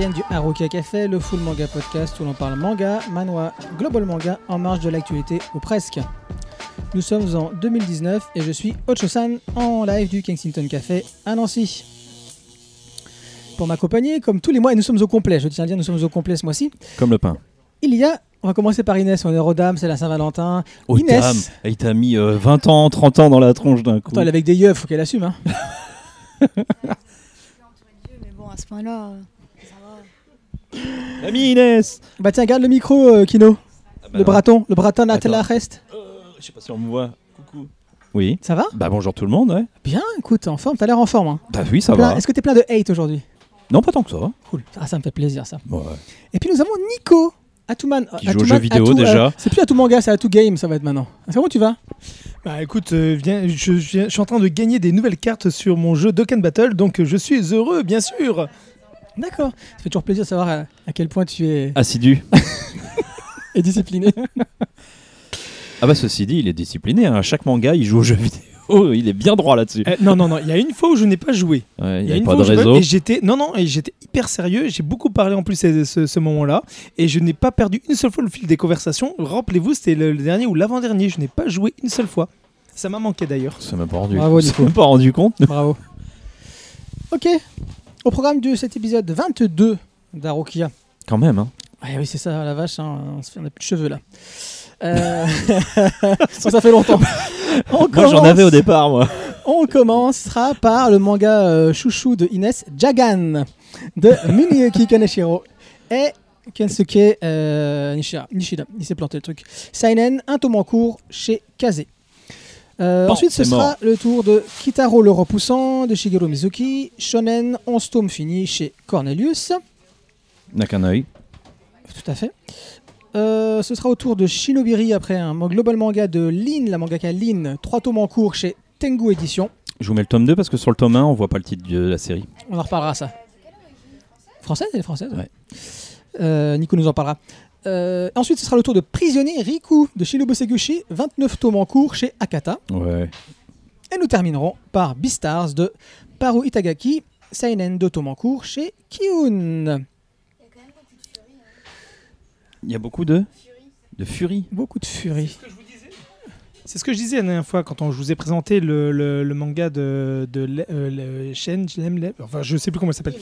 Du Haruka Café, le full manga podcast où l'on parle manga, manhwa, global manga en marge de l'actualité ou presque. Nous sommes en 2019 et je suis Ocho-san en live du Kensington Café à Nancy. Pour m'accompagner, comme tous les mois, et nous sommes au complet, je tiens à dire, nous sommes au complet ce mois-ci, Comme le pain. il y a, on va commencer par Inès, on est Rodam, c'est la Saint-Valentin. Oh, Inès. dame, il t'a mis euh, 20 ans, 30 ans dans la tronche d'un coup. Attends, elle est avec des yeux, faut qu'elle assume. Hein. Mais bon, à ce point-là, euh, ça va. Ami Inès Bah tiens, garde le micro, euh, Kino. Ah bah le non. braton, le braton à la reste. Euh, Je sais pas si on me voit. Coucou. Oui. Ça va? Bah bonjour tout le monde, ouais. Bien, écoute, en forme, t'as l'air en forme. Hein. Bah oui, ça Plein- va. Est-ce que t'es plein de hate aujourd'hui? Non, pas tant que ça. Cool, ah, ça me fait plaisir ça. Ouais. Et puis nous avons Nico Atuman. Qui joue aux jeux vidéo, Atu, euh, déjà. c'est plus Atu Manga, c'est Atu Game, ça va être maintenant. Ah, Comment tu vas? Bah écoute, euh, viens, je, je viens- je suis en train de gagner des nouvelles cartes sur mon jeu Dokkan Battle, donc je suis heureux, bien sûr. D'accord. Ça fait toujours plaisir de savoir à, à quel point tu es, Assidu. es discipliné. Ah bah ceci dit, il est discipliné. hein. À chaque manga, il joue aux jeux vidéo. Il est bien droit là-dessus. Euh, non, non, non, il y a une fois où je n'ai pas joué. Ouais, il n'y y a une pas fois de réseau. et j'étais, non, non, et j'étais hyper sérieux. J'ai beaucoup parlé en plus à ce, ce moment-là, et je n'ai pas perdu une seule fois le fil des conversations. Rappelez-vous, c'était le, le dernier ou l'avant-dernier. Je n'ai pas joué une seule fois. Ça m'a manqué d'ailleurs. Ça m'a pas rendu. Bravo, ça m'a pas rendu compte. Bravo. Ok. Au programme de cet épisode 22 d'Arokia. Quand même. Hein. Oui, c'est ça, la vache, hein, on se fait- on n'a plus de cheveux là. Euh, ça fait longtemps. On Moi j'en avais au départ, moi. On commencera par le manga euh, chouchou de Inès, Jagan, de Muniyuki Kaneshiro et Kensuke euh, Nishida. Nishida. Il s'est planté le truc. Seinen, un tome en cours chez Kaze. Euh, Bon, ensuite, ce sera mort. le tour de Kitaro le repoussant de Shigeru Mizuki. Shonen, 11 tomes finis chez Cornelius. N'a qu'un œil. Tout à fait. Euh, ce sera au tour de Shinobiri après un global manga de Lin, la mangaka Lin, 3 tomes en cours chez Tengu Édition. Je vous mets le tome 2 parce que sur le tome 1, on voit pas le titre de la série. On en reparlera ça. Française, elle est française. Ouais. Euh, Nico nous en parlera. Euh, ensuite, ce sera le tour de Prisonnier Riku de Shinobu Seguchi, 29 tomes en cours chez Akata. Ouais. Et nous terminerons par Beastars de Paru Itagaki, Seinen, 2 tomes en cours chez Kiun. Il y a beaucoup de. De furie. Beaucoup de furie. C'est ce que je disais la dernière fois quand on, je vous ai présenté le, le- le manga de, de le- euh, le Shen, Lem- enfin je sais plus comment il s'appelle.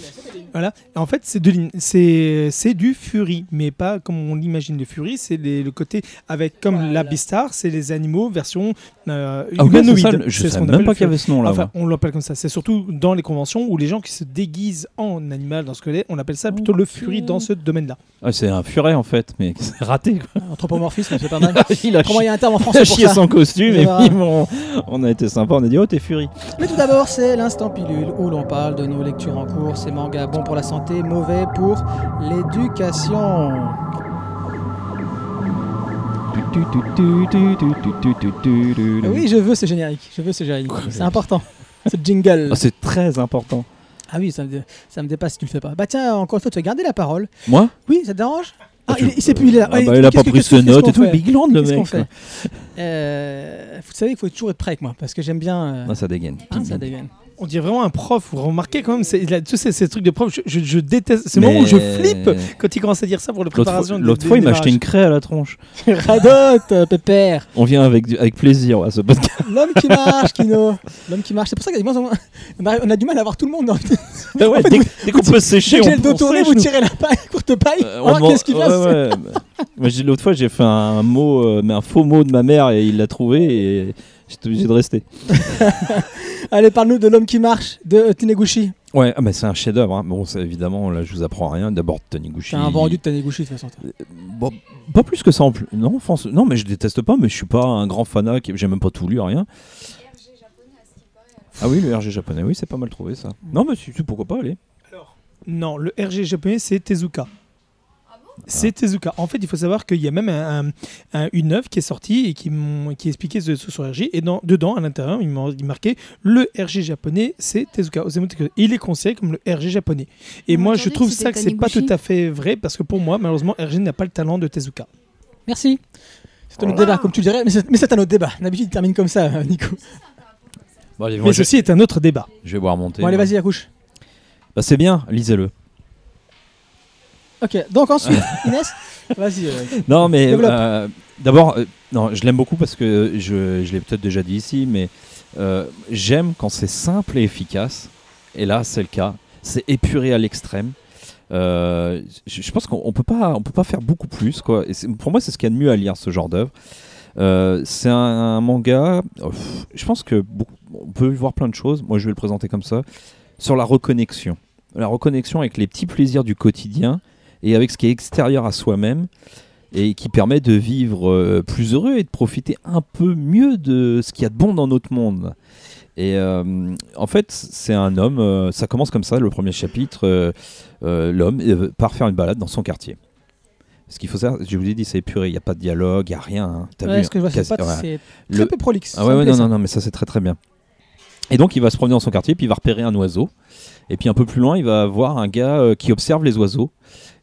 Voilà. Et en fait, c'est de c'est c'est du Fury, mais pas comme on l'imagine de Fury. C'est le côté avec comme la Beastar, c'est les animaux version euh, Ah, c'est humanoïde. ça, je ce savais même pas qu'il y avait ce nom-là. Enfin, on l'appelle comme ça. C'est surtout dans les conventions où les gens qui se déguisent en animal dans ce que on appelle ça plutôt le Fury dans ce domaine-là. Ah, c'est un furet en fait, mais c'est raté. Quoi. Anthropomorphisme, c'est pas mal. il a Comment il y a un terme en français a pour ça costume et puis bon, on a été sympa, on a dit oh t'es furie. Mais tout d'abord, c'est l'instant pilule où l'on parle de nos lectures en cours, ces mangas bons pour la santé, mauvais pour l'éducation. Ah Oui, je veux ce générique, je veux ce générique. C'est important. Ce jingle. Ah, c'est très important. Ah oui, ça me, dé- ça me dépasse si tu le fais pas. Bah tiens, encore une fois, tu as gardé la parole. Moi? Oui, ça te dérange? Ah, tu- il, il sait plus, il est là. Ah bah, il a pas pris ses notes et tout, land le mec. Euh, Vous savez qu'il faut toujours être prêt avec moi, parce que j'aime bien... euh, Ah, ça dégaine. hein, ça dégaine. On dirait vraiment un prof. Vous remarquez quand même, il a- tous ces, trucs de prof, je, je- je déteste. C'est le moment où je flippe quand il commence à dire ça pour L'autre préparation. l'autre fois, il m'a acheté une craie à la tronche. Radote, euh, pépère. On vient avec, avec plaisir à ce podcast. L'homme qui marche, Kino. L'homme qui marche. C'est pour ça qu'on a, on a du mal à voir tout le monde. Ah ouais, dès, dès qu'on peut sécher, on le dos tourné, vous tirez la paille, courte paille. Euh, demande- qu'est-ce qu'il j'ai- L'autre fois, j'ai fait un mot, euh, mais un faux mot de ma mère et il l'a trouvé et j'étais obligé de rester. Allez, parle-nous de l'homme qui marche de euh, Taneguchi. Ouais, ah, bah, c'est un chef-d'œuvre. hein. Bon, évidemment, là, je vous apprends rien. D'abord, Taniguchi. C'est un vendu de Taneguchi de toute façon. toi. Bon, pas plus que ça en plus. Non, c'est- non, mais je déteste pas, mais je suis pas un grand fanat, qui- j'ai même pas tout lu, rien. Ah oui, le RG japonais, oui, c'est pas mal trouvé ça. Non, mais si, pourquoi pas, allez. Non, le RG japonais, c'est Tezuka. C'est Tezuka. En fait, il faut savoir qu'il y a même un- un- un- une œuvre qui est sortie et qui, qui expliquait ce, ce sur RG. Et dans, dedans, à l'intérieur, il, marquait le RG japonais, c'est Tezuka. Osamu Tezuka. Il est considéré comme le RG japonais. Et On moi, je trouve que ça que c'est pas tout à fait vrai parce que pour moi, malheureusement, RG n'a pas le talent de Tezuka. Merci. C'est un autre débat, comme tu dirais, mais c'est un autre débat. D'habitude, il termine comme ça, Nico. Bon, allez, Mais je, ceci est un autre débat. je vais boire monter. Bon, allez, vas-y, accouche. Bah, c'est bien, lisez-le. Ok, donc ensuite, Inès, vas-y. euh, Non, mais euh, d'abord, euh, non, je l'aime beaucoup parce que je, je l'ai peut-être déjà dit ici, mais euh, j'aime quand c'est simple et efficace. Et là, c'est le cas. C'est épuré à l'extrême. Je, je pense qu'on on peut pas, on peut pas faire beaucoup plus, quoi. Et pour moi, c'est ce qu'il y a de mieux à lire ce genre d'œuvre. C'est un, un manga. pff, je pense que beaucoup- on peut y voir plein de choses. Moi, je vais le présenter comme ça sur la reconnexion, la reconnexion avec les petits plaisirs du quotidien et avec ce qui est extérieur à soi-même et qui permet de vivre euh, plus heureux et de profiter un peu mieux de ce qu'il y a de bon dans notre monde. Et euh, en fait, c'est un homme, euh, ça commence comme ça, le premier chapitre, euh, l'homme part faire une balade dans son quartier. Ce qu'il faut savoir, je vous ai dit, c'est épuré, il n'y a pas de dialogue, il n'y a rien. hein. T'as ouais, vu, ce que je vois, c'est ouais. Le- très peu prolixe. Ah ouais, non, non, non, mais ça c'est très très bien. Et donc il va se promener dans son quartier, puis il va repérer un oiseau. Et puis un peu plus loin, il va voir un gars euh, qui observe les oiseaux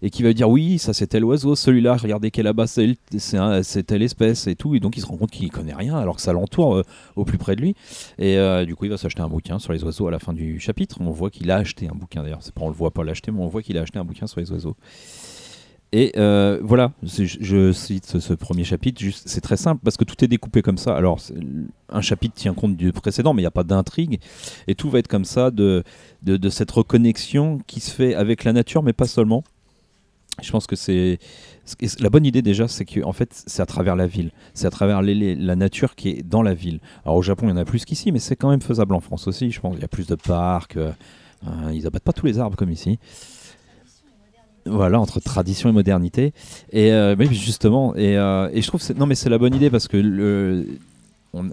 et qui va dire oui, ça c'est tel oiseau, celui-là, regardez qui est là-bas, c'est c'est telle espèce et tout. Et donc il se rend compte qu'il connaît rien alors que ça l'entoure euh, au plus près de lui. Et euh, du coup, il va s'acheter un bouquin sur les oiseaux à la fin du chapitre. On voit qu'il a acheté un bouquin d'ailleurs. C'est pas on le voit pas l'acheter, mais on voit qu'il a acheté un bouquin sur les oiseaux. Et euh, voilà, je, cite ce, premier chapitre, c'est très simple parce que tout est découpé comme ça. Alors, un chapitre tient compte du précédent, mais il n'y a pas d'intrigue. Et tout va être comme ça, de, cette reconnexion qui se fait avec la nature, mais pas seulement. Je pense que c'est. La bonne idée déjà, c'est que en fait, c'est à travers la ville. C'est à travers la nature qui est dans la ville. Alors au Japon, il y en a plus qu'ici, mais c'est quand même faisable en France aussi. Je pense qu'il y a plus de parcs. euh, euh, ils abattent pas tous les arbres comme ici. Voilà, entre tradition et modernité. Et euh, mais justement, et, euh, et je trouve non mais c'est la bonne idée parce que le, on,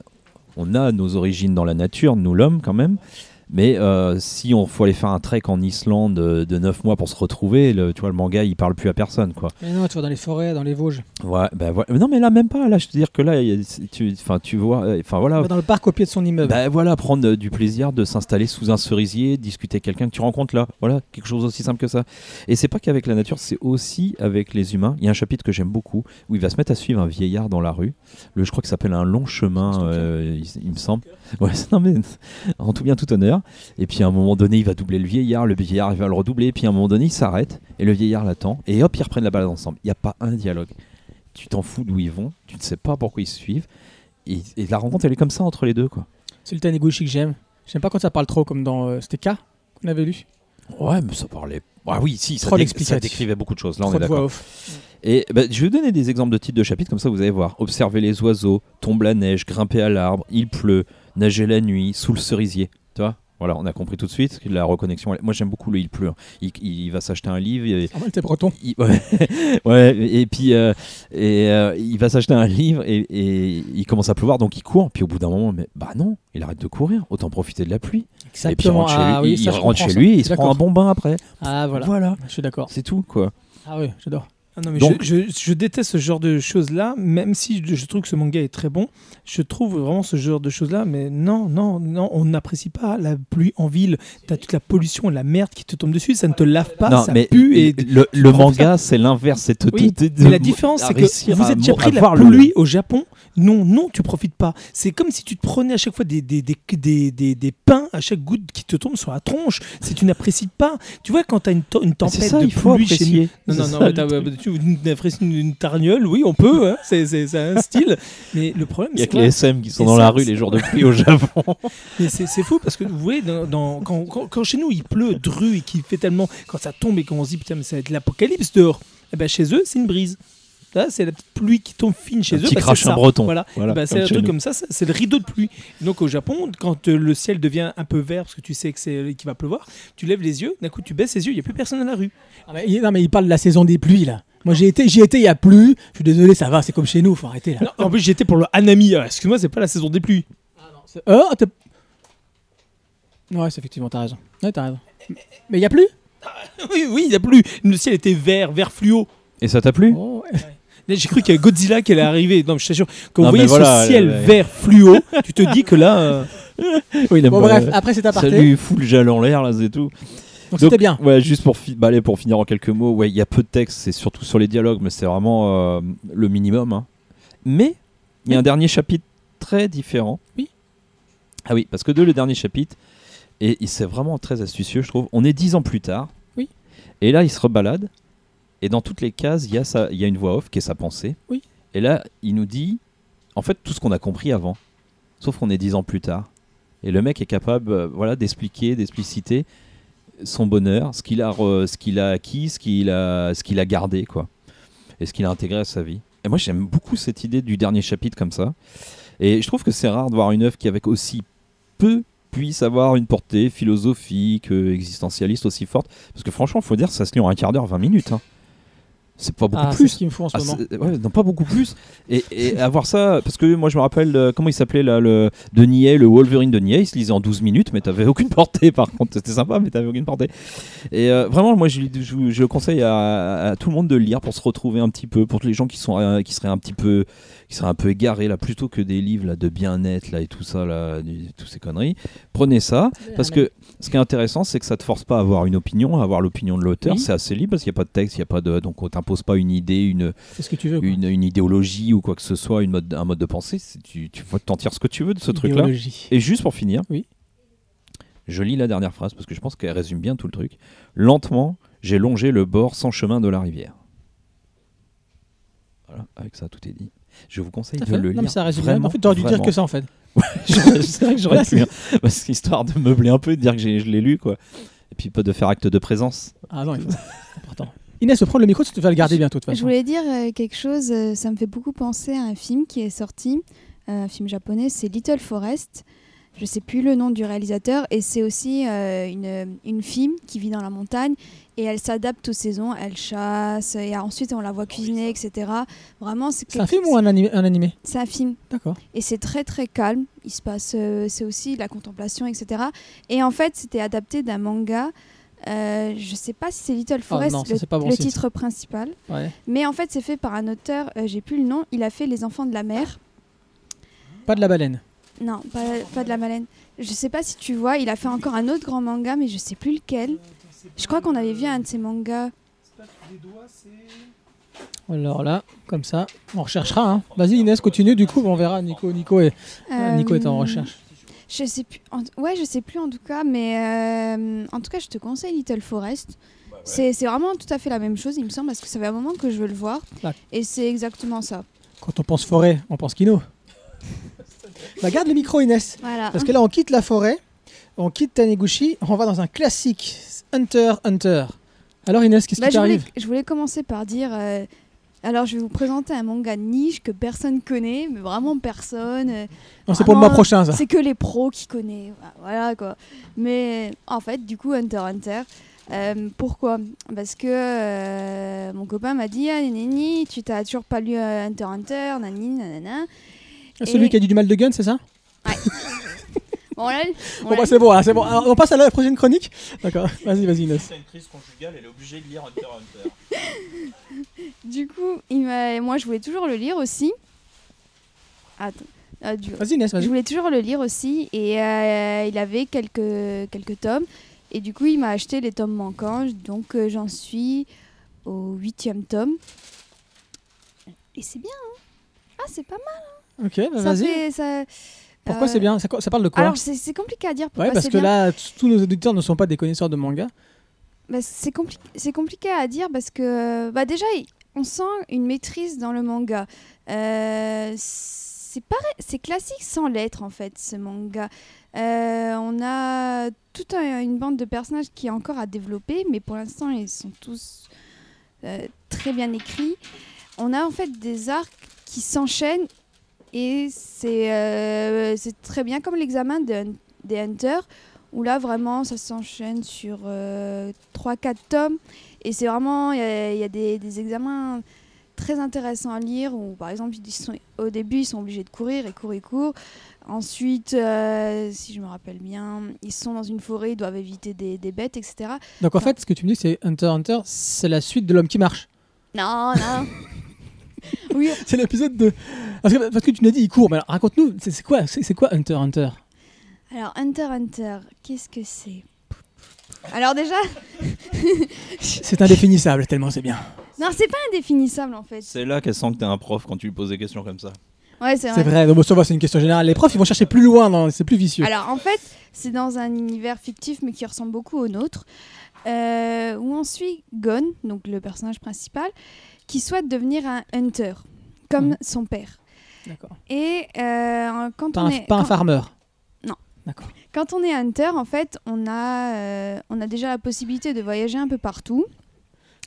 on a nos origines dans la nature, nous l'homme quand même. Mais euh, si on faut aller faire un trek en Islande euh, de 9 mois pour se retrouver, le, tu vois, le manga il parle plus à personne quoi. Mais non, tu vas dans les forêts, dans les Vosges. Ouais, ben voilà. Mais Non mais là même pas. Là je veux dire que là, il y a- tu, vois, euh, enfin voilà. Dans le parc au pied de son immeuble. Bah voilà, prendre du plaisir de s'installer sous un cerisier, discuter avec quelqu'un que tu rencontres là. Voilà, quelque chose aussi simple que ça. Et c'est pas qu'avec la nature, c'est aussi avec les humains. Il y a un chapitre que j'aime beaucoup où il va se mettre à suivre un vieillard dans la rue. Le, je crois que ça s'appelle un long chemin, euh, il, il me semble. Ouais, non mais en tout bien tout honneur. Et puis à un moment donné, il va doubler le vieillard, le vieillard il va le redoubler. Puis à un moment donné, il s'arrête et le vieillard l'attend. Et hop, ils reprennent la balade ensemble. Il n'y a pas un dialogue. Tu t'en fous d'où ils vont. Tu ne sais pas pourquoi ils se suivent. Et, et la rencontre, elle est comme ça entre les deux, quoi. C'est le Taniguchi que j'aime. J'aime pas quand ça parle trop, comme dans. euh, C'était K qu'on avait lu. Ouais, mais ça parlait. Ah oui, si, ça, dé- ça décrivait beaucoup de choses. Là, on Trop est d'accord. Et bah, je vais vous donner des exemples de titres de chapitres, comme ça vous allez voir. Observer les oiseaux, tombe la neige, grimper à l'arbre, il pleut, nager la nuit, sous le cerisier. Tu vois? Voilà, on a compris tout de suite que la reconnexion. Moi, j'aime beaucoup le il pleut. Il, il va s'acheter un livre. et- Ah, t'es breton. il- ouais, ouais, et puis euh, et, euh, il va s'acheter un livre et, et il commence à pleuvoir, donc il court. Puis au bout d'un moment, mais bah non, il arrête de courir. Autant profiter de la pluie. Et puis il rentre chez lui, Ah oui, il, ça, rentre chez lui et il se prend un bon bain après. Ah voilà. voilà. Je suis d'accord. c'est tout quoi. Ah oui, j'adore. Ah non, mais Donc- je, je- je déteste ce genre de choses-là, même si je, je trouve que ce manga est très bon. Je trouve vraiment ce genre de choses-là, mais non, non, non, on n'apprécie pas la pluie en ville. T'as toute la pollution et la merde qui te tombe dessus, ça ne te lave pas, non, ça mais pue. Et le, manga, c'est l'inverse. C'est tout. Oui, mais la différence, c'est que vous êtes déjà pris la le- pluie au Japon. Non, non, tu profites pas. C'est comme si tu te prenais à chaque fois des, des, des, des, pains à chaque goutte qui te tombe sur la tronche. Si tu n'apprécies pas. Tu vois, quand tu as une, to- une tempête ça, de il faut pluie chez nous. Non, non, non, une, une, une tarniole, oui, on peut, hein, c'est, un style. Mais le problème, Il y a que les SM qui sont Et dans la rue les jours de pluie au Japon. mais c'est, fou parce que vous voyez, dans, dans- quand, quand, quand chez nous il pleut, dru et qu'il fait tellement. Quand ça tombe et qu'on se dit putain, mais ça va être l'apocalypse dehors, eh ben, chez eux, c'est une brise. Là, c'est la petite pluie qui tombe fine chez Un eux. petit bah, c'est crachin ça. breton. Voilà. Voilà, Eh ben, c'est un truc nous. comme ça, c'est le rideau de pluie. Donc au Japon, quand euh, le ciel devient un peu vert parce que tu sais que c'est qu'il va pleuvoir, tu lèves les yeux, d'un coup tu baisses les yeux, il n'y a plus personne dans la rue. Ah, mais, non mais il parle de la saison des pluies là. Moi j'ai été, j'y étais, il y a plu. Je suis désolé, ça va, c'est comme chez nous, faut arrêter là. Non, en plus j'étais pour le Hanami. Ah, Excuse-moi, c'est pas la saison des pluies. C'est- Euh, Ouais, c'est effectivement, t'as raison. Ouais, t'as raison. Mais il y a plus? Oui, oui, il n'y a plus. Le ciel était vert, vert fluo. Et ça t'a plu? Oh, ouais. J'ai cru qu'il y avait Godzilla qui allait arriver. Non, mais je t'assure, quand Non, vous voyez voilà, ce ciel vert fluo, tu te dis que là. euh, Oui, Bon bref, après c'est Ça aparté. lui fout le gel en l'air, là, c'est tout. Donc c'était bien. Ouais, juste pour, fi- bah, allez, pour finir en quelques mots, ouais, il y a peu de texte, c'est surtout sur les dialogues, mais c'est vraiment euh, le minimum. hein. Mais il y a un dernier chapitre très différent. Oui. Ah oui, parce que de le dernier chapitre Et c'est vraiment très astucieux, je trouve. On est dix ans plus tard. Oui. Et là, il se rebalade. Et dans toutes les cases, il y, a sa- il y a une voix off qui est sa pensée. Oui. Et là, il nous dit, en fait, tout ce qu'on a compris avant. Sauf qu'on est dix ans plus tard. Et le mec est capable euh, voilà, d'expliquer, d'expliciter son bonheur, ce qu'il a, ce qu'il a acquis, ce qu'il a, ce qu'il a gardé, quoi. Et ce qu'il a intégré à sa vie. Et moi, j'aime beaucoup cette idée du dernier chapitre comme ça. Et je trouve que c'est rare de voir une œuvre qui, avec aussi peu, puisse avoir une portée philosophique, euh, existentialiste aussi forte. Parce que franchement, faut dire, ça se lit en un quart d'heure, 20 minutes. hein. C'est pas beaucoup Ah, plus. ce qu'il me faut en ce Ah, moment. ouais, non, pas beaucoup plus. Et, et avoir ça, parce que moi je me rappelle, euh, comment il s'appelait là, le de Nier, le Wolverine de Nier, il se lisait en 12 minutes, mais t'avais aucune portée par contre. C'était sympa, mais t'avais aucune portée. Et euh, vraiment, moi je, je, je conseille à, à tout le monde de le lire pour se retrouver un petit peu, pour les gens qui, sont, euh, qui seraient un petit peu qui seraient un peu égarés là, plutôt que des livres là, de bien-être là, et tout ça, là, du- toutes ces conneries. Prenez ça, parce que ce qui est intéressant, c'est que ça te force pas à avoir une opinion, à avoir l'opinion de l'auteur. Oui. C'est assez libre parce qu'il n'y a pas de texte, il y a pas de, donc on t'impose pas une idée, une, C'est ce que tu veux. quoi. une, une idéologie ou quoi que ce soit, une mode, un mode de pensée. Tu, tu t'en tirer ce que tu veux de ce truc-là. Et juste pour finir, Oui. je lis la dernière phrase parce que je pense qu'elle résume bien tout le truc. Lentement, j'ai longé le bord sans chemin de la rivière. Voilà, avec ça, tout est dit. Je vous conseille de fait. le Non, lire. mais ça résume bien. En fait, t'aurais dû dire que ça en fait. c'est vrai que j'aurais pu, hein, parce qu'histoire de meubler un peu, de dire que j'ai- je l'ai lu, quoi. Et puis pas de faire acte de présence. Ah non, il faut. important. Inès, prendre le micro, tu vas le garder bientôt de toute Je façon. voulais dire euh, quelque chose, euh, ça me fait beaucoup penser à un film qui est sorti, euh, un film japonais, c'est Little Forest. Je sais plus le nom du réalisateur et c'est aussi euh, une, une fille qui vit dans la montagne et elle s'adapte aux saisons, elle chasse et ensuite on la voit cuisiner, etc. Vraiment, c'est un film ou un animé, un animé? C'est un film D'accord. et c'est très très calme. Il se passe, euh, c'est aussi la contemplation, etc. Et en fait, c'était adapté d'un manga. Euh, je sais pas si c'est Little Forest, Ah non, ça, le, bon titre principal. Ouais. Mais en fait, c'est fait par un auteur, euh, j'ai plus le nom, il a fait Les Enfants de la Mer. Pas de la baleine. Non, pas, pas de la Malène. Je sais pas si tu vois, il a fait encore un autre grand manga, mais je sais plus lequel. Je crois qu'on avait vu un de ses mangas. Alors là, comme ça, on recherchera. hein. Vas-y Inès, continue. Du coup, on verra. Nico, Nico est, Nico est en Euh, recherche. Je sais plus. en- Ouais, je sais plus en tout cas, mais euh, en tout cas, je te conseille Little Forest. C'est c'est vraiment tout à fait la même chose, il me semble, parce que ça fait un moment que je veux le voir. Et c'est exactement ça. Quand on pense forêt, on pense kino. bah, garde le micro Inès. Voilà. Parce que là, on quitte la forêt, on quitte Taniguchi, on va dans un classique, Hunter Hunter. Alors Inès, qu'est-ce Bah, qui je, voulais, t'arrive je voulais commencer par dire. euh, alors, je vais vous présenter un manga de niche que personne connaît, mais vraiment personne. euh, Non, C'est pour le mois prochain, ça. C'est que les pros qui connaissent. Voilà quoi. Mais en fait, du coup, Hunter Hunter. euh, pourquoi? Parce que euh, mon copain m'a dit Ah, Nini, tu t'as toujours pas lu Hunter Hunter, nani, nanana. Celui Et- qui a dit du mal de gun, c'est ça? Bon, là, on Bon, l'a bah, c'est bon, hein, c'est bon. Alors, on passe à la prochaine chronique D'accord, vas-y, vas-y Inès. une crise conjugale, elle est obligée de lire Hunter Hunter. Du coup, il m'a- moi, je voulais toujours le lire aussi. Attends. Ah, du- Vas-y Inès, Je vas-y. voulais toujours le lire aussi et euh, il avait quelques, quelques tomes. Et du coup, il m'a acheté les tomes manquants. Donc, euh, j'en suis au huitième tome. Et c'est bien. hein. ah, c'est pas mal. Ok, bah, vas-y. ça, Pourquoi euh, c'est bien? Ça, ça parle de quoi? Alors, c'est compliqué à dire pourquoi Ouais, parce que bien. là, tous nos auditeurs ne sont pas des connaisseurs de manga. Bah, c'est compli- c'est compliqué à dire parce que bah, déjà, on sent une maîtrise dans le manga. Euh, c'est classique sans lettres en fait, ce manga. Euh, on a toute un- une bande de personnages qui est encore à développer, mais pour l'instant, ils sont tous euh, très bien écrits. On a en fait des arcs qui s'enchaînent et c'est euh, très bien comme l'examen de des Hunters où là vraiment ça s'enchaîne sur 3-4 tomes. Et c'est vraiment il y a, il y a des, des examens très intéressants à lire où par exemple ils sont, au début ils sont obligés de courir et courent et courent. Ensuite euh, si je me rappelle bien ils sont dans une forêt ils doivent éviter des, des bêtes etc Donc en fait, ce que tu me dis, c'est Hunter Hunter, c'est la suite de l'homme qui marche. non non oui C'est l'épisode de. Parce que, parce que tu m'as dit, il court. Mais alors, raconte-nous, c'est quoi, quoi Hunter Hunter? Alors Hunter x Hunter qu'est-ce que c'est? Alors déjà C'est indéfinissable, tellement c'est bien. non c'est pas indéfinissable en fait C'est là qu'elle sent que t'es un prof quand tu lui poses des questions comme ça. Ouais, c'est C'est vrai. vrai, donc, bon, ça va, c'est une question générale. Les profs, ils vont chercher plus loin, dans- c'est plus vicieux. Alors en fait, c'est dans un univers fictif mais qui ressemble beaucoup au nôtre, euh, où on suit Gon, donc le personnage principal, qui souhaite devenir un hunter, comme Mhm. son père. D'accord. Et euh, quand Pas, on un, est pas un farmer. Non. D'accord. Quand on est hunter, en fait, on a, euh, on a déjà la possibilité de voyager un peu partout.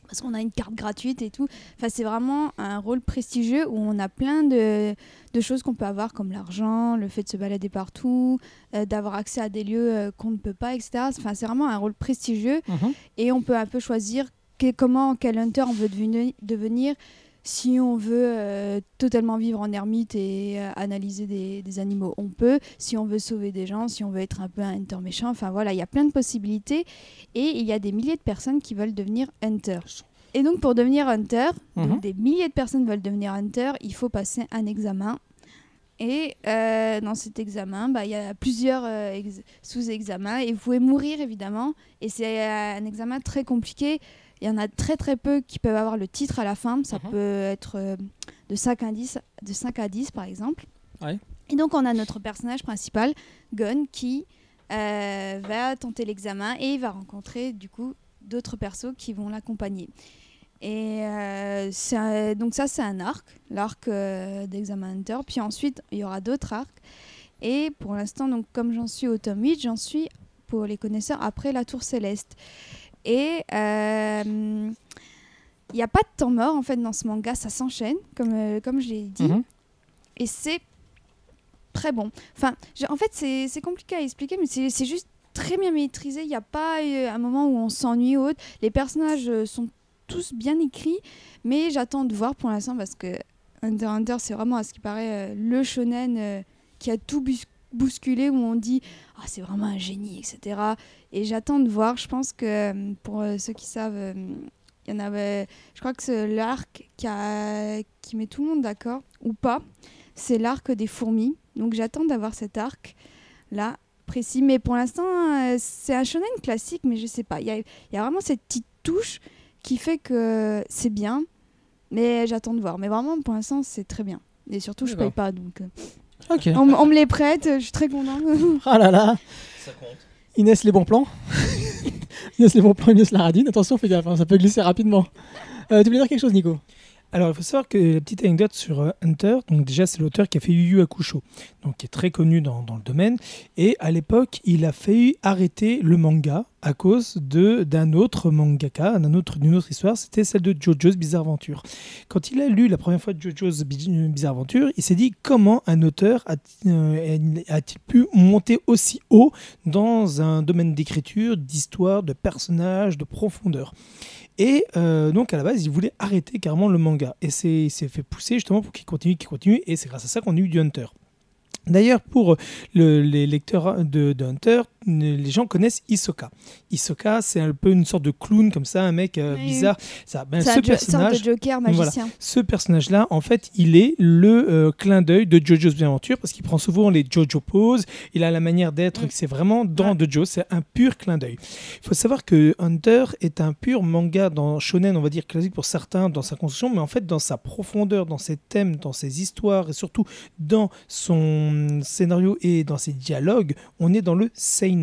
Parce qu'on a une carte gratuite et tout. Enfin, c'est vraiment un rôle prestigieux où on a plein de, de choses qu'on peut avoir, comme l'argent, le fait de se balader partout, euh, d'avoir accès à des lieux euh, qu'on ne peut pas, etc. Enfin, c'est vraiment un rôle prestigieux Mhm. et on peut un peu choisir que- comment, quel hunter on veut deveni- devenir. Si on veut euh, totalement vivre en ermite et euh, analyser des, des animaux, on peut. Si on veut sauver des gens, si on veut être un peu un hunter méchant, enfin voilà, il y a plein de possibilités. Et il y a des milliers de personnes qui veulent devenir hunter. Et donc pour devenir hunter, donc Mhm. des milliers de personnes veulent devenir hunter, il faut passer un examen. Et euh, dans cet examen, bah, il y a plusieurs ex- sous-examens et vous pouvez mourir évidemment. Et c'est un examen très compliqué. Il y en a très très peu qui peuvent avoir le titre à la fin. Ça Mhm. peut être euh, de, 5 à 10, de 5 à 10 par exemple. Ouais. Et donc on a notre personnage principal, Gon, qui euh, va tenter l'examen et il va rencontrer du coup d'autres persos qui vont l'accompagner. Et euh, donc ça c'est un arc, l'arc d'examen Hunter. Puis ensuite il y aura d'autres arcs. Et pour l'instant donc comme j'en suis au tome 8, j'en suis pour les connaisseurs après la Tour Céleste. Et euh, il n'y a pas de temps mort en fait dans ce manga, ça s'enchaîne comme, euh, comme je l'ai dit. Mhm. Et c'est très bon. Enfin, en fait, c'est compliqué à expliquer, mais c'est juste très bien maîtrisé. Il n'y a pas euh, un moment où on s'ennuie ou autre. Les personnages euh, sont tous bien écrits, mais j'attends de voir pour l'instant parce que Hunter x Hunter, c'est vraiment à ce qui paraît euh, le shonen qui a tout bousculé, où on dit ah c'est vraiment un génie, etc. Et j'attends de voir. Je pense que euh, pour euh, ceux qui savent, euh, il y en avait. Je crois que c'est l'arc qui, a- qui met tout le monde d'accord ou pas. C'est l'arc des fourmis. Donc j'attends d'avoir cet arc là précis. Mais pour l'instant, c'est un shonen classique, mais je sais pas. Il y a, y a vraiment cette petite touche qui fait que c'est bien, mais j'attends de voir. Mais vraiment, pour l'instant, c'est très bien. Et surtout, je paye pas, donc Ok. on, m- on me les prête. Je suis très contente. Ah là là. Inès, les bons plans. Inès, les bons plans, Inès la radine. Attention, fais gaffe, hein, ça peut glisser rapidement. Euh, tu voulais dire quelque chose, Nico? Alors, il faut savoir que la petite anecdote sur euh, Hunter, donc déjà, c'est l'auteur qui a fait Yu Yu Hakusho, donc qui est très connu dans, dans le domaine. Et à l'époque, il a failli arrêter le manga à cause de d'un autre mangaka, d'un autre, d'une autre histoire, c'était celle de JoJo's Bizarre Adventure. Quand il a lu la première fois JoJo's Bi- Bizarre Adventure, il s'est dit comment un auteur euh, a-t-il pu monter aussi haut dans un domaine d'écriture, d'histoire, de personnages, de profondeur? Et euh, donc à la base, il voulait arrêter carrément le manga. Et c'est- il s'est fait pousser justement pour qu'il continue, qu'il continue. Et c'est grâce à ça qu'on a eu du Hunter. D'ailleurs, pour le- les lecteurs de Hunter, les gens connaissent Hisoka. Hisoka, c'est un peu une sorte de clown comme ça, un mec euh, bizarre. Ça, ben, C'est ce un jo- sorte personnage, de Joker Voilà. magicien. ce personnage-là, en fait, il est le euh, clin d'œil de JoJo's Bizarre Adventure parce qu'il prend souvent les JoJo poses. Il a la manière d'être, Mm. c'est vraiment dans JoJo, c'est un pur clin d'œil. Il faut savoir que Hunter est un pur manga dans shonen, on va dire classique pour certains dans sa construction, mais en fait dans sa profondeur, dans ses thèmes, dans ses histoires et surtout dans son scénario et dans ses dialogues, on est dans le seinen.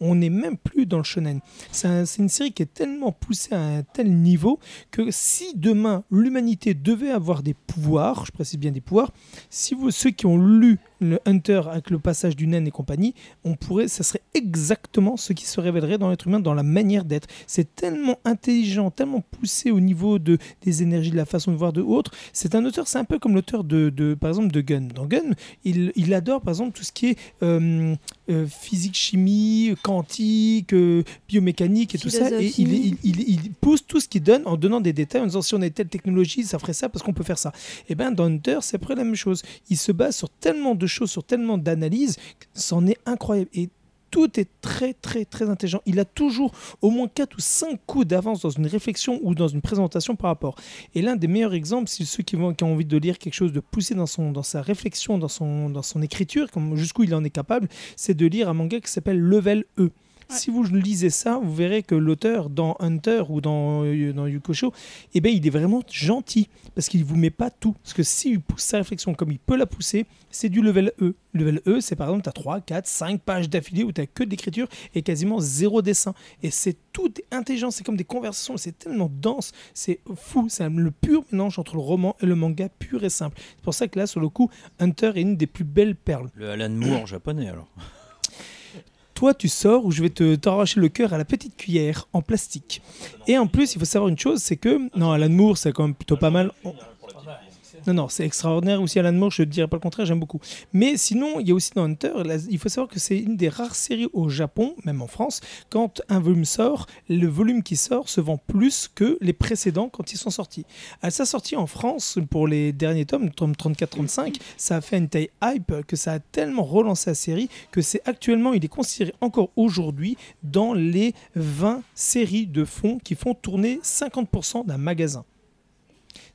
On n'est même plus dans le shonen. C'est un- c'est une série qui est tellement poussée à un tel niveau que si demain l'humanité devait avoir des pouvoirs, je précise bien des pouvoirs, si vous ceux qui ont lu le Hunter avec le passage du naine et compagnie, on pourrait, ça serait exactement ce qui se révélerait dans l'être humain, dans la manière d'être. C'est tellement intelligent, tellement poussé au niveau de, des énergies, de la façon de voir de autres. C'est un auteur, c'est un peu comme l'auteur de, de, par exemple, de Gun. Dans Gun, il, il adore, par exemple, tout ce qui est euh, euh, physique, chimie, quantique, euh, biomécanique et tout ça. Et il, il, il, pousse tout ce qu'il donne en donnant des détails, en disant si on avait telle technologie, ça ferait ça parce qu'on peut faire ça. Et bien, dans Hunter, c'est à peu près la même chose. Il se base sur tellement de choses, sur tellement d'analyses, c'en est incroyable. Et tout est très très très intelligent. Il a toujours au moins 4 ou 5 coups d'avance dans une réflexion ou dans une présentation par rapport. Et l'un des meilleurs exemples, c'est ceux qui, vont, qui ont envie de lire quelque chose de poussé dans, son, dans sa réflexion, dans son, dans son écriture, jusqu'où il en est capable, c'est de lire un manga qui s'appelle Level E. Si vous lisez ça, vous verrez que l'auteur dans Hunter ou dans, euh, dans Yukosho, eh ben, il est vraiment gentil parce qu'il vous met pas tout. Parce que s'il pousse sa réflexion comme il peut la pousser, c'est du level E. Level E, c'est par exemple, tu as 3, 4, 5 pages d'affilée où tu que de l'écriture et quasiment zéro dessin. Et c'est tout intelligent, c'est comme des conversations, c'est tellement dense, c'est fou, c'est le pur mélange entre le roman et le manga pur et simple. C'est pour ça que là, sur le coup, Hunter est une des plus belles perles. Le Alan Moore japonais alors. Toi, tu sors où je vais te t'arracher le cœur à la petite cuillère en plastique. Et en plus, il faut savoir une chose, c'est que non, Alan Moore, c'est quand même plutôt pas mal. Non, non, c'est extraordinaire aussi Alan Moore, je ne dirais pas le contraire, j'aime beaucoup. Mais sinon, il y a aussi dans Hunter, il faut savoir que c'est une des rares séries au Japon, même en France, quand un volume sort, le volume qui sort se vend plus que les précédents quand ils sont sortis. À sa sortie en France, pour les derniers tomes, tome 34-35, ça a fait une taille hype que ça a tellement relancé la série que c'est actuellement, il est considéré encore aujourd'hui dans les 20 séries de fonds qui font tourner 50% d'un magasin.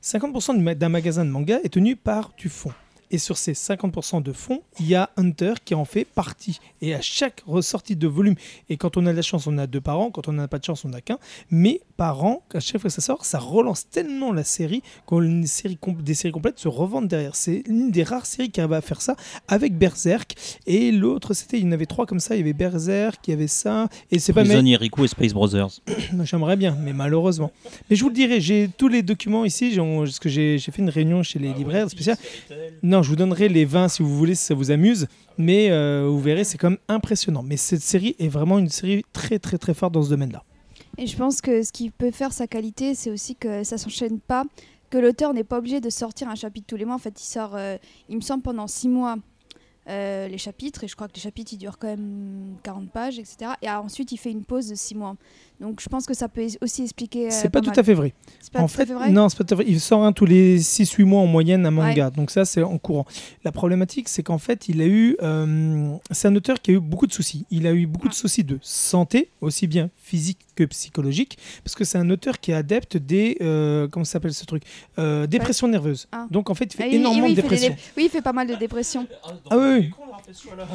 50% du ma- d'un magasin de manga est tenu par du. Et sur ces 50% de fonds, il y a Hunter qui en fait partie. Et à chaque ressortie de volume, et quand on a de la chance, on a deux par an, quand on n'a pas de chance, on n'a qu'un, mais par an, à chaque fois que ça sort, ça relance tellement la série que série des séries complètes se revendent derrière. C'est une des rares séries qui arrive à faire ça avec Berserk. Et l'autre, c'était, il y en avait trois comme ça, il y avait Berserk, il y avait ça, et c'est pas Prison Yeriku et Space Brothers. J'aimerais bien, mais malheureusement. Mais je vous le dirai, j'ai tous les documents ici, que j'ai j'ai fait une réunion chez les libraires spéciales. Non, je vous donnerai les 20 si vous voulez, si ça vous amuse. Mais euh, vous verrez, c'est quand même impressionnant. Mais cette série est vraiment une série très très très forte dans ce domaine-là. Et je pense que ce qui peut faire sa qualité, c'est aussi que ça s'enchaîne pas, que l'auteur n'est pas obligé de sortir un chapitre tous les mois. En fait, il sort, euh, il me semble, pendant six mois euh, les chapitres, et je crois que les chapitres, ils durent quand même 40 pages, etc. Et ensuite, il fait une pause de six mois. Donc, je pense que ça peut aussi expliquer. euh, c'est pas, tout à fait vrai. C'est pas en tout à fait, fait vrai? non, c'est pas tout à fait. Il sort un tous les 6-8 mois en moyenne un manga. Donc ça, c'est en courant. La problématique, c'est qu'en fait, il a eu... euh, c'est un auteur qui a eu beaucoup de soucis. Il a eu beaucoup de soucis de santé, aussi bien physique que psychologique, parce que c'est un auteur qui est adepte des... euh, comment ça s'appelle ce truc? Euh, Dépression nerveuse. Ah. Donc en fait, il fait Ah, il- énormément oui, de dépression. dé- Oui, il fait pas mal de dépression. Ah oui, oui.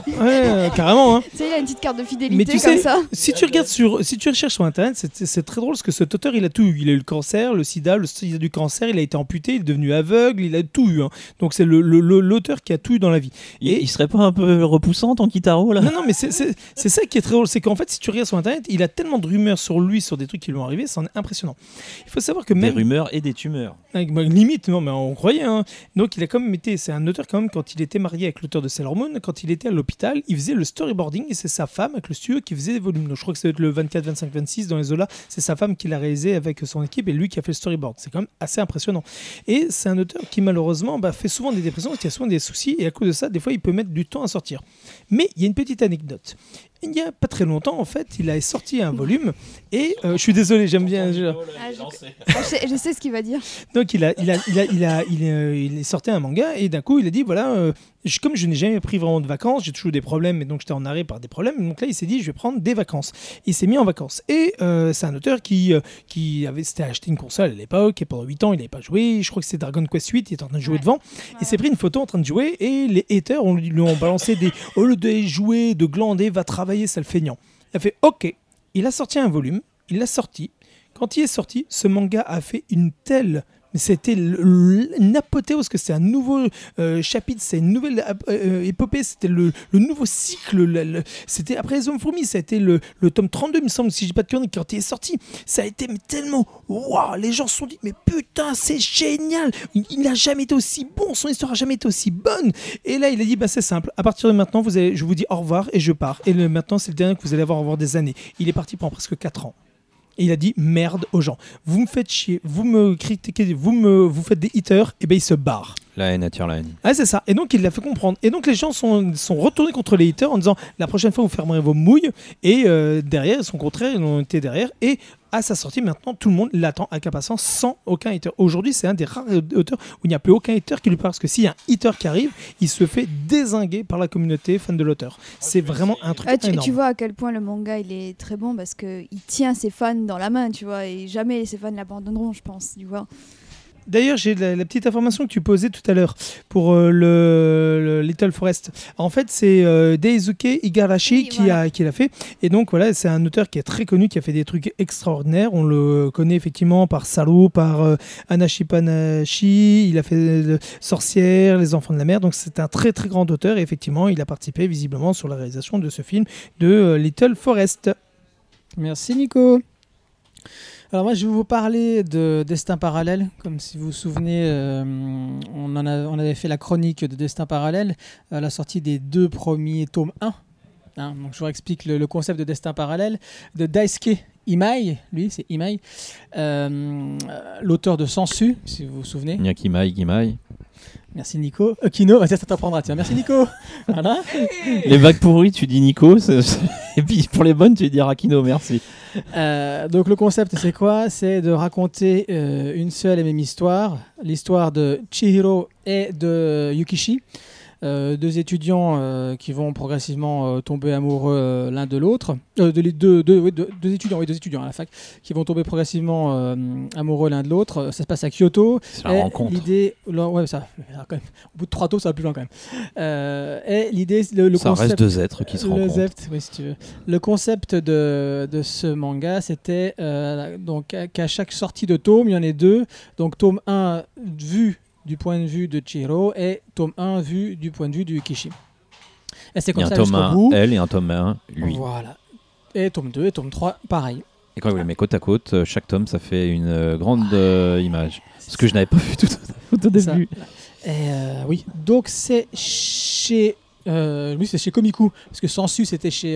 Ouais, euh, carrément. Hein. Tu sais, il a une petite carte de fidélité Mais tu comme sais, ça. Si tu regardes sur, si tu recherches sur internet, c'est c'est très drôle parce que cet auteur, il a tout eu. Il a eu le cancer, le sida, le sida du cancer, il a été amputé, il est devenu aveugle, il a tout eu. hein. Donc c'est le- le- le- l'auteur qui a tout eu dans la vie. Il, Et- il serait pas un peu repoussant ton Kitaro là? Non, non, mais c'est- c'est c'est ça qui est très drôle. C'est qu'en fait, si tu regardes sur internet, il a tellement de rumeurs sur lui, sur des trucs qui lui ont arrivé, c'est impressionnant. Il faut savoir que Des même. rumeurs et des tumeurs. Avec- bah, limite, non, mais on croyait. hein. Donc, il a quand même été. C'est un auteur, quand même, quand il était marié avec l'auteur de Sailor Moon, quand il était à l'hôpital, il faisait le storyboarding et c'est sa femme, avec le studio, qui faisait des volumes. Donc, je crois que c'est le 24, 25, 26 dans les Zola. C'est sa femme qui l'a réalisé avec son équipe et lui qui a fait le storyboard. C'est quand même assez impressionnant. Et c'est un auteur qui, malheureusement, bah, fait souvent des dépressions, qui a souvent des soucis et à cause de ça, des fois, il peut mettre du temps à sortir. Mais il y a une petite anecdote. Il n'y a pas très longtemps, en fait, il a sorti un volume et euh, je suis désolé, j'aime bien. je- Ah, je... Je sais, ce qu'il va dire. donc il a, il a, il a, il a, il, euh, il est sorti un manga et d'un coup il a dit voilà, euh, je- comme je n'ai jamais pris vraiment de vacances, j'ai toujours eu des problèmes et donc j'étais en arrêt par des problèmes. Donc là il s'est dit je vais prendre des vacances. Il s'est mis en vacances et euh, c'est un auteur qui, euh, qui avait s'était acheté une console à l'époque et pendant 8 ans il n'avait pas joué. Je crois que c'est Dragon Quest 8, il était en train de jouer Ouais. devant. Il s'est pris une photo en train de jouer et les haters on lui, lui ont balancé des au lieu de jouer, de glander, va travailler, ça le feignant. Il a fait ok. Il a sorti un volume, il l'a sorti. Quand il est sorti, ce manga a fait une telle. Mais c'était une apothéose, que c'est un nouveau euh, chapitre, c'est une nouvelle ap- euh, épopée, c'était le, nouveau cycle. le- le- c'était après les hommes fourmis, ça a été le, tome 32, il me semble, si dis pas de conneries, quand il est sorti. Ça a été tellement. Waouh Les gens se sont dit, mais putain, c'est génial Il n'a jamais été aussi bon, son histoire n'a jamais été aussi bonne. Et là, il a dit, bah c'est simple, à partir de maintenant, vous je vous dis au revoir et je pars. Et le, maintenant, c'est le dernier que vous allez avoir au revoir des années. Il est parti pendant presque 4 ans. Et il a dit merde aux gens. Vous me faites chier, vous me critiquez, vous me vous faites des haters, et ben il se barre. La haine attire la haine. Ah c'est ça. Et donc il l'a fait comprendre. Et donc les gens sont, sont retournés contre les haters en disant la prochaine fois vous fermerez vos mouilles. Et euh, derrière, son contraire, ils ont été derrière. Et à sa sortie, maintenant tout le monde l'attend avec impatience sans aucun hater. Aujourd'hui, c'est un des rares auteurs où il n'y a plus aucun hater qui lui parle. Parce que s'il y a un hater qui arrive, il se fait désinguer par la communauté fan de l'auteur. C'est vraiment un truc Ah, tu, énorme. tu vois à quel point le manga il est très bon parce que il tient ses fans dans la main, tu vois, et jamais ses fans l'abandonneront, je pense, tu vois. D'ailleurs, j'ai la, la petite information que tu posais tout à l'heure pour euh, le, le Little Forest. En fait, c'est euh, Daisuke Igarashi Oui, qui voilà. a qui l'a fait. Et donc voilà, c'est un auteur qui est très connu, qui a fait des trucs extraordinaires. On le connaît effectivement par Saru, par euh, Anashi Panashi. Il a fait euh, Sorcière, Les Enfants de la Mer. Donc c'est un très très grand auteur. Et effectivement, il a participé visiblement sur la réalisation de ce film de euh, Little Forest. Merci Nico. Alors moi je vais vous parler de Destin parallèle. Comme si vous vous souvenez, euh, on, a- avait fait la chronique de Destin parallèle à la sortie des deux premiers tomes 1. Hein, donc je vous explique le, concept de Destin parallèle de Daisuke Imai, lui c'est Imai, euh, l'auteur de Sensu, si vous vous souvenez. Nyakimai, Gimai. Merci Nico. Euh, Kino, bah, ça, t'apprendra, tiens. Merci Nico. voilà. Les vagues pourries, tu dis Nico. c'est- c'est- Et puis pour les bonnes, tu dis Rakino, merci. Euh, donc le concept c'est quoi? C'est de raconter euh, une seule et même histoire, l'histoire de Chihiro et de Yukishi, euh, deux étudiants euh, qui vont progressivement euh, tomber amoureux l'un de l'autre, de deux, deux, oui, deux- deux étudiants, oui, deux étudiants à la fac, qui vont tomber progressivement amoureux l'un de l'autre. Ça se passe à Kyoto. C'est la rencontre. L'idée, ouais, ça, alors, quand même, au bout de trois tours, ça va plus loin quand même. Et l'idée, le, le Ça concept, reste deux êtres qui se rencontrent. zept, oui, si tu veux. Le concept de, de ce manga, c'était donc qu'à chaque sortie de tome, il y en ait deux. Donc tome 1 vu du point de vue de Chihiro et tome 1 vu du point de vue de Yukishi. Et c'est Il y comme a un ça tome jusqu'au 1, bout. elle, et un tome 1, lui. Voilà. Et tome 2 et tome 3, pareil. Et quand vous les mets côte à côte, euh, chaque tome, ça fait une euh, grande euh, image. Ce que je n'avais pas vu tout, au- tout au début. Et euh, oui, donc c'est chez. Euh, oui, c'est chez Komiku. Parce que Sensu, c'était chez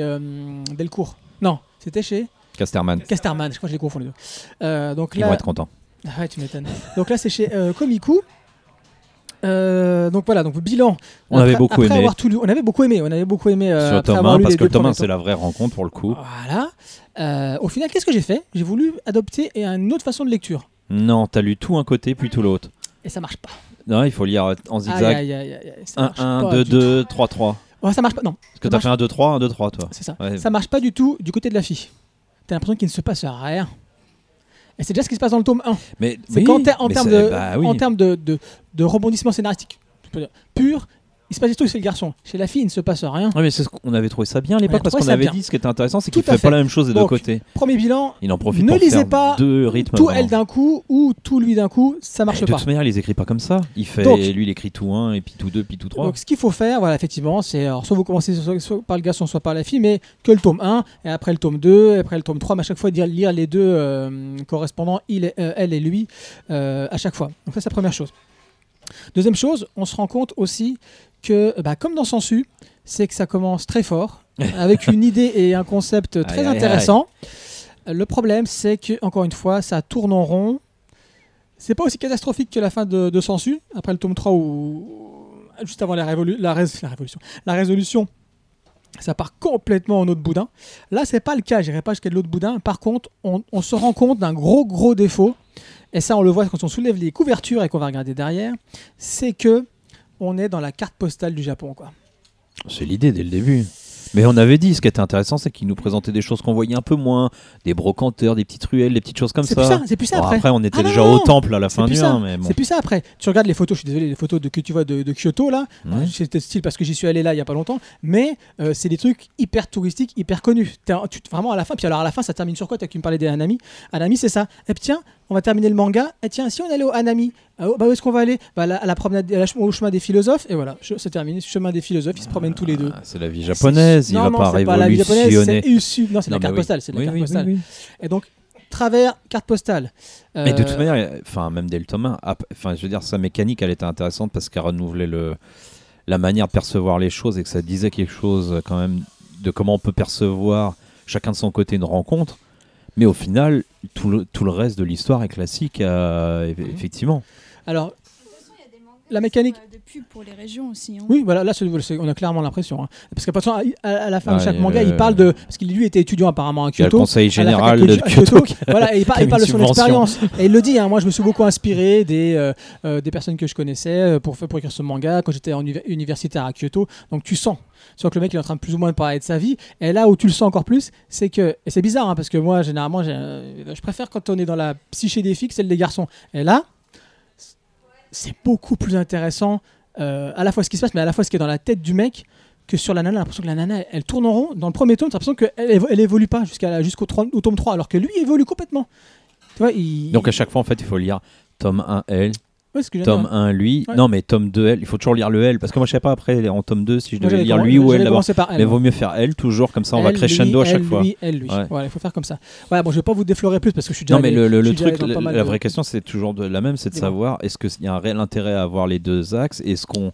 Delcourt. Non, c'était chez Casterman, Casterman. Je crois que je les confonds les deux. Euh, donc ils là, vont être contents. Ah ouais, tu m'étonnes. donc là, c'est chez Komiku. Euh, donc voilà, donc bilan. On avait beaucoup après aimé. avoir tout lu- on avait beaucoup aimé. On avait beaucoup aimé. euh, Sur après tome avoir 1, lu parce que le tome 1, premiers c'est la vraie rencontre pour le coup. Voilà. Euh, au final, qu'est-ce que j'ai fait? J'ai voulu adopter une autre façon de lecture. Non, t'as lu tout un côté, puis tout l'autre. Et ça marche pas. Non, il faut lire en zigzag. aïe, aïe, aïe, aïe, ça 1, marche 1, pas 2, du 2, 3, 3. tout. Ouais, ça marche pas. Non, Parce que t'as marche- fait un 2, 3, un 2, 3, toi. c'est ça. Ouais. Ça marche pas du tout du côté de la fille. T'as l'impression qu'il ne se passe rien. Et c'est déjà ce qui se passe dans le tome 1. Mais C'est oui, qu'en ter- en termes de, bah oui. en termes de, de, de rebondissement scénaristique pur, il se passe des trucs chez le garçon. Chez la fille, il ne se passe rien. Ouais, mais c'est ce qu'on avait trouvé ça bien à l'époque parce qu'on avait bien. dit ce qui était intéressant, c'est qu'il à fait fait. pas la même chose des deux côtés. Premier bilan, Il en profite ne pour lisez faire pas deux rythmes. tout vraiment. elle d'un coup ou tout lui d'un coup, ça marche de pas. toute manière, il les écrit pas comme ça. Il fait, Donc- lui, il écrit tout 1 et puis tout 2, puis tout 3. Donc ce qu'il faut faire, voilà, effectivement, c'est soit vous commencez soit, soit par le garçon, soit par la fille, mais que le tome 1, et après le tome 2, et après le tome 3, mais à chaque fois dire, lire les deux euh, correspondants, il et- euh, elle et lui, euh, à chaque fois. Donc ça, c'est la première chose. Deuxième chose, on se rend compte aussi que, bah, comme dans Sensu, c'est que ça commence très fort, avec une idée et un concept très Aïe, aïe, intéressant. Le problème, c'est que, encore une fois, ça tourne en rond. C'est pas aussi catastrophique que la fin de, de Sensu, après le tome 3 où, juste avant la, révolu- la, rés- la révolution, la résolution, ça part complètement en autre boudin. Là, c'est pas le cas, j'irai pas jusqu'à de l'autre boudin. Par contre, on, on se rend compte d'un gros gros défaut, et ça on le voit quand on soulève les couvertures et qu'on va regarder derrière, c'est que on est dans la carte postale du Japon. Quoi. C'est l'idée dès le début. Mais on avait dit, ce qui était intéressant, c'est qu'il nous présentait des choses qu'on voyait un peu moins, des brocanteurs, des petites ruelles, des petites choses comme C'est ça. plus ça, c'est plus ça Bon, après. après, on était Ah déjà non, au temple à la fin du ça. 1, mais bon. C'est plus ça après. Tu regardes les photos, je suis désolé, les photos de, que tu vois de, de Kyoto là, Ouais. c'était style parce que j'y suis allé là il y a pas longtemps, mais euh, c'est des trucs hyper touristiques, hyper connus. Un- tu- vraiment à la fin, puis alors à la fin ça termine sur quoi T'as qui me parlais des Hanami. Hanami c'est ça. Et puis tiens, on va terminer le manga. Et tiens, si on allait au Hanami, ah, oh, bah où est-ce qu'on va aller Bah à la promenade, à la ch- au chemin des philosophes. Et voilà, c'est terminé. Chemin des philosophes, ils se promènent tous les deux. Ah, c'est la vie japonaise, il non, va non, pas c'est pas la vie japonaise, révolutionner. c'est issu- Non, c'est la carte oui. postale. C'est la Oui, carte oui, postale. Et donc travers carte postale. Mais de Euh, toute manière, enfin même dès le tome 1, ap- enfin je veux dire sa mécanique, elle était intéressante parce qu'elle renouvelait le la manière de percevoir les choses et que ça disait quelque chose euh, quand même de comment on peut percevoir chacun de son côté une rencontre. Mais au final, tout le, tout le reste de l'histoire est classique, euh, eff- effectivement. Alors, La mécanique- De pub pour les régions aussi. hein. Oui, voilà, là, on a clairement l'impression. hein. Parce qu'à à, à, à la fin de Ouais, chaque il manga, il parle de. Parce qu'il lui était étudiant apparemment à Il y a le Kyoto. conseil général de Kyoto. voilà, et il, il parle une de son expérience. Et il le dit, hein, moi je me suis beaucoup inspiré des, euh, euh, des personnes que je connaissais euh, pour, faire- pour écrire ce manga quand j'étais en univer- universitaire à Kyoto. Donc tu sens. Tu sens que le mec il est en train de plus ou moins de parler de sa vie. Et là où tu le sens encore plus, c'est que. Et c'est bizarre, hein, parce que moi généralement, euh, je préfère quand on est dans la psyché des filles que celle des garçons. Et là. C'est beaucoup plus intéressant euh, à la fois ce qui se passe, mais à la fois ce qui est dans la tête du mec que sur la nana. L'impression que la nana, elle, elle tourne en rond. Dans le premier tome, t'as l'impression qu'elle évo- elle évolue pas jusqu'à jusqu'au tome 3, alors que lui évolue complètement. Tu vois, il... Donc à chaque fois, en fait, il faut lire tome 1 L, Ouais, ce que tome dire. 1 lui. Ouais. Non, mais tome 2 L, il faut toujours lire le L. Parce que moi, je sais pas après, en tome 2, si je devais lire lui ou elle d'abord. Mais vaut mieux faire elle toujours, comme ça on va crescendo lui, à chaque elle, fois. Lui, elle, lui. Ouais. Voilà, il faut faire comme ça. Ouais, bon, je vais pas vous déflorer plus parce que je suis déjà Non, mais allé- le, le- truc, la, de- vraie question, c'est toujours de, la même, c'est de savoir est-ce qu'il y a un réel intérêt à avoir les deux axes? Est-ce qu'on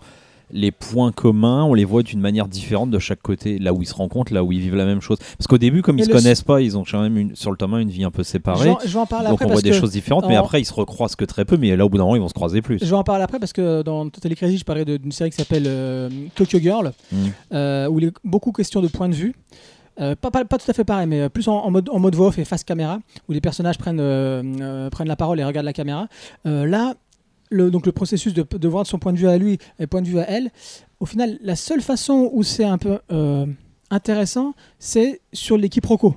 les points communs, on les voit d'une manière différente de chaque côté, là où ils se rencontrent, là où ils vivent la même chose. Parce qu'au début, comme Mais ils se connaissent pas, ils ont quand même une, sur le tome 1 une vie un peu séparée. vais en- je vais en parler Donc après on voit des choses différentes, mais après ils se recroisent que très peu. Mais là, au bout d'un moment, ils vont se croiser plus. Je vais en parler après parce que dans Totally Crazy, je parlais de- d'une série qui s'appelle euh, Tokyo Girl, Mm. euh, où il est beaucoup question de point de vue. Euh, pas, pas, pas tout à fait pareil, mais euh, plus en, en mode, en mode voix off et face caméra, où les personnages prennent, prennent la parole et regardent la caméra. Là, le, donc le processus de, de voir de son point de vue à lui et point de vue à elle, au final, la seule façon où c'est un peu euh, intéressant, c'est sur les quiproquos.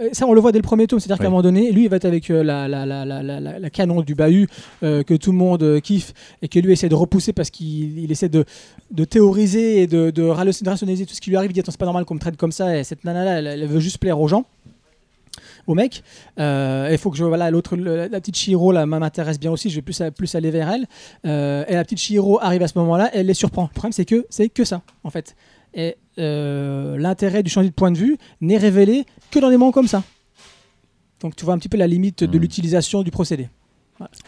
Et ça, on le voit dès le premier tome, c'est-à-dire qu'à un moment donné, lui, il va être avec euh, la, la, la, la, canon du bahut euh, que tout le monde euh, kiffe et que lui essaie de repousser parce qu'il il essaie de, de théoriser et de, rationaliser tout ce qui lui arrive. Il dit Attends, c'est pas normal qu'on me traite comme ça. Et cette nana-là, elle, elle veut juste plaire aux gens, aux mecs. Euh, Il faut que je. Voilà, l'autre, la, la petite Chihiro, là, m'intéresse bien aussi. Je vais plus, plus aller vers elle. Euh, et la petite Chihiro arrive à ce moment-là, elle les surprend. Le problème, c'est que c'est que ça, en fait. Et euh, l'intérêt du changer de point de vue n'est révélé que dans des moments comme ça. Donc tu vois un petit peu la limite de Hmm. l'utilisation du procédé.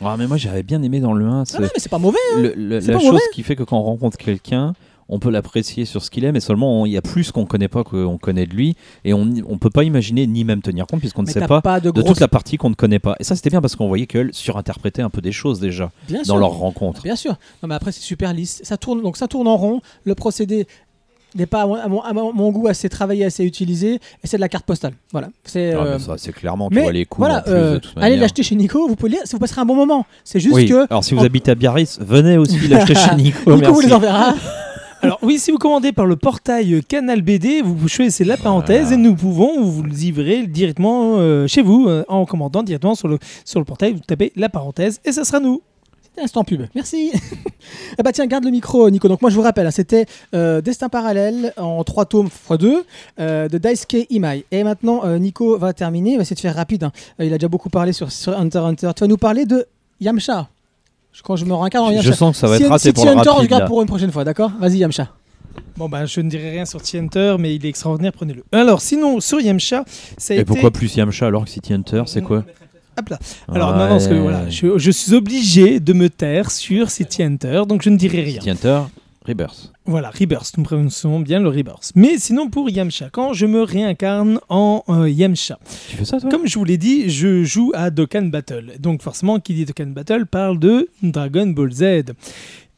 Ah, mais moi, j'avais bien aimé dans le 1. Ah c'est- non, mais c'est pas mauvais. le- le- c'est la pas chose mauvais. qui fait que quand on rencontre quelqu'un, on peut l'apprécier sur ce qu'il est, mais seulement il y a plus qu'on connaît pas qu'on connaît de lui, et on on peut pas imaginer ni même tenir compte puisqu'on ne sait pas, pas de, toute la partie qu'on ne connaît pas. Et ça c'était bien parce qu'on voyait qu'elle surinterprétait un peu des choses déjà Bien dans sûr. leur rencontre. Bien sûr. Non, mais après, c'est super lisse. Ça tourne, donc ça tourne en rond. Le procédé n'est pas, à mon, à mon- à mon- mon goût, assez travaillé, assez utilisé. Et c'est de la carte postale. Voilà. C'est. Euh, clairement tu mais vois les coups voilà, en plus euh, de toute allez l'acheter chez Nico. Vous pouvez lire. Vous passerez un bon moment. C'est juste Oui. que Alors si vous en- habitez à Biarritz, venez aussi l'acheter chez Nico. Nico vous merci. les enverra. Alors oui, si vous commandez par le portail Canal BD, vous choisissez la parenthèse et nous pouvons vous le livrer directement euh, chez vous euh, en commandant directement sur le, sur le portail. Vous tapez la parenthèse et ça sera nous. C'était instant pub. Merci. ah bah tiens, garde le micro, Nico. Donc moi, je vous rappelle, hein, c'était euh, Destin parallèle en 3 tomes x 2 euh, de Daisuke Imai. Et maintenant, euh, Nico va terminer. Il va essayer de faire rapide. hein. Il a déjà beaucoup parlé sur, sur Hunter Hunter. Tu vas nous parler de Yamcha. Je- Quand je me rencarde en Je sens que ça va si, être raté si pour le Hunter, rapide. garde là. pour une prochaine fois, d'accord Vas-y, Yamcha. Bon bah je ne dirai rien sur T-Hunter, mais il est extraordinaire, prenez-le. Alors sinon sur Yamcha, ça a Et été... pourquoi plus Yamcha alors que City Hunter C'est quoi Hop là. Alors non, non, parce que Ouais. voilà, je, je suis obligé de me taire sur City Hunter, donc je ne dirai rien. City Hunter, Rebirth. Voilà, Rebirth, nous prononçons bien le Rebirth. Mais sinon pour Yamcha, quand je me réincarne en euh, Yamcha, Tu fais ça toi? Comme je vous l'ai dit, je joue à Dokkan Battle. Donc forcément, qui dit Dokkan Battle parle de Dragon Ball Z.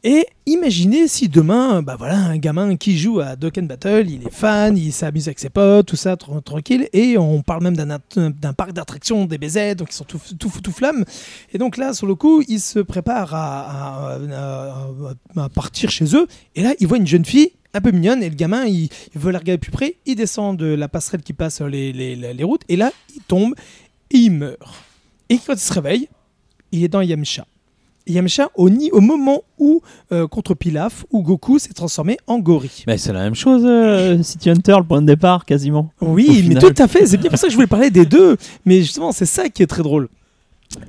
Et imaginez si demain, bah voilà, un gamin qui joue à Dokkan Battle, il est fan, il s'amuse avec ses potes, tout ça, tr- tranquille, et on parle même d'un parc d'attractions, des BZ, donc ils sont tout, tout tout flamme. Et donc là, sur le coup, il se prépare à, partir chez eux, et là, il voit une jeune fille un peu mignonne, et le gamin, il, veut la regarder de plus près, il descend de la passerelle qui passe les- les- les routes, et là, il tombe, et il meurt. Et quand il se réveille, il est dans Yamcha. Yamcha, au, au moment où, euh, contre Pilaf, où Goku s'est transformé en gorille. Mais c'est la même chose, euh, City Hunter, le point de départ quasiment. Oui, mais tout à fait. C'est bien pour ça que je voulais parler des deux. Mais justement, c'est ça qui est très drôle.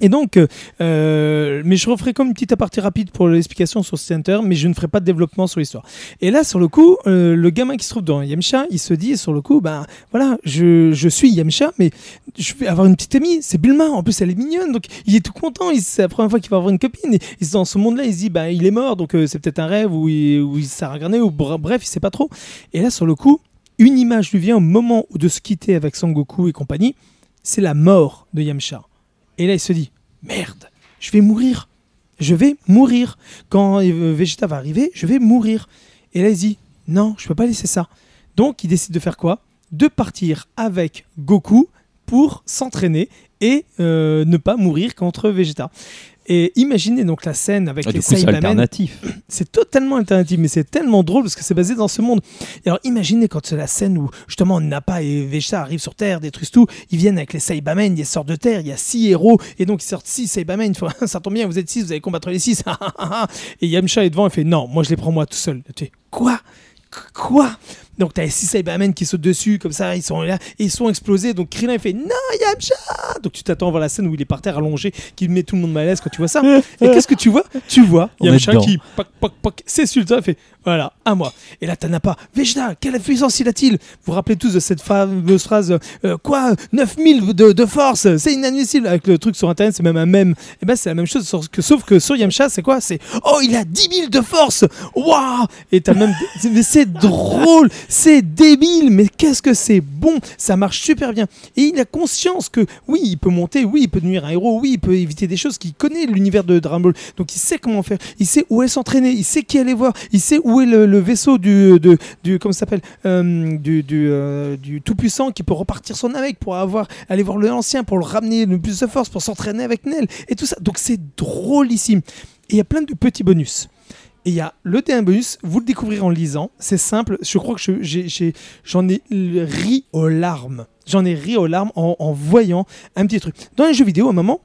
Et donc, euh, mais je referai comme une petite aparté rapide pour l'explication sur Center, mais je ne ferai pas de développement sur l'histoire. Et là, sur le coup, euh, le gamin qui se trouve dans Yamcha, il se dit sur le coup, ben voilà, je, je suis Yamcha, mais je vais avoir une petite amie, c'est Bulma. En plus, elle est mignonne, donc il est tout content. C'est la première fois qu'il va avoir une copine. Et, dans ce monde-là, il se dit, ben il est mort, donc euh, c'est peut-être un rêve où il, où il s'est ou br- bref, il sait pas trop. Et là, sur le coup, une image lui vient au moment de se quitter avec Son Goku et compagnie, c'est la mort de Yamcha. Et là, il se dit Merde, je vais mourir. Je vais mourir. Quand euh, Vegeta va arriver, je vais mourir. Et là, il se dit Non, je peux pas laisser ça. Donc, il décide de faire quoi? De partir avec Goku pour s'entraîner et euh, ne pas mourir contre Vegeta. Et imaginez donc la scène avec Ah, les c'est alternatif. C'est totalement alternatif, mais c'est tellement drôle parce que c'est basé dans ce monde. Et alors imaginez quand c'est la scène où justement Nappa et Vegeta arrivent sur Terre, détruisent tout, ils viennent avec les Cybermen, ils sortent de Terre, il y a six héros, et donc ils sortent six font, ça tombe bien, vous êtes six, vous allez combattre les six. et Yamcha est devant, il fait non, moi je les prends moi tout seul. Tu fais, quoi? Quoi? Donc t'as six Cybermen qui sautent dessus comme ça, ils sont là et ils sont explosés. Donc Krillin il fait non Yamcha. Donc tu t'attends à voir la scène où il est par terre allongé, qui met tout le monde mal à l'aise quand tu vois ça. Et qu'est-ce que tu vois? Tu vois Yamcha qui s'essuie le temps, il fait voilà à moi. Et là pas Vegeta, quelle puissance il a-t-il? Vous vous rappelez tous de cette fameuse phrase euh, quoi? 9000 de, de force, c'est inadmissible! Avec le truc sur internet, c'est même un même. Et ben c'est la même chose sauf que, sauf que sur Yamcha c'est quoi? C'est oh il a 10 000 de force, waouh! Et t'as même c'est- drôle, c'est débile, mais qu'est-ce que c'est bon, ça marche super bien. Et il a conscience que oui, il peut monter, oui, il peut devenir un héros, oui, il peut éviter des choses, qu'il connaît l'univers de Dragon Ball, donc il sait comment faire, il sait où est s'entraîner, il sait qui aller voir, il sait où est le vaisseau du, du s'appelle, euh, du, du, euh, tout puissant qui peut repartir son avec pour avoir aller voir le ancien, pour le ramener le plus de force, pour s'entraîner avec Nel et tout ça. Donc c'est drôlissime. Et il y a plein de petits bonus. Et il y a le D1 bonus, vous le découvrirez en lisant. C'est simple, je crois que j'en ai, ri aux larmes. J'en ai ri aux larmes en, en voyant un petit truc. Dans les jeux vidéo, à un moment,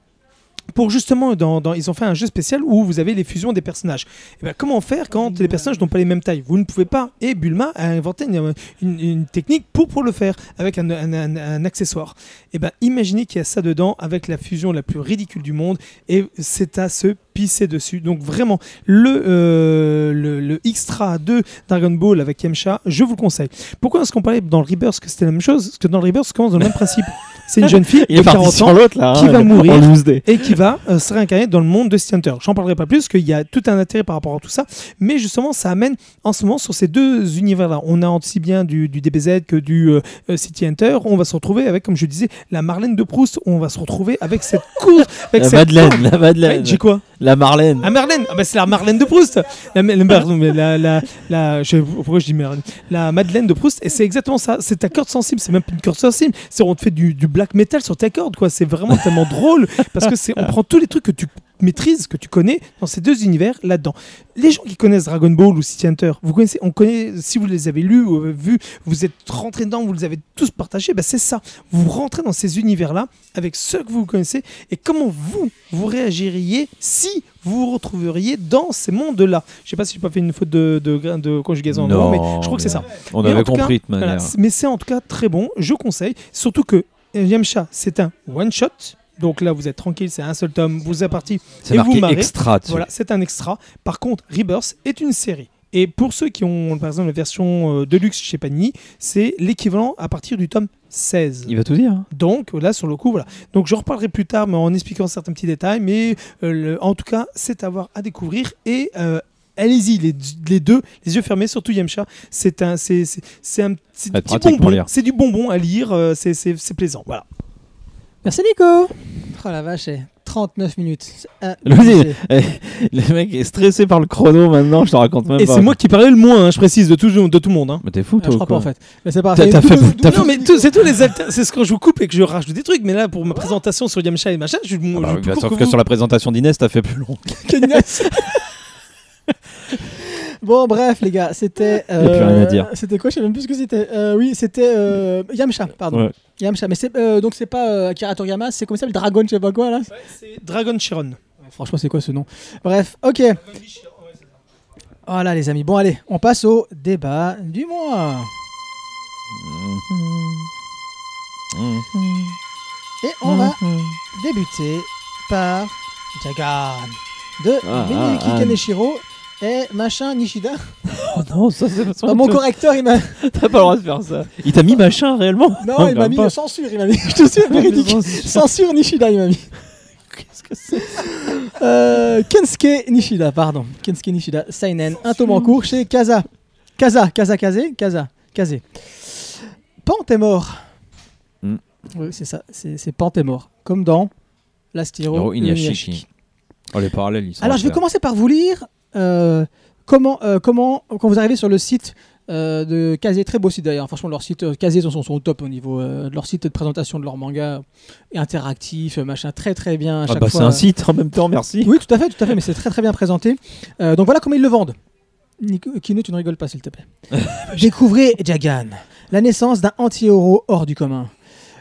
pour justement, dans, dans- ils ont fait un jeu spécial où vous avez les fusions des personnages. Et ben, comment faire quand les personnages n'ont pas les mêmes tailles? Vous ne pouvez pas. Et Bulma a inventé une, une- une technique pour, pour le faire, avec un, un- un- un accessoire. Et ben, imaginez qu'il y a ça dedans, avec la fusion la plus ridicule du monde, et c'est à se pisser dessus. Donc vraiment, le, euh, le, le extra de Dragon Ball avec Yamcha, je vous le conseille. Pourquoi est-ce qu'on parlait dans le Rebirth que c'était la même chose Parce que dans le Rebirth, ça commence dans le même principe. C'est une jeune fille Il de est parti 40 sur ans qui hein, va mourir. Loose day. et qui va euh, se réincarner dans le monde de City Hunter. J'en parlerai pas plus, parce qu'il y a tout un intérêt par rapport à tout ça, mais justement, ça amène en ce moment sur ces deux univers-là. On a aussi bien du, du DBZ que du euh, City Hunter. On va se retrouver avec, comme je disais, la Marlène de Proust. On va se retrouver avec cette course. Avec La cette Madeleine, la Ouais, Madeleine. J'ai quoi? La Marlène. Ah Marlène. Ah bah c'est la Marlène de Proust. La, la, pardon, mais la, la, pourquoi je dis Marlène. La Madeleine de Proust et c'est exactement ça. C'est ta corde sensible. C'est même pas une corde sensible. C'est on te fait du, du black metal sur ta corde quoi. C'est vraiment tellement drôle parce que c'est on prend tous les trucs que tu maîtrises que tu connais dans ces deux univers là dedans les gens qui connaissent Dragon Ball ou City Hunter vous connaissez on connaît si vous les avez lus ou vus vous êtes rentrés dedans vous les avez tous partagés bah c'est ça vous rentrez dans ces univers là avec ceux que vous connaissez et comment vous vous réagiriez si vous vous retrouveriez dans ces mondes-là. Je sais pas si j'ai pas fait une faute de, de, de conjugaison, non, mais je crois que c'est ça. On Mais avait tout cas, compris de manière. mais c'est en tout cas très bon, je conseille. Surtout que Yamcha, c'est un one-shot. Donc là, vous êtes tranquille, c'est un seul tome, vous êtes parti. C'est vous marqué marrez. extra dessus. Voilà, c'est un extra. Par contre, Rebirth est une série. Et pour ceux qui ont, par exemple, la version euh, Deluxe chez Panini, c'est l'équivalent à partir du tome 16. Il va tout dire. hein. Donc là, sur le coup, voilà. Donc je reparlerai plus tard, mais en expliquant certains petits détails. Mais euh, le- en tout cas, c'est à voir, à découvrir. Et euh, allez-y, les, les deux, les yeux fermés, surtout Yamcha. C'est un, c'est, c'est, c'est un c'est du pour bonbon. C'est du bonbon à lire. euh, c'est plaisant. Voilà. Merci Nico. Oh la vache, eh, 39 minutes. C'est Le abusé. Le mec est stressé par le chrono maintenant, je te raconte même Et pas. c'est moi qui parlais le moins, hein, je précise, de tout, de tout le monde. hein. Mais t'es fou, Ah, toi je crois pas en fait. Mais c'est double- Non mais tout- c'est tous les alter- c'est ce que je vous coupe et que je rajoute des trucs mais là pour ma présentation sur Yamcha et machin je, Ah bah je bah, Sauf que que vous. sur la présentation d'Inès, t'as fait plus long. Bon, bref, les gars, c'était. A plus rien à dire. C'était quoi? Je sais même plus ce que c'était. Euh, oui, c'était euh, Yamcha, pardon. Ouais. Yamcha, mais c'est euh, donc c'est pas euh, Akira Toriyama, c'est comme ça le Dragon, je sais pas quoi là. c'est Dragon Chiron Franchement, c'est quoi ce nom? Bref, ok. Voilà, les amis. Bon, allez, on passe au débat du mois. Et on va débuter par Jagan de Ah, Minuyuki ah, ah. Kaneshiro et machin Nishida. Oh non, ça c'est pas Ah, mon correcteur, il m'a. T'as pas le droit de faire ça. Il t'a mis machin réellement Non, il m'a mis censure, il m'a mis. Je te suis véridique. Censure Nishida, il m'a mis. Qu'est-ce que c'est Euh, Kensuke Nishida, pardon. Kensuke Nishida, Seinen, un tome en cours chez Kaza. Kaza, Kaza, Kaze, Kaza, Kaze. Pante est mort. Hmm. Oui, c'est ça, c'est c'est est mort. Comme dans l'Astiro Hiro Inuyashiki. Oh, les parallèles, ils sont Alors, je vais commencer par vous lire comment, euh, comment, quand vous arrivez sur le site euh, de Kazé, très beau site d'ailleurs. Franchement, leur site euh, Kazé sont, sont au top au niveau euh, de leur site de présentation de leur manga interactif, euh, machin, très très bien. à Ah chaque bah c'est un site en même temps, merci. Oui, tout à fait, tout à fait, mais c'est très très bien présenté. Euh, donc voilà comment ils le vendent. Nico, Kino, tu ne rigoles pas s'il te plaît. Découvrez Jagan, la naissance d'un anti-héros hors du commun.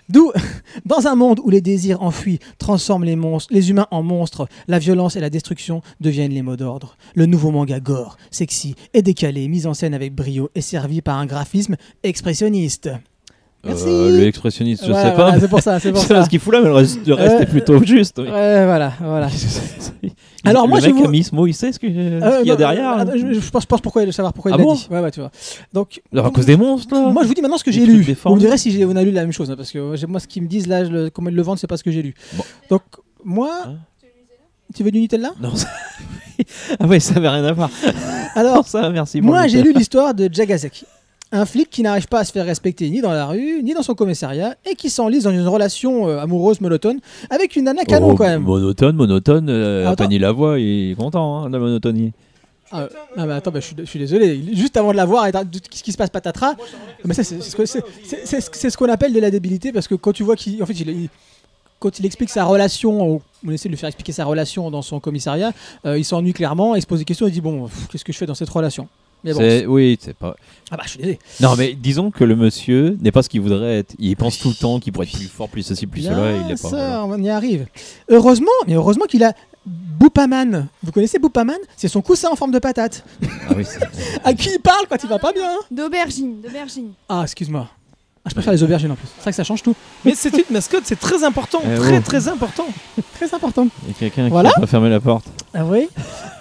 D'où, dans un monde où les désirs enfuis transforment les monstres, les humains en monstres, la violence et la destruction deviennent les mots d'ordre. Le nouveau manga gore, sexy et décalé, mis en scène avec brio et servi par un graphisme expressionniste. Merci. Euh, le expressionniste, je Ouais, sais pas. c'est pour ça, c'est pour Je ça. ce qu'il fout là, mais le reste, le reste Ouais. est plutôt juste. oui. Ouais, voilà, voilà. Il- Alors, le moi, je mec vous- mis ce mot, il sait ce Euh, qu'il y a non, derrière. euh, je, je pense, pense pourquoi, savoir pourquoi il Ah l'a bon dit. Ouais, ouais, tu vois. Donc, Alors, à cause des monstres là moi, je vous dis maintenant ce que j'ai lu. Vous me direz si on a lu la même chose, hein, parce que euh, moi, ce qu'ils me disent là, je le- comment ils le vendent, c'est pas ce que j'ai lu. Bon. Donc, moi, Hein tu veux du Nutella? Non, ça... ah ouais, ça avait rien à voir. Alors, ça, merci. moi, j'ai lu l'histoire de Jagasaki. Un flic qui n'arrive pas à se faire respecter ni dans la rue, ni dans son commissariat, et qui s'enlise dans une relation euh, amoureuse monotone avec une nana canon Oh, quand même. Monotone, monotone. Euh, Attends. Apani la voix, il est content hein, de la monotonie. Ah, non, mais attends, bah, je, suis, je suis désolé. Il- Juste avant de la voir, et t'as- qu'est-ce qui se passe, patatras Mais ça, c'est c'est ce que- c'est- c'est- c'est ce c'est ce qu'on appelle de la débilité, parce que quand tu vois qu'il en fait, il, il- quand il explique sa relation, on essaie de lui faire expliquer sa relation dans son commissariat, euh, il s'ennuie clairement, il se pose des questions, il dit bon, pff, qu'est-ce que je fais dans cette relation? Mais bon, C'est- oui, c'est pas. ah bah je suis désolé. Non, mais disons que le monsieur n'est pas ce qu'il voudrait être. Il pense tout le temps qu'il pourrait être plus fort, plus ceci, plus cela. Il Bien est pas. sûr, voilà. on y arrive. Heureusement, mais heureusement qu'il a Boupaman. Vous connaissez Boupaman? C'est son coussin en forme de patate. Ah oui, c'est- À qui il parle quand il va pas bien? D'aubergine, d'aubergine. Ah, excuse-moi. Ah, je préfère les aubergines en plus. C'est vrai que ça change tout. Mais c'est une mascotte, c'est très important, Eh très oh. très important. Très important. il y a quelqu'un Voilà. qui a pas fermé la porte. Ah oui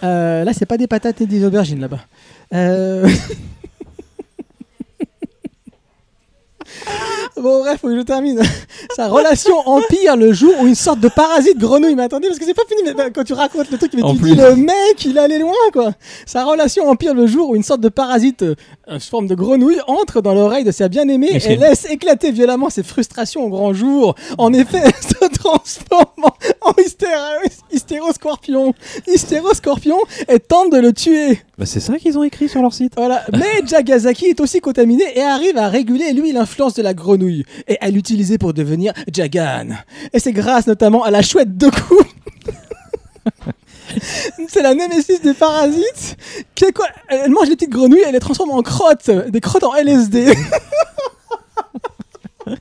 Euh, Là, c'est pas des patates et des aubergines là-bas. Euh... bon, bref, faut que je termine. Sa relation empire le jour où une sorte de parasite grenouille. Mais attendez, parce que c'est pas fini. Mais bah, quand tu racontes le truc, mais tu plus. dis le mec, il allait loin, quoi. Sa relation empire le jour où une sorte de parasite, euh, forme de grenouille, entre dans l'oreille de sa bien-aimée et laisse éclater violemment ses frustrations au grand jour. En effet, elle se transforme en, en hystéro- hystéroscorpion. Hystéroscorpion et tente de le tuer. Bah, c'est ça qu'ils ont écrit sur leur site. Voilà. Mais Jagasaki est aussi contaminé et arrive à réguler, lui, l'influence de la grenouille et à l'utiliser pour devenir Jagan. Et c'est grâce notamment à la chouette de cou. C'est la némésis des parasites. Qui est quoi Elle mange les petites grenouilles, elle les transforme en crottes, des crottes en LSD.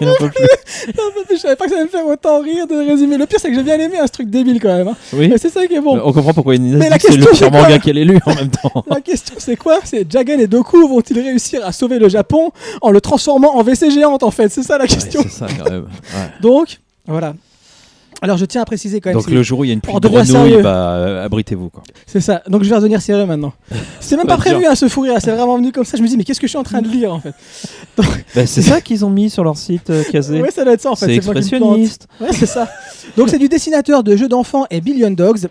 Il en peut plus. Non, mais je savais pas que ça allait me faire autant rire de résumer. Le pire, c'est que j'ai bien aimé un truc débile quand même. hein. Oui. Mais c'est ça qui est bon. On comprend pourquoi la dit que c'est le pire manga qu'elle ait lu en même temps. La question c'est quoi? C'est Jagan et Doku vont-ils réussir à sauver le Japon en le transformant en WC géante en fait? C'est ça la Ouais, question. c'est ça quand même. Ouais. Donc, voilà. Alors je tiens à préciser quand même, Donc c'est- le jour où il y a une pluie de sérieux. bah euh, abritez-vous quoi. c'est ça. Donc je vais redevenir sérieux maintenant. C'était même Pas prévu à ce fou rire, c'est vraiment venu comme ça. Je me dis mais qu'est-ce que je suis en train de lire en fait? Bah, c'est ça qu'ils ont mis sur leur site euh, Kazé. Ouais, ça doit être ça en fait. c'est expressionniste. Ouais, c'est ça. Donc c'est du dessinateur de jeux d'enfants et Billion Dogs.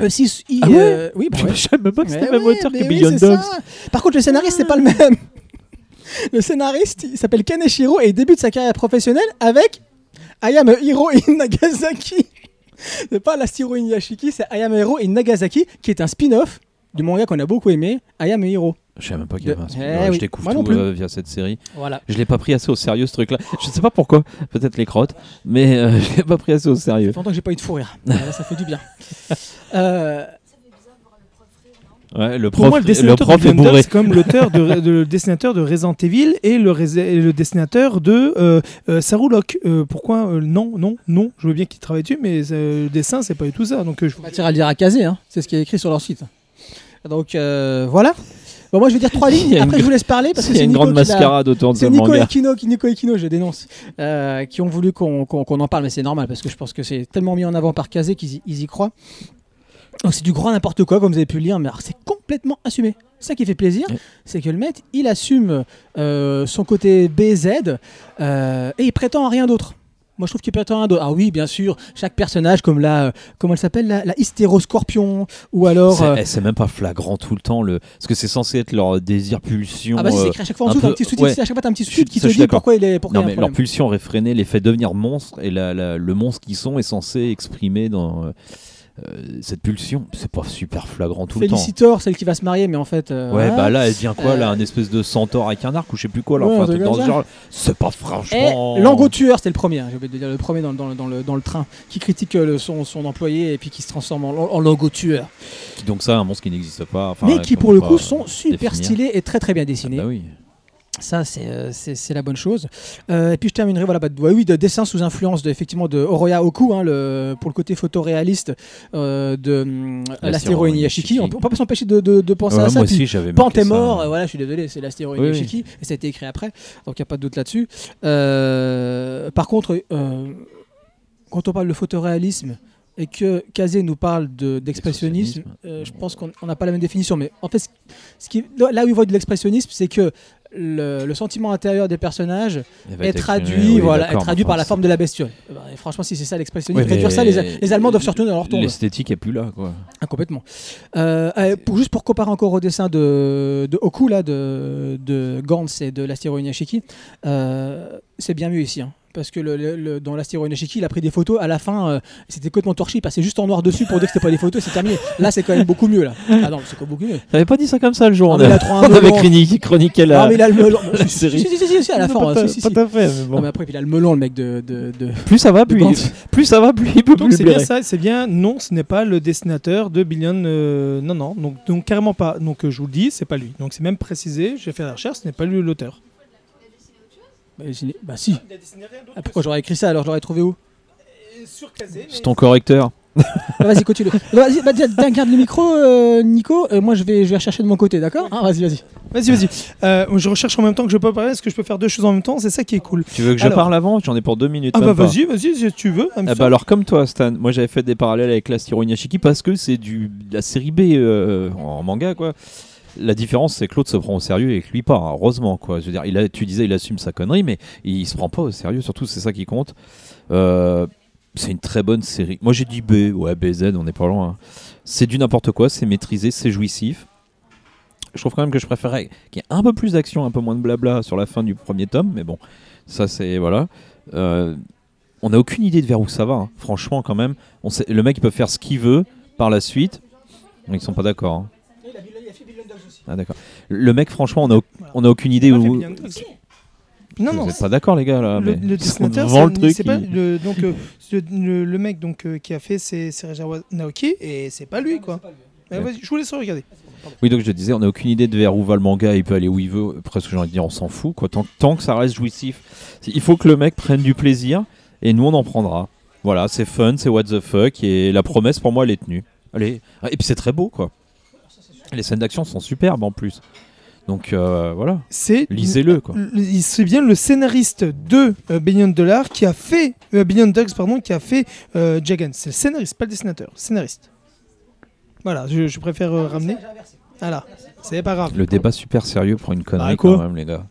Euh, si- il- Ah ouais? euh, oui, bah ouais. Je savais même pas que c'était Mais le même auteur que oui, Billion c'est Dogs. ça. Par contre, le scénariste, c'est pas le même. Le scénariste, il s'appelle Kaneshiro et il débute sa carrière professionnelle avec I Am a Hero in Nagasaki. C'est pas l'Astiro Inuyashiki, c'est I Am a Hero in Nagasaki, qui est un spin-off du manga qu'on a beaucoup aimé, I Am a Hero. Je savais même pas qu'il y avait un Eh spin-off. oui, Je découvre moi non tout plus. euh, via cette série. Voilà. Je l'ai pas pris assez au sérieux ce truc-là. Je sais pas pourquoi. Peut-être les crottes, mais euh, je l'ai pas pris assez au Ça sérieux. fait longtemps que j'ai pas eu de fou rire. Voilà, ça fait du bien. Euh, Ouais, le Pour prof, moi, le le dessinateur prof de est Blender, bourré. c'est comme l'auteur de, de- le dessinateur de Resident Evil et le, rés- et le dessinateur de euh, euh. Euh, pourquoi euh, Non, non, non. Je veux bien qu'il travaille dessus, mais euh, le dessin, c'est pas du tout ça. Donc, euh, je... on va tirer à le dire à caser, hein. c'est ce qui est écrit sur leur site. Donc euh, voilà. Bon, moi je vais dire trois lignes, après je vous laisse parler parce que Il y a c'est une Nico grande mascarade autour de ce C'est Nico et manga. Kino, qui- Nico et Kino, je dénonce, euh, qui ont voulu qu'on en parle, mais c'est normal parce que je pense que c'est tellement mis en avant par Kazé qu'ils y, ils y croient. Donc c'est du grand n'importe quoi, comme vous avez pu le lire, mais c'est complètement assumé. Ça qui fait plaisir, Ouais. c'est que le mec, il assume euh, son côté BZ euh, et il prétend à rien d'autre. Moi, je trouve qu'il prétend à rien d'autre. Ah oui, bien sûr, chaque personnage, comme la, euh, comment elle s'appelle, la, la hystéroscorpion, ou alors. C'est eh, c'est même pas flagrant tout le temps le parce que c'est censé être leur désir pulsion. ah bah c'est écrit à chaque fois en dessous, un petit sous-titre, ouais. à chaque fois un petit sous-titre qui te dit pourquoi il est. Pourquoi Non il y a mais leur pulsion réfrénée les fait devenir monstres et la- la- le monstre qu'ils sont est censé exprimer dans euh, cette pulsion, c'est pas super flagrant tout le temps. Félicitor, celle qui va se marier, mais en fait. euh, Ouais, bah là, elle devient quoi là Un espèce de centaure avec un arc ou je sais plus quoi là. Ouais, Enfin, dans ce genre. C'est pas franchement. Lango tueur, c'était le premier, j'ai oublié de dire le premier dans, dans, dans le, dans le train, qui critique euh, le- son, son employé et puis qui se transforme en, en Lango tueur. Donc, ça, un monstre qui n'existe pas. enfin, mais qui pour le coup sont super définir. stylés et très très bien Ah dessinés. bah oui. Ça, c'est euh, c'est- la bonne chose. Euh, et puis je terminerai voilà, bah, oui, de dessin sous influence de, effectivement, de Oroya Oku, hein, le, pour le côté photoréaliste euh, de hum, l'astéro Inuyashiki. On on peut pas s'empêcher de, de- de penser Ouais, à ça. moi Puis aussi, j'avais est mort, euh, voilà, je suis désolé, c'est l'astéro Oui, oui. Inuyashiki, et ça a été écrit après, donc il n'y a pas de doute là-dessus. Par contre, quand on parle de photoréalisme et que Kazé nous parle de- d'expressionnisme, euh, je pense qu'on on n'a pas la même définition, mais en fait, ce- ce qui, là où il voit de l'expressionnisme, c'est que le, le sentiment intérieur des personnages est traduit, oui, voilà, est traduit par la forme de la bestiole. Eh ben, et franchement, si c'est ça l'expressionnisme, réduire ça, les, les Allemands doivent retourner dans leur tombe. L'esthétique est plus là, quoi. Ah, complètement. Euh, euh, pour, juste pour comparer encore au dessin de, de Oku, là, de, de Gantz et de l'astéro Inuyashiki, euh, c'est bien mieux ici. hein. Parce que le, le- le- dans l'astéro Inuyashiki, il a pris des photos. À la fin, euh, c'était complètement torché. Il passait juste en noir dessus pour dire que c'était pas des photos. C'est terminé. Là, c'est quand même beaucoup mieux. Là. Ah non, c'est quoi beaucoup mieux. T'avais pas dit ça comme ça le jour. On il avait chroniqué, chroniqué la. Non, mais il a le melon. la si, série. si, si, si, si, à la fin. pas, hein, si, si, si. pas à fait. mais bon. Non, mais après, puis il a le melon, le mec de. de, de- Plus ça va, plus, Gantz. plus ça va, plus il peut Donc plus c'est bien ça, c'est bien. Non, ce n'est pas le dessinateur de Billion. euh, non, non, donc, donc carrément pas. Donc euh, je vous le dis, c'est pas lui. Donc c'est même précisé. J'ai fait la recherche, ce n'est pas lui l'auteur. Bah, je bah, si. Ah, pourquoi j'aurais écrit ça alors je l'aurais trouvé où? C'est ton correcteur. Ah, Vas-y, continue. Vas-y, bah, tiens, tiens, garde le micro, euh, Nico. Euh, moi, je vais, je vais rechercher de mon côté, d'accord? Ah, Vas-y, vas-y. Vas-y, vas-y. Euh, je recherche en même temps que je peux parler. Est-ce que je peux faire deux choses en même temps C'est ça qui est cool. Tu veux que je parle avant? J'en ai pour deux minutes. Ah bah vas-y, vas-y, si tu veux. I'm Ah bah alors comme toi Stan, moi j'avais fait des parallèles avec la Inuyashiki parce que c'est du de la série B euh, en manga quoi. La différence c'est que l'autre se prend au sérieux et que lui pas, heureusement quoi. Je veux dire, il a, tu disais il assume sa connerie mais il se prend pas au sérieux, surtout c'est ça qui compte. Euh, c'est une très bonne série. Moi j'ai dit B, ouais BZ, on n'est pas loin. hein. C'est du n'importe quoi, c'est maîtrisé, c'est jouissif. Je trouve quand même que je préférais qu'il y ait un peu plus d'action, un peu moins de blabla sur la fin du premier tome, mais bon, ça c'est voilà. Euh, on n'a aucune idée de vers où ça va. hein. Franchement, quand même, on sait, le mec peut faire ce qu'il veut par la suite. Ils sont pas d'accord. hein. Ah d'accord. Le mec, franchement, on a, on a aucune idée où. Non, Vous non. êtes pas d'accord les gars là le, mais le on dessinateur, vend le truc. pas le, donc euh, le, mec donc euh, qui a fait c'est Rejawa Naoki et c'est pas lui quoi. Ouais. je vous laisse regarder. Oui, donc je disais, on a aucune idée de vers où va le manga. Il peut aller où il veut. Presque, j'ai envie de dire, on s'en fout. Quoi. Tant, tant que ça reste jouissif, il faut que le mec prenne du plaisir et nous on en prendra. Voilà, c'est fun, c'est what the fuck et la promesse pour moi elle est tenue. Allez, et puis c'est très beau quoi. Les scènes d'action sont superbes en plus. Donc euh, voilà, C'est lisez-le quoi. C'est bien le scénariste de euh, Billion Dollars qui a fait euh, Billion Dogs pardon qui a fait euh, Jagan. C'est le scénariste, pas le dessinateur. Scénariste. Voilà, je, je préfère euh, ramener. Voilà, c'est pas grave. Le débat super sérieux pour une connerie Bah, quoi quand même les gars.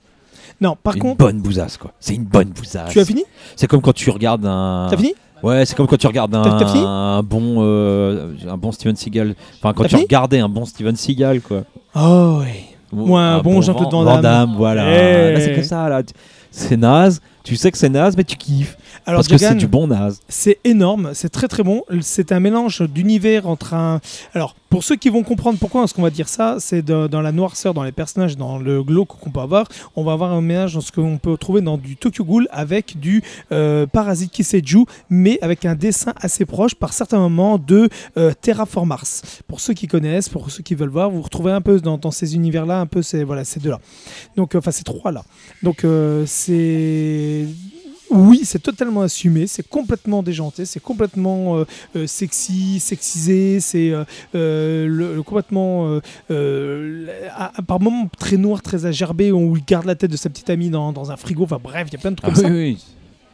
Non, par une contre, bonne bousasse quoi. C'est une bonne bousasse. tu as fini C'est comme quand tu regardes un. T'as fini Ouais, c'est comme quand tu regardes un, un bon, euh, un bon Steven Seagal. Enfin, quand tu regardais un bon Steven Seagal, quoi. Oh oui. Ou un bon Jean-Claude Van Van Damme. voilà. Eh. Là, c'est comme ça, là. C'est naze. Tu sais que c'est naze, mais tu kiffes. Alors parce que c'est du bon naze. C'est énorme, c'est très très bon. C'est un mélange d'univers entre un. Alors, pour ceux qui vont comprendre pourquoi est-ce qu'on va dire ça, c'est dans la noirceur, dans les personnages, dans le glauque qu'on peut avoir, on va avoir un mélange dans ce qu'on peut trouver dans du Tokyo Ghoul avec du euh, Parasite Kiseju, mais avec un dessin assez proche par certains moments de euh, Terraform Mars. Pour ceux qui connaissent, pour ceux qui veulent voir, vous retrouvez un peu dans, dans ces univers-là, un peu ces, voilà, ces deux-là. Donc, euh, enfin, ces trois-là. Donc, euh, c'est. Oui, c'est totalement assumé, c'est complètement déjanté, c'est complètement euh, euh, sexy, sexisé, c'est euh, le, le complètement euh, à- à- par moments très noir, très agerbé, où il garde la tête de sa petite amie dans, dans un frigo. Enfin bref, il y a plein de trucs Ah comme ça. oui, oui.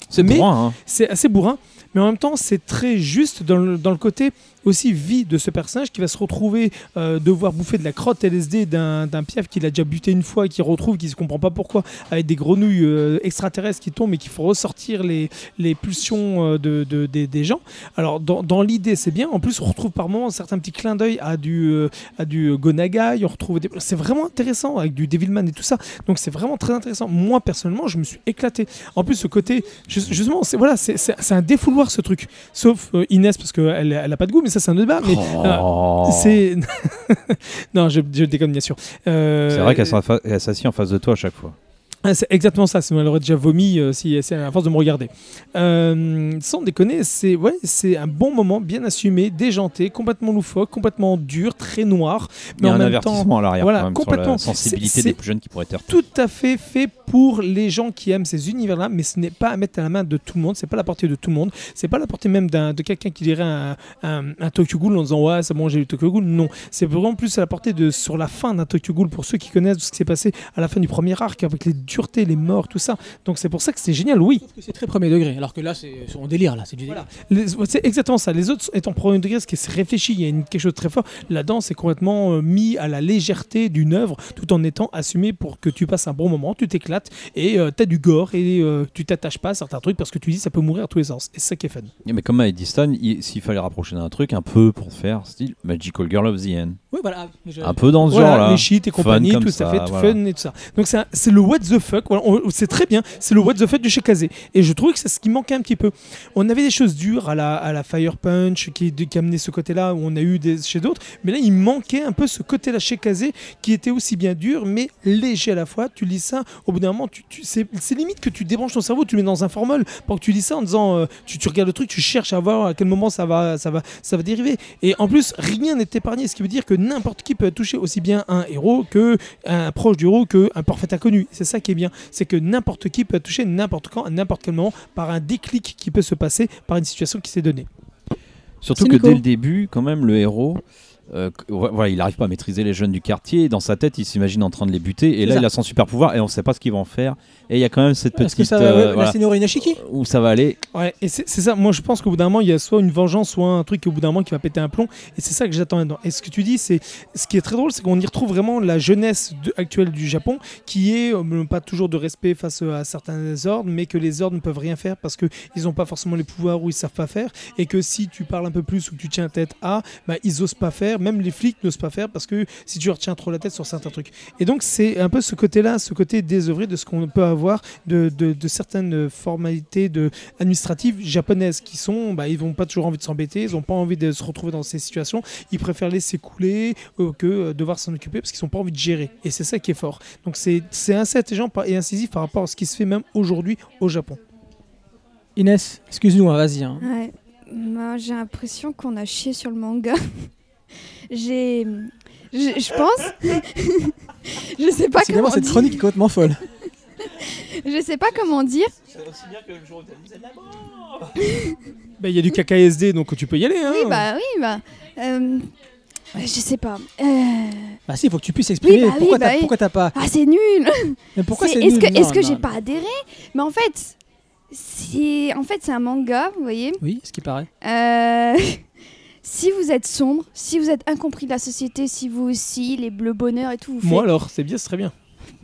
C'est bourrin, hein. C'est assez bourrin, mais en même temps, c'est très juste dans le, dans le côté aussi vie de ce personnage qui va se retrouver euh, devoir bouffer de la crotte LSD d'un piaf qu'il a déjà buté une fois et qui retrouve, qui ne comprend pas pourquoi, avec des grenouilles euh, extraterrestres qui tombent et qu'il faut ressortir les, les pulsions euh, de, de- des, gens. Alors, dans, dans l'idée, c'est bien. En plus, on retrouve par moments certains petits clins d'œil à du, à du Gonagai. On retrouve des... C'est vraiment intéressant avec du Devilman et tout ça. Donc, c'est vraiment très intéressant. Moi, personnellement, je me suis éclaté. En plus, ce côté, ju- justement, c'est voilà, c'est un défouloir ce truc. Sauf Inès, parce qu'elle elle a pas de goût, ça, c'est un autre débat. Mais Oh. c'est. non, je, je déconne, bien sûr. Euh, C'est vrai qu'elle s'assied en face de toi à chaque fois. Ah, c'est exactement ça, sinon elle aurait déjà vomi euh, si c'est à force de me regarder. Euh, sans déconner, c'est ouais, c'est un bon moment, bien assumé, déjanté, complètement loufoque, complètement dur, très noir, Il y a en un même temps avertissement à l'arrière voilà, quand même complètement. sur la sensibilité des plus jeunes qui pourraient être tout à fait fait pour les gens qui aiment ces univers-là, mais ce n'est pas à mettre à la main de tout le monde, c'est pas à la portée de tout le monde, c'est pas à la portée même de quelqu'un qui dirait un, un, un Tokyo Ghoul en disant ouais c'est bon j'ai eu Tokyo Ghoul, non, c'est vraiment plus à la portée de sur la fin d'un Tokyo Ghoul pour ceux qui connaissent ce qui s'est passé à la fin du premier arc avec les duretés, les morts, tout ça. Donc c'est pour ça que c'est génial, oui. C'est très premier degré, alors que là, c'est on délire, là, c'est du délire. C'est exactement ça. Les autres étant premier degré, ce qui est réfléchi, il y a une- quelque chose de très fort. Là-dedans, c'est complètement euh, mis à la légèreté d'une œuvre, tout en étant assumé pour que tu passes un bon moment, tu t'éclates et euh, t'as du gore et euh, tu t'attaches pas à certains trucs parce que tu dis ça peut mourir à tous les sens. Et c'est ça qui est fun. Mais comme a dit Stan, s'il fallait rapprocher d'un truc un peu pour faire style Magical Girl of the End. Oui, voilà. je- Un peu dans ce Voilà, genre-là. les shit et Fun compagnie, tout ça, ça, fait voilà. fun et tout ça. Donc c'est le what the fuck. Voilà, c'est très bien. C'est le what the fuck du chez Kazé. Et je trouvais que c'est ce qui manquait un petit peu. On avait des choses dures à la, à la Fire Punch qui, qui amenait ce côté-là où on a eu des, chez d'autres. Mais là, il manquait un peu ce côté-là chez Kazé qui était aussi bien dur mais léger à la fois. Tu lis ça, au bout d'un moment, tu, tu- c'est limite que tu débranches ton cerveau, tu le mets dans un formol pour que tu lis ça en disant euh, tu, regardes le truc, tu cherches à voir à quel moment ça va, ça va, ça va dériver. Et en plus, rien n'est épargné, ce qui veut dire que n'importe qui peut touché aussi bien un héros que un proche du héros que un parfait inconnu. C'est ça qui bien, c'est que n'importe qui peut être touché n'importe quand, à n'importe quel moment, par un déclic qui peut se passer, par une situation qui s'est donnée. Surtout que Nico. dès le début, quand même, le héros, euh, voilà, il n'arrive pas à maîtriser les jeunes du quartier. Dans sa tête, il s'imagine en train de les buter. Et là, ça. il a son super pouvoir et on ne sait pas ce qu'ils vont en faire. Et il y a quand même cette que petite. ça va, euh, ouais, voilà, la Senora Inashiki où ça va aller. Ouais, et c'est ça. Moi, je pense qu'au bout d'un moment, il y a soit une vengeance, soit un truc au bout d'un moment qui va péter un plomb. Et c'est ça que j'attends là-dedans. Et ce que tu dis, c'est ce qui est très drôle, c'est qu'on y retrouve vraiment la jeunesse de- actuelle du Japon, qui est euh, pas toujours de respect face à certains ordres, mais que les ordres ne peuvent rien faire parce que ils n'ont pas forcément les pouvoirs ou ils savent pas faire, et que si tu parles un peu plus ou que tu tiens tête à, bah, ils osent pas faire. Même les flics n'osent pas faire parce que si tu leur tiens trop la tête sur certains trucs. Et donc c'est un peu ce côté-là, ce côté désœuvré de ce qu'on peut avoir de, de- de certaines formalités de, administratives japonaises qui sont, bah, ils n'ont pas toujours envie de s'embêter, ils n'ont pas envie de se retrouver dans ces situations, ils préfèrent laisser couler euh, que euh, devoir s'en occuper parce qu'ils n'ont pas envie de gérer. Et c'est ça qui est fort. Donc c'est assez intelligent et incisif par rapport à ce qui se fait même aujourd'hui au Japon. Inès, excuse-nous, hein, vas-y. hein. Ouais. J'ai l'impression qu'on a chié sur le manga. j'ai. Je, je pense. je sais pas comment cette dire. chronique est complètement folle. Je sais pas comment dire. Bah, Il y a du KKSD donc tu peux y aller. Hein. Oui, bah oui, bah. euh, je sais pas. Euh, Bah si, il faut que tu puisses exprimer. Oui, bah oui, pourquoi bah t'as oui. pourquoi t'as pas Ah, c'est nul. Mais pourquoi C'est- c'est Est-ce nul? que, est-ce que j'ai pas adhéré? Mais en fait, c'est en fait c'est un manga, vous voyez. Oui, ce qui paraît. Euh, si vous êtes sombre, si vous êtes incompris de la société, si vous aussi les bleus bonheur et tout, vous Moi alors, c'est bien, c'est très bien.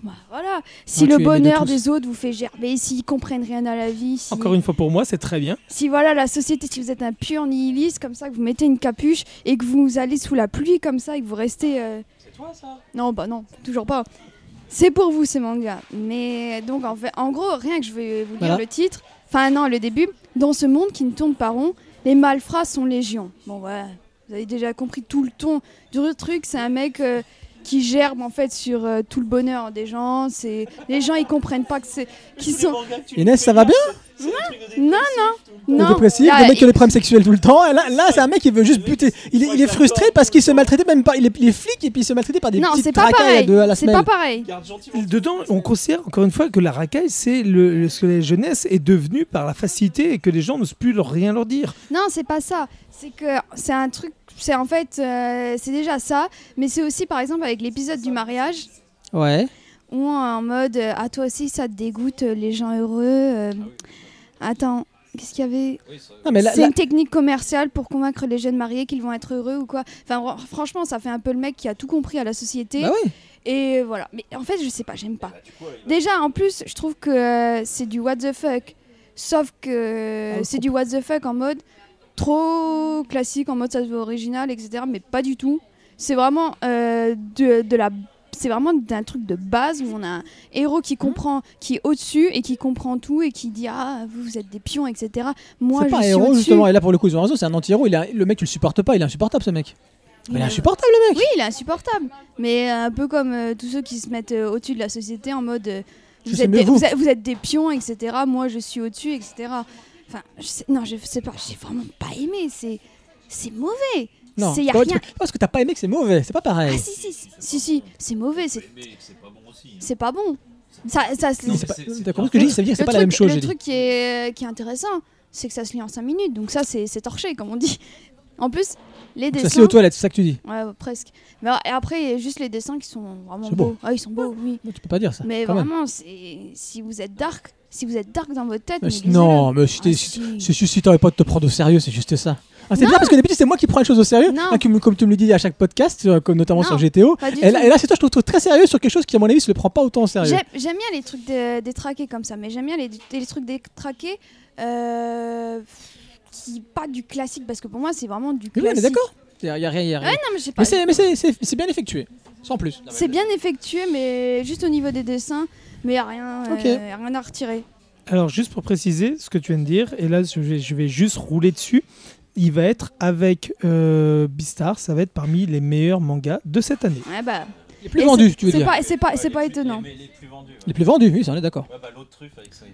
Bah, voilà. Si Ouais, le de bonheur des autres vous fait gerber, s'ils comprennent rien à la vie, si, Encore une fois pour moi, c'est très bien. si voilà la société, si vous êtes un pur nihiliste comme ça, que vous mettez une capuche et que vous allez sous la pluie comme ça et que vous restez. C'est toi ça? Non, bah non, toujours pas. C'est pour vous ces mangas. Mais donc en fait, en gros, rien que je vais vous lire Voilà. le titre. Enfin non, le début. Dans ce monde qui ne tourne pas rond, les malfrats sont légion. Bon ouais, vous avez déjà compris tout le ton du truc. C'est un mec euh, qui gerbe en fait sur euh, tout le bonheur des gens. C'est les gens ils comprennent pas que c'est qu'ils sont. Inès, ça va bien Non non Le non. dépressif, le mec qui a des problèmes sexuels tout le temps. Et Là, là c'est un mec qui veut juste buter. Il est, il est frustré parce qu'il se maltraitait même pas. Il est, il est flic et puis il se maltraitait par des non, petites c'est pas tracailles à, la C'est semaine. pas pareil. Dedans, on considère encore une fois que la racaille, c'est le- ce que la jeunesse est devenue par la facilité et que les gens n'osent plus leur, rien leur dire. Non, c'est pas ça. C'est que c'est un truc. C'est en fait, euh, c'est déjà ça, mais c'est aussi par exemple avec l'épisode du mariage Ouais. où en mode euh, à toi aussi ça te dégoûte euh, les gens heureux. euh, Attends, qu'est-ce qu'il y avait? C'est une technique commerciale pour convaincre les jeunes mariés qu'ils vont être heureux ou quoi. Enfin, fr- franchement, ça fait un peu le mec qui a tout compris à la société. bah oui. Et voilà. Mais en fait, je sais pas, j'aime pas. Déjà, en plus, je trouve que euh, c'est du what the fuck. Sauf que Ah, c'est du what the fuck en mode trop classique, en mode ça se veut original, etc. Mais pas du tout. C'est vraiment euh, de, de la. c'est vraiment un truc de base où on a un héros qui comprend, qui est au-dessus et qui comprend tout et qui dit ah vous, vous êtes des pions, etc. Moi C'est je pas un suis héros, au-dessus. justement. Et là, pour le coup, ils ont raison, c'est un anti-héros. il Le mec, tu le supportes pas, il est insupportable, ce mec. Il est Euh, insupportable, le mec. Oui, il est insupportable. Mais un peu comme euh, tous ceux qui se mettent euh, au-dessus de la société en mode euh, Je vous, sais êtes mieux des, vous. vous êtes- vous êtes des pions, etc. Moi, je suis au-dessus, etc. Enfin, je sais, non, je sais pas, j'ai vraiment pas aimé. C'est, c'est mauvais. Non, c'est y a pas- rien. parce que t'as pas aimé que c'est mauvais, c'est pas pareil. Ah si si si si, si, c'est mauvais. C'est, c'est pas bon aussi. c'est pas bon. Ça, ça C'est T'as compris ce que j'ai dit Ça veut dire que c'est pas la même chose, le truc qui est, qui est intéressant, c'est que ça se lit en 5 minutes. Donc ça, c'est, c'est torché, comme on dit. En plus, les Ça dessins. se lit aux toilettes, c'est ça que tu dis. Ouais, presque. Mais et après, il y a juste les dessins qui sont vraiment C'est beau. beaux. Ah, ils sont beaux, oui. Tu peux pas dire ça. Mais vraiment, c'est si vous êtes dark, si vous êtes dark dans votre tête, Mais mais non, mais si Ah, si- pas de te prendre au sérieux, c'est juste ça. Ah, c'est bien parce que d'habitude c'est moi qui prends les choses au sérieux, hein, comme, comme tu me le dis à chaque podcast, euh, comme notamment Non. sur GTO. Et là, tout. et là, c'est toi, je te trouve très sérieux sur quelque chose qui, à mon avis, se le prend pas autant au sérieux. J'aime bien les trucs de- détraqués comme ça, mais j'aime bien les, les trucs détraqués euh, qui pas du classique parce que pour moi c'est vraiment du Oui, on est classique. d'accord. Il y a, rien, y a rien. Ouais, non, mais c'est bien effectué, sans plus. C'est bien effectué, mais juste au niveau des dessins, mais y a rien, euh, rien à retirer. Alors, juste pour préciser ce que tu viens de dire, et là, je vais, je vais juste rouler dessus. Il va être avec euh, Beastar, ça va être parmi les meilleurs mangas de cette année. Ouais, bah, Les plus et vendus, tu veux c'est dire. pas, c'est pas, c'est pas étonnant. Les, les plus vendus. Les plus vendus, oui, ça on est d'accord. Ouais, bah, l'autre truffe avec son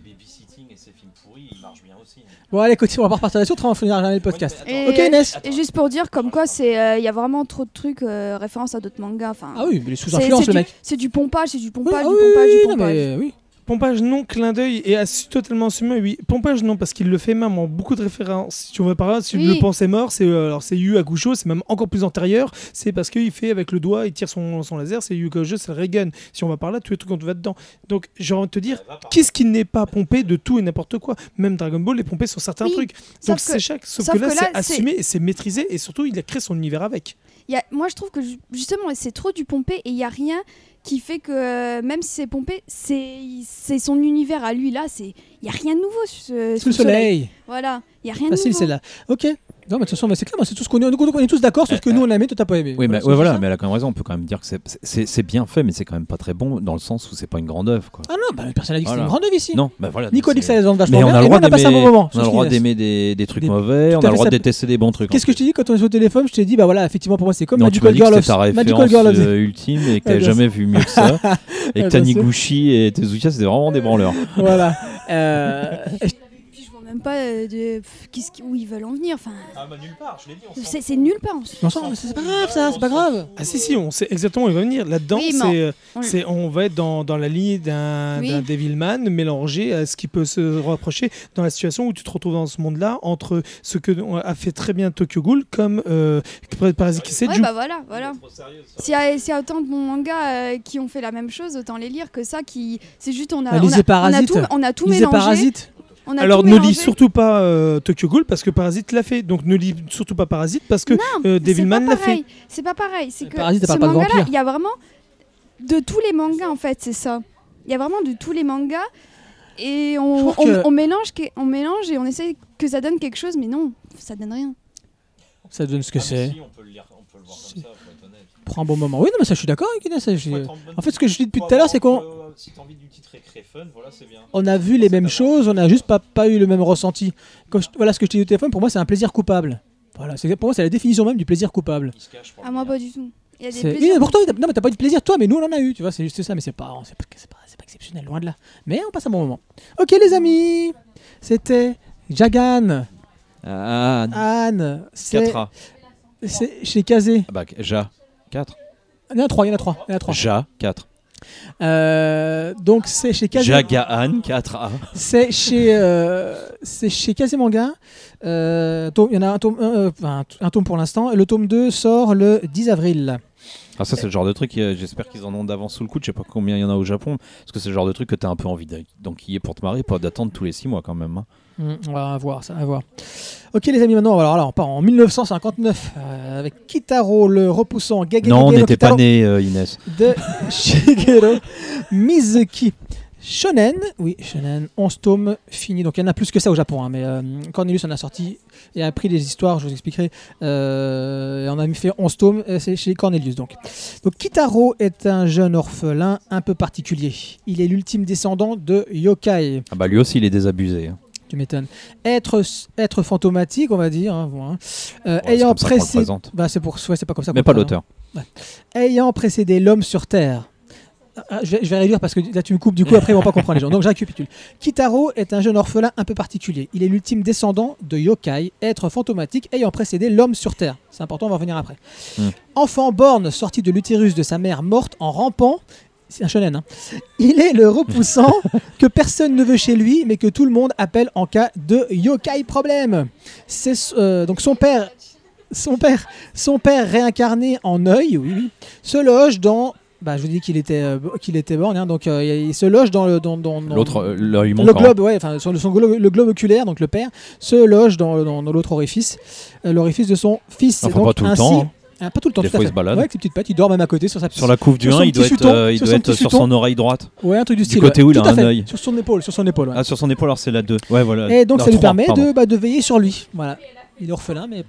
pourris, il marche bien aussi. Bon, allez, continue, on va pas repartir là-dessus, on va finir jamais le podcast. Et, Ok, Inès. et juste pour dire comme quoi c'est il y a vraiment trop de trucs euh, référence à d'autres mangas enfin Ah oui, mais il est sous influence, c'est le du- mec. c'est du pompage c'est du Oui, pompage ah du oui, pompage du non, pompage mais oui. Pompage non, clin d'œil et assu- totalement assumé, oui. Pompage non, parce qu'il le fait même en beaucoup de références. Si tu veux par là, si Oui. le pensait mort, c'est euh, alors c'est Yu Hakusho, c'est même encore plus antérieur. C'est parce qu'il fait avec le doigt, il tire son, son laser, c'est Yu Hakusho, c'est le. Si on va par là, tous les trucs on te va dedans. Donc j'ai envie de te dire, qu'est-ce qui n'est pas pompé de tout et n'importe quoi? Même Dragon Ball est pompé sur certains Oui, trucs. Donc c'est chaque. Sauf, sauf que là, c'est assumé et c'est maîtrisé et surtout il a créé son univers avec. Il y a- moi je trouve que ju- justement c'est trop du pompé et il y a rien qui fait que euh, même si c'est pompé c'est c'est son univers à lui là c'est il y a rien de nouveau Sous le soleil. voilà il y a rien Facile, de c'est nouveau là. Ok. Non, mais de toute façon, c'est clair, c'est tout ce qu'on est, on est tous d'accord, sauf que nous on l'a aimé, toi t'as pas aimé. Oui, mais, c'est ouais, voilà, mais elle a quand même raison. On peut quand même dire que c'est- c'est c'est bien fait, mais c'est quand même pas très bon dans le sens où c'est pas une grande œuvre. Quoi. Ah non, bah, personne n'a dit que Voilà. une grande œuvre ici. Non, bah voilà. Nico dit que c'est- ça les vachement Mais on a le droit a d'aimer bon on a le droit d'aimer des, des trucs Des- mauvais, on a le droit de détester des bons trucs. Qu'est-ce que je t'ai dit quand on est au téléphone Je t'ai dit, bah voilà, effectivement, pour moi, c'est comme Magical Girl of Magical Girl euh, ultime et que bien jamais vu mieux que ça. et que sûr. Taniguchi et Tezuka, c'était vraiment des branleurs. Voilà. Même pas euh, de pff, qu'est-ce qui- où ils veulent en venir enfin Ah bah nulle part, je l'ai dit. c'est c'est nulle part Non, ça, c'est pas grave, ça, c'est pas grave. Ah si si, on sait exactement où il va venir. Là-dedans, Oui, mais c'est euh, on- c'est on va être dans, dans la ligne d'un Oui. d'un Devilman mélangé à ce qui peut se rapprocher dans la situation où tu te retrouves dans ce monde-là entre ce que a fait très bien Tokyo Ghoul comme euh, Parasite ouais Kiseju. bah voilà voilà S'il y, a- s'il y a autant de bons mangas euh, qui ont fait la même chose, autant les lire que ça. Qui, c'est juste on a, Bah, on lisez a, on a Parasite. tout, on a tout Lisez mélangé. Parasite. On a Alors ne lis surtout pas euh, Tokyo Ghoul parce que Parasite l'a fait. Donc ne lis surtout pas Parasite parce que Non, euh, c'est Devilman pas l'a fait. pareil. C'est pas pareil. C'est que Parasite, ce manga-là, il y a vraiment de tous les mangas en fait, c'est ça. Il y a vraiment de tous les mangas et on, trouve on, que- on mélange, on mélange et on essaie que ça donne quelque chose, mais non, ça donne rien. Ça donne ce que c'est. on peut le lire, on peut le voir comme ça, Prends un bon moment. Oui, non, mais ça, je suis d'accord avec Inès. je- en fait, ce que je dis depuis tout à l'heure, c'est qu'on peu- Si t'as envie du titre écrit fun, voilà, c'est bien. on a vu les mêmes choses, on a juste pas, pas eu le même ressenti. Quand je- voilà ce que je t'ai dit au téléphone, pour moi, c'est un plaisir coupable. Voilà, c'est- pour moi, c'est la définition même du plaisir coupable. Pour Ah moi pas du tout. Il y a des Oui, plaisirs. pour toi, t'as- non, mais t'as pas eu de plaisir, toi, mais nous, on en a eu, tu vois, c'est juste ça, mais c'est pas, c'est pas, c'est pas, pas exceptionnel, loin de là. Mais on passe un bon moment. Ok, les amis, c'était Jagan, Ah, Anne, c'est 4A. c'est chez Kazé. Ah bah, Ja. 4. Il y en a trois, il y en a trois, il y en a trois. Ja. 4. Euh, donc c'est chez Kazé. Jagaan 4A. C'est chez, euh, c'est chez Kazé Manga. Euh, Il y en a un tome, un, un tome pour l'instant. Le tome 2 sort le 10 avril. Ah ça c'est le genre de truc, euh, j'espère qu'ils en ont d'avance sous le coup, je sais pas combien il y en a au Japon, parce que c'est le genre de truc que t'as un peu envie d'en- d'enquiller pour te marrer, pas d'attendre tous les 6 mois quand même. hein. On va voir ça, va voir. Ok les amis, maintenant alors on part en 1959 euh, avec Kitaro le repoussant Gagegege Non, on n'était pas né Inès. de Shigeru Mizuki. Shonen, oui, Shonen, 11 tomes finis. Donc il y en a plus que ça au Japon, hein, mais euh, Cornelius en a sorti et a pris des histoires, je vous expliquerai. Euh, on a fait 11 tomes, euh, c'est chez Cornelius donc. Donc Kitaro est un jeune orphelin un peu particulier. Il est l'ultime descendant de yokai. Ah bah lui aussi il est désabusé. hein. Tu m'étonnes. Être, être fantomatique, on va dire. hein, bon, hein. Euh, Ouais, ayant précédé. Bah, c'est pour, ouais, c'est pas comme ça. Mais pas l'auteur. ayant précédé l'homme sur Terre. Ah, je, vais, je vais réduire parce que là tu me coupes, du coup après ils vont pas comprendre les gens. Donc je récapitule. Kitaro est un jeune orphelin un peu particulier. Il est l'ultime descendant de yokai, être fantomatique ayant précédé l'homme sur Terre. C'est important, on va revenir après. Hmm. Enfant borne sorti de l'utérus de sa mère morte en rampant. C'est un shonen. hein. Il est le repoussant que personne ne veut chez lui, mais que tout le monde appelle en cas de yokai problème. C'est euh, donc son père, son père, son père réincarné en œil, oui, oui, se loge dans. Bah, je vous dis qu'il était, euh, qu'il était borgne, hein, donc euh, il se loge dans le, dans, dans- dans- L'autre, euh, le globe, ouais, enfin son, son le globe oculaire, donc le père, se loge dans, dans- l'autre orifice, euh, l'orifice de son fils. Enfin, Donc, pas tout le ainsi- temps, hein. Ah, pas tout le temps, Des tout à fois, il fait. se balade. Ouais, avec ses petites pattes, il dort même à côté sur sa Sur la couve du Sur 1, son il doit petit être, euh, il sur doit son être petit sur son oreille droite. Ouais, un truc du Du style. côté ouais. où il a à un œil. Sur son épaule, sur son épaule. ouais. Ah, sur son épaule, alors c'est la 2. Ouais, voilà. Et donc ça lui permet pardon. de, bah, de veiller sur lui. Voilà. Il est orphelin, mais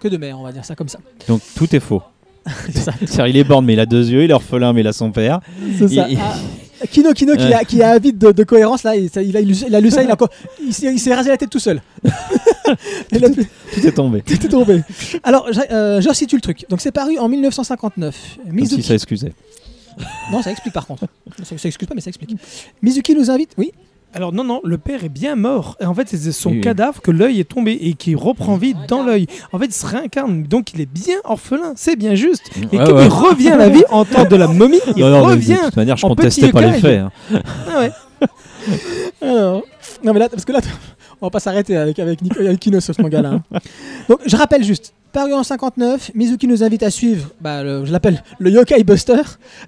que de mère, on va dire ça comme ça. Donc tout est faux. C'est ça. Il est borne, mais il a deux yeux, il est orphelin, mais il a son père. C'est ça. Il- Ah, Kino Kino qui, a, qui a avide de, de cohérence là, il, a, lu- il a lu ça, il a encore, il s'est rasé la tête tout seul. Tout est tombé. tout est tombé. Alors, je, euh, je resitue le truc. Donc c'est paru en 1959. Comme Mizuki. si ça excusait. Non, ça explique par contre. Ça, ça excuse pas, mais ça explique. Mizuki nous invite. Oui? Alors non, non, le père est bien mort. Et en fait, c'est son Oui, oui. cadavre que l'œil est tombé et qui reprend vie dans l'œil. En fait, il se réincarne, donc il est bien orphelin, c'est bien juste. Et Ouais, il revient à la vie en tant de la momie, il Non, non, mais revient. de toute manière, je contestais pas les faits. hein. Ah ouais. Alors, non mais là, parce que là, on va pas s'arrêter avec avec, Nico- avec Kino sur ce manga-là. hein. Donc, je rappelle juste. Paru en 59, Mizuki nous invite à suivre, bah, le- je l'appelle le Yokai Buster,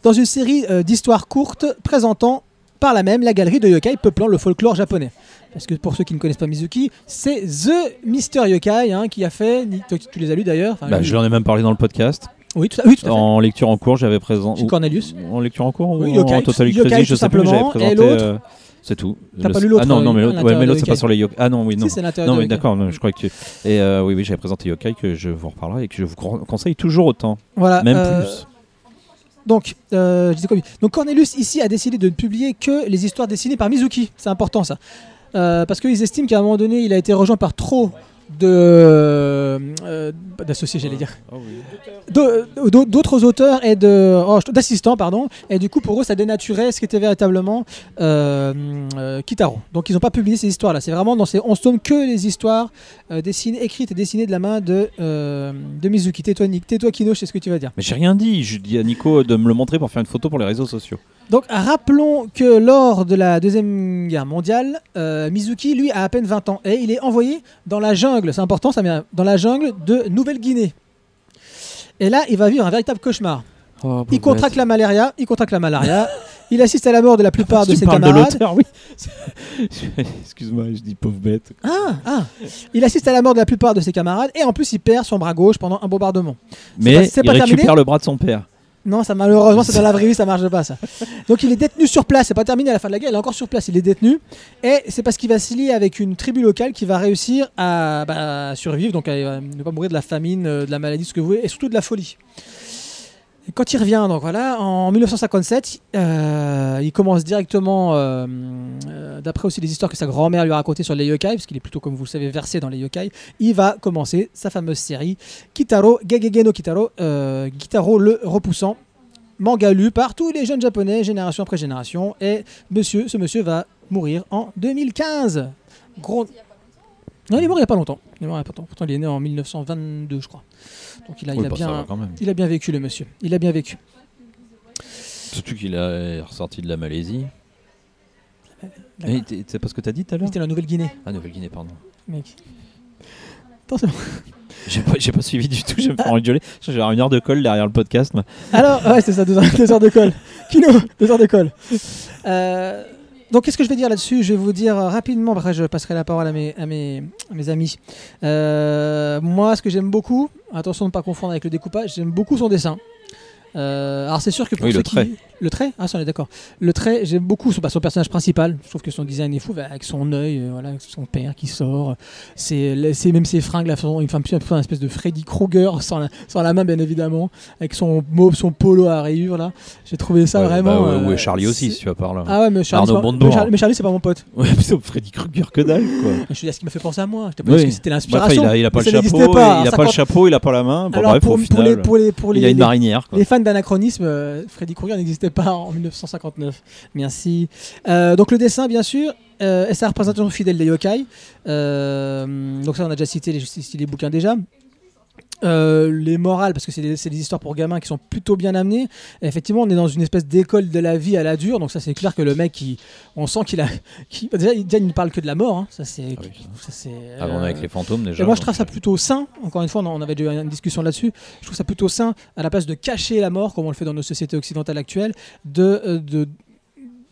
dans une série euh, d'histoires courtes présentant par là même la galerie de yokai peuplant le folklore japonais. Parce que pour ceux qui ne connaissent pas Mizuki, c'est The Mister Yokai hein, qui a fait. Tu les as lus d'ailleurs enfin, Bah, lui- je l'en ai même parlé dans le podcast. Oui, tout à, oui, tout à fait. En lecture en cours, j'avais présent. Chez Cornelius. En lecture en cours Oui, ou Yokai, en Total Yokai, Crazy, je sais plus, j'avais présenté. euh, c'est tout. T'as pas lu l'autre, Ah non, non, mais euh, l'autre, l'intérieur ouais, mais de l'autre c'est pas sur les yokai. Ah non, oui, non. Si, Non, mais d'accord, je crois que tu. Et euh, oui, oui, j'avais présenté Yokai que je vous reparlerai et que je vous con- conseille toujours autant. Voilà, Même euh, plus. Donc, euh, je disais quoi Donc Cornelius ici a décidé de ne publier que les histoires dessinées par Mizuki. C'est important ça. Euh, parce qu'ils estiment qu'à un moment donné, il a été rejoint par trop de euh, d'associés, j'allais dire, De- d'au- d'autres auteurs et de oh, d'assistants, pardon. Et du coup, pour eux, ça dénaturait ce qu'était véritablement euh, euh, Kitaro. Donc, ils n'ont pas publié ces histoires-là. C'est vraiment dans ces 11 tomes que les histoires euh, dessinées, écrites et dessinées de la main de, euh, de Mizuki. Tais-toi, Nick. Tais-toi, Kino, je sais ce que tu vas dire. Mais j'ai rien dit. Je dis à Nico de me le montrer pour faire une photo pour les réseaux sociaux. Donc rappelons que lors de la Deuxième Guerre mondiale, euh, Mizuki, lui, a à peine 20 ans et il est envoyé dans la jungle, c'est important, ça vient, dans la jungle de Nouvelle-Guinée. Et là, il va vivre un véritable cauchemar. Il contracte la malaria, il contracte la malaria, il assiste à la mort de la plupart de ses de camarades. oui. Excuse-moi, je dis pauvre bête. Ah, ah. Il assiste à la mort de la plupart de ses camarades et en plus il perd son bras gauche pendant un bombardement. Mais pas- il pas récupère terminé le bras de son père. Non, ça malheureusement, c'est dans la vraie vie, ça marche pas ça. Donc il est détenu sur place, c'est pas terminé à la fin de la guerre, il est encore sur place, il est détenu. Et c'est parce qu'il va se lier avec une tribu locale qui va réussir à, bah, à survivre, donc à, euh, ne pas mourir de la famine, euh, de la maladie, ce que vous voulez, et surtout de la folie. Quand il revient, donc voilà, en 1957, euh, il commence directement, euh, euh, d'après aussi les histoires que sa grand-mère lui a racontées sur les yokai, parce qu'il est plutôt, comme vous le savez, versé dans les yokai, il va commencer sa fameuse série Kitaro, Gegege no Kitaro, Kitaro le repoussant, manga lu par tous les jeunes japonais, génération après génération, et monsieur, ce monsieur va mourir en 2015. Gros... Non, il est mort il n'y a pas longtemps. Il il longtemps. Pourtant, il est né en 1922, je crois. Donc il a, il Oui, a bah, bien, quand même. il a bien vécu, le monsieur. Il a bien vécu. Surtout qu'il est ressorti de la Malaisie. C'est pas ce que t'as dit tout à Il l'heure était en Nouvelle-Guinée, Ah, Nouvelle-Guinée, pardon. mec. Attention. J'ai pas, j'ai pas suivi du tout, je me faire engueuler. Je vais avoir une heure de colle derrière le podcast. moi. Alors, ouais, c'est ça, deux heures, deux heures de colle. Kino, deux heures de colle. Euh, donc, qu'est-ce que je vais dire là-dessus? Je vais vous dire euh, rapidement, après je passerai la parole à mes, amis. Euh, moi, ce que j'aime beaucoup, attention de ne pas confondre avec le découpage, j'aime beaucoup son dessin. Euh, alors c'est sûr que pour Oui, ceux le qui- trait. le trait, ah ça on est d'accord. Le trait, j'aime beaucoup son, bah, son personnage principal. Je trouve que son design est fou, bah, avec son œil, euh, voilà, son père qui sort. C'est, même ses fringues, là, façon- il fait un peu un espèce de Freddy Krueger sans la, sans la main bien évidemment, avec son mauve, son polo à rayures là. J'ai trouvé ça Ouais, vraiment. bah, ouais, euh, est Charlie aussi, si tu vas par là. Ah ouais, mais Charlie, Arnaud pas- mais Charlie, mais Charlie, c'est pas mon pote. Ouais, putain, Freddy Krueger, que dalle, quoi. Je te dis ce qui m'a fait penser à moi. Je pas Oui. que c'était Bah, enfin, l'inspiration. il a, il a pas mais le chapeau, pas, il a pas le chapeau, il a pas la main. Bon, bref, pour, pour les, pour les, pour les, il a une marinière. Les fans d'anachronisme, euh, Freddy Krueger n'existait pas en 1959. Merci. Euh, donc le dessin, bien sûr, euh, et sa représentation fidèle des yokai? Euh, donc ça, on a déjà cité les bouquins déjà. Euh, les morales, parce que c'est des, des histoires pour gamins qui sont plutôt bien amenées. Et effectivement, on est dans une espèce d'école de la vie à la dure. Donc ça, c'est clair que le mec, il- on sent qu'il a, il déjà, il ne parle que de la mort. hein. Ça, c'est, Ah oui. c'est, Avant, euh, avec les fantômes, déjà. et moi, je trouve ça plutôt sain. Encore une fois, on avait déjà eu une discussion là-dessus. Je trouve ça plutôt sain, à la place de cacher la mort, comme on le fait dans nos sociétés occidentales actuelles, de, euh, de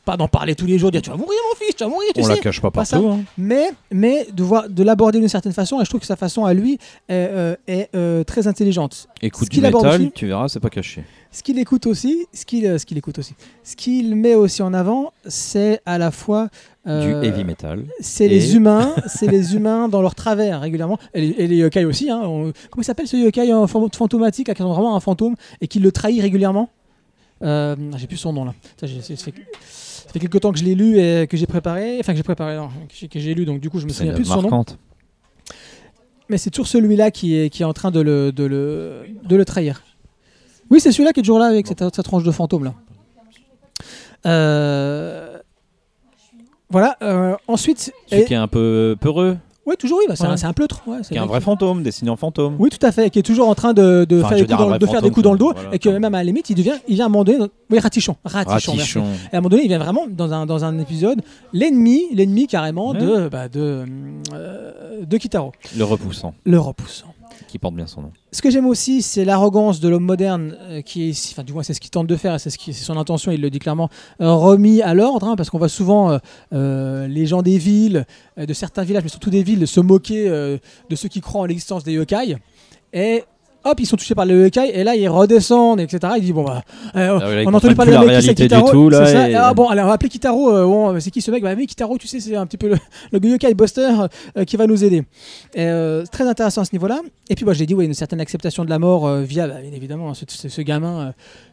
pas d'en parler tous les jours, dire tu vas mourir mon fils, tu vas mourir, tu On sais. la cache pas pas partout. hein. Mais, mais de voir, de l'aborder d'une certaine façon. Et je trouve que sa façon à lui est, euh, est, euh, très intelligente. Écoute Ce du métal, aussi- tu verras, c'est pas caché. Ce qu'il écoute aussi, ce qu'il, euh, ce qu'il écoute aussi, ce qu'il met aussi en avant, c'est à la fois euh, Du heavy metal. c'est Et- les humains, c'est les humains dans leur travers régulièrement. Et les, et les yokai aussi. Hein. On- comment il s'appelle ce yokai euh, fan- fantomatique, là, qui ont vraiment un fantôme et qui le trahit régulièrement? Euh, J'ai plus son nom là. Ça, ça fait, quelques temps que je l'ai lu et que j'ai préparé. Enfin, que j'ai préparé, non, que j'ai- lu, donc du coup, je me souviens plus de son nom. Mais c'est toujours celui-là qui est, qui est en train de le, de le, de le trahir. Oui, c'est celui-là qui est toujours là avec cette, cette tranche de fantôme là. Euh, Voilà. euh, ensuite, Celui et- qui est un peu peureux, oui, toujours oui, bah, c'est Ouais. un, un pleutre. ouais, c'est qui est un vrai fantôme, dessiné en fantôme. Oui, tout à fait, qui est toujours en train de, de Enfin, faire, je des veux coups dire, un dans, vrai de faire des fantôme, coups dans le dos, voilà, et que même à la limite, il devient, il vient à un moment donné, oui, Ratichon, Ratichon, merci. Ratichon. Et à un moment donné, il vient vraiment dans un, dans un épisode, l'ennemi, l'ennemi carrément Ouais. de, bah, de, euh, de Kitaro, Le repoussant, le repoussant. Qui porte bien son nom. Ce que j'aime aussi, c'est l'arrogance de l'homme moderne, euh, qui est, enfin, du moins, c'est ce qu'il tente de faire, c'est son intention, il le dit clairement, euh, remis à l'ordre, hein, parce qu'on voit souvent euh, les gens des villes, de certains villages, mais surtout des villes, se moquer de ceux qui croient en l'existence des yokai, et hop, ils sont touchés par le yokai, et là, ils redescendent, etc. Il dit, bon, bah, euh, Ah on plus d'un la mec qui c'est Kitaro, tout, là, c'est ça. et- Ah bon, allez, on va appeler Kitaro, euh, bon, c'est qui ce mec? Bah oui, Kitaro, tu sais, c'est un petit peu le, le yokai buster euh, qui va nous aider. C'est très intéressant à ce niveau-là. Et puis, bah, j'ai dit, oui, une certaine acceptation de la mort via, bah, bien évidemment, ce, ce- ce gamin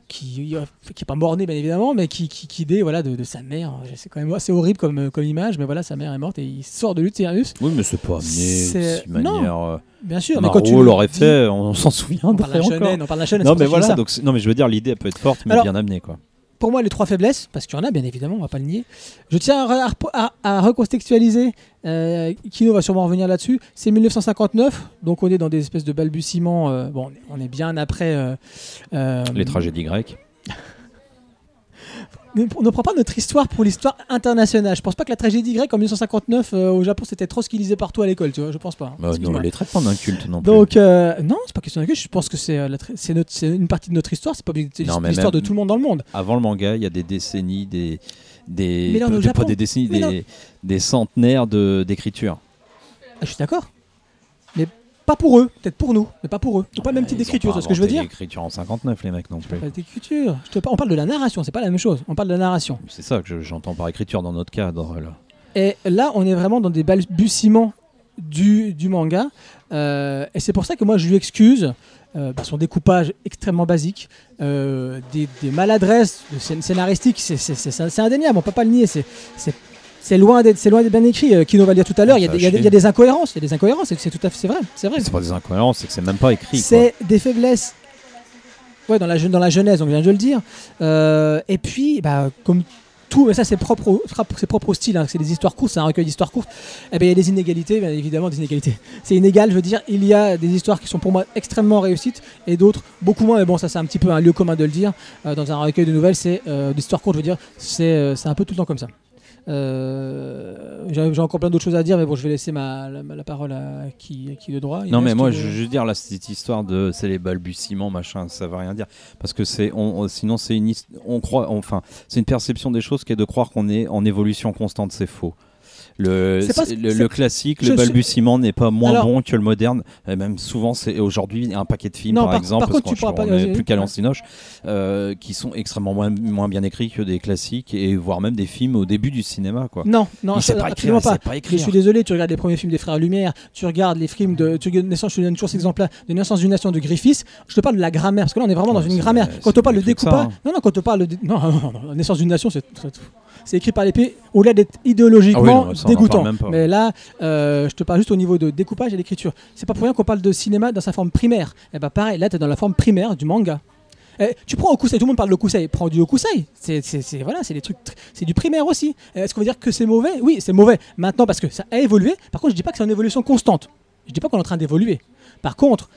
qui qui est pas mort-né, bien évidemment, mais qui, qui, qui dé, voilà, de, de sa mère. C'est quand même assez horrible comme, comme image, mais voilà, sa mère est morte et il sort de l'Utérius. Oui, mais c'est pas amené de manière. euh, Bien sûr, mais quand tu l'aurait fait, on s'en souvient. On parle de la shonen, on parle de la shonen, Non, mais voilà, donc, non, mais je veux dire, l'idée elle peut être forte, mais Alors- bien amenée, quoi. Pour moi les trois faiblesses, parce qu'il y en a bien évidemment, on va pas le nier. Je tiens à, re- à- à recontextualiser, euh, Kino va sûrement revenir là-dessus. C'est 1959, donc on est dans des espèces de balbutiements. euh, bon, on est bien après. euh, Les tragédies grecques. On ne prend pas notre histoire pour l'histoire internationale. Je pense pas que la tragédie grecque en 1959 euh, au Japon c'était trop ce qu'ils lisaient partout à l'école, tu vois. Je pense pas. hein. Bah, non, on les traite pas d'un culte non plus. Donc euh, non, c'est pas question de Je pense que c'est euh, une partie de notre histoire. C'est pas l'histoire de tout le monde dans le monde. Avant le manga, il y a des décennies, des. des là, pas- des décennies, des, des centenaires de- d'écriture. Ah, je suis d'accord. Pas pour eux, peut-être pour nous, mais pas pour eux. Pas le même type d'écriture, c'est ce que je veux dire. L'écriture en 59, les mecs non plus. Pas d'écriture. On parle de la narration, c'est pas la même chose. On parle de la narration. C'est ça que je- j'entends par écriture dans notre cadre. Là. Et là, on est vraiment dans des balbutiements du, du manga. Euh, et c'est pour ça que moi, je lui excuse euh, bah, son découpage extrêmement basique, euh, des, des maladresses scénaristiques, c'est indéniable, on peut pas le nier. C'est c'est- loin d'être c'est loin d'être bien écrit. Euh, Kino va le dire tout à l'heure. Il y, a des- y des- y a des incohérences. Il y a des incohérences. C'est tout à fait c'est vrai. C'est vrai. C'est pas des incohérences, c'est que c'est même pas écrit. C'est des faiblesses. Ouais, dans la, dans la jeunesse, donc je viens de le dire. Euh, et puis, bah, comme tout, mais ça c'est propre, au- c'est propre au style, hein, c'est des histoires courtes, c'est un recueil d'histoires courtes. Et ben il y a des inégalités, bien évidemment des inégalités. C'est inégal, je veux dire, il y a des histoires qui sont pour moi extrêmement réussites et d'autres beaucoup moins. Mais bon, ça c'est un petit peu un lieu commun de le dire. Euh, dans un recueil de nouvelles, c'est euh, d'histoires courtes, je veux dire, c'est c'est un peu tout le temps comme ça. Euh, J'ai encore plein d'autres choses à dire, mais bon, je vais laisser ma, la, la parole à qui, à qui de droit. Non mais moi je veux juste dire là cette histoire de c'est les balbutiements machin ça veut rien dire parce que c'est on, on- sinon c'est une on croit enfin c'est une perception des choses qui est de croire qu'on est en évolution constante c'est faux Le, pas- le, classique, je le suis- balbutiement n'est pas moins Alors- bon que le moderne. Et même souvent, c'est aujourd'hui un paquet de films, Non, par, par- exemple, par parce contre, qu'on- plus qu'à l'ancinoche, euh, qui sont extrêmement moins, moins bien écrits que des classiques et voire même des films au début du cinéma. Quoi. Non, non, ça- pas écrire, absolument pas. pas Je suis désolé, tu regardes les premiers films des Frères Lumière, tu regardes les films de. Tu Naissance, je te donne toujours cet exemple-là, de Naissance d'une nation de Griffiths. Je te parle de la grammaire, parce que là, on est vraiment dans Ouais, une grammaire. Quand on parle de découpage. hein. Non, non, quand on parle de. Non, non, non, Naissance d'une nation, c'est. C'est- écrit par l'épée, au-delà d'être idéologiquement Ah oui, non, dégoûtant. Mais là, euh, je te parle juste au niveau de découpage et d'écriture. C'est pas pour rien qu'on parle de cinéma dans sa forme primaire. Et bah pareil, là, tu es dans la forme primaire du manga. Eh, tu prends Okusei, tout le monde parle de Okusei. Prends du Okusei. C'est, c'est, c'est- voilà, c'est des trucs, tr- c'est du primaire aussi. Eh, Est-ce qu'on veut dire que c'est mauvais? Oui, c'est mauvais. Maintenant, parce que ça a évolué. Par contre, je dis pas que c'est une évolution constante. Je dis pas qu'on est en train d'évoluer. Par contre,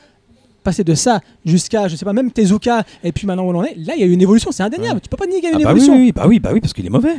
passer de ça jusqu'à, je sais pas, même Tezuka, et puis maintenant où on en est, là, il y a eu une évolution. C'est indéniable. Ouais. Tu peux pas nier qu'il y a eu Ah une bah oui, évolution. oui, bah oui, bah oui, parce qu'il est mauvais.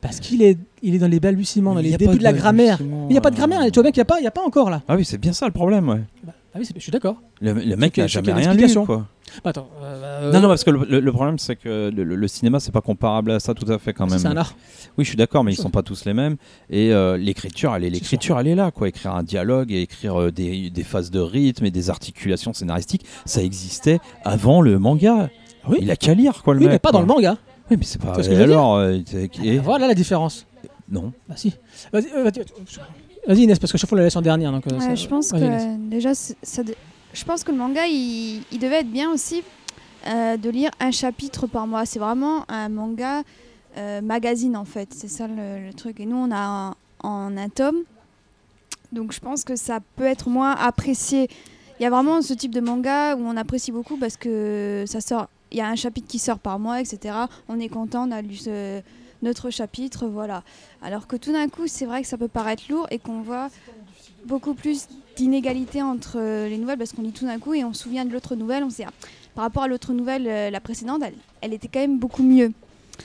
Parce qu'il est, il est dans les balbutiements, dans les a débuts de la grammaire. Il n'y a pas de grammaire. euh, Tu vois bien qu'il n'y a, pas- il y a pas encore là. Ah oui, c'est bien ça le problème, ouais. Bah, ah oui, c'est- je suis d'accord. Le, le mec n'a a- jamais rien lu, quoi. Bah, attends. euh, Non, non, parce que le, le- le problème, c'est que le, le- le cinéma, c'est pas comparable à ça tout à fait quand même. c'est un art. Oui, je suis d'accord, mais ils sont pas tous les mêmes. Et euh, l'écriture, elle est, l'écriture, elle est là, quoi. Écrire un dialogue et écrire euh, des, des phases de rythme et des articulations scénaristiques, ça existait avant le manga. Oui. Il a qu'à lire, quoi, le Oui, mec. mais pas dans le manga. Oui, mais c'est pas. Ce que je alors, euh, et- Ah, Voilà la différence. non. Bah si. Vas-y, euh, vas-y, vas-y, Inès, parce que chaque fois on la laisse en dernière. Donc, Ouais, ça- je pense vas-y, Inès. que déjà, c'est- ça je pense que le manga, il, devait être bien aussi euh, de lire un chapitre par mois. C'est vraiment un manga euh, magazine en fait. C'est ça le, truc. Et nous, on a un, en un tome. Donc je pense que ça peut être moins apprécié. Il y a vraiment ce type de manga où on apprécie beaucoup parce que ça sort. Il y a un chapitre qui sort par mois, etc. On est content, on a lu notre chapitre, voilà. Alors que tout d'un coup, c'est vrai que ça peut paraître lourd et qu'on voit beaucoup plus d'inégalités entre euh, les nouvelles parce qu'on lit tout d'un coup et on se souvient de l'autre nouvelle. On sait, ah, par rapport à l'autre nouvelle, euh, la précédente, elle, elle était quand même beaucoup mieux.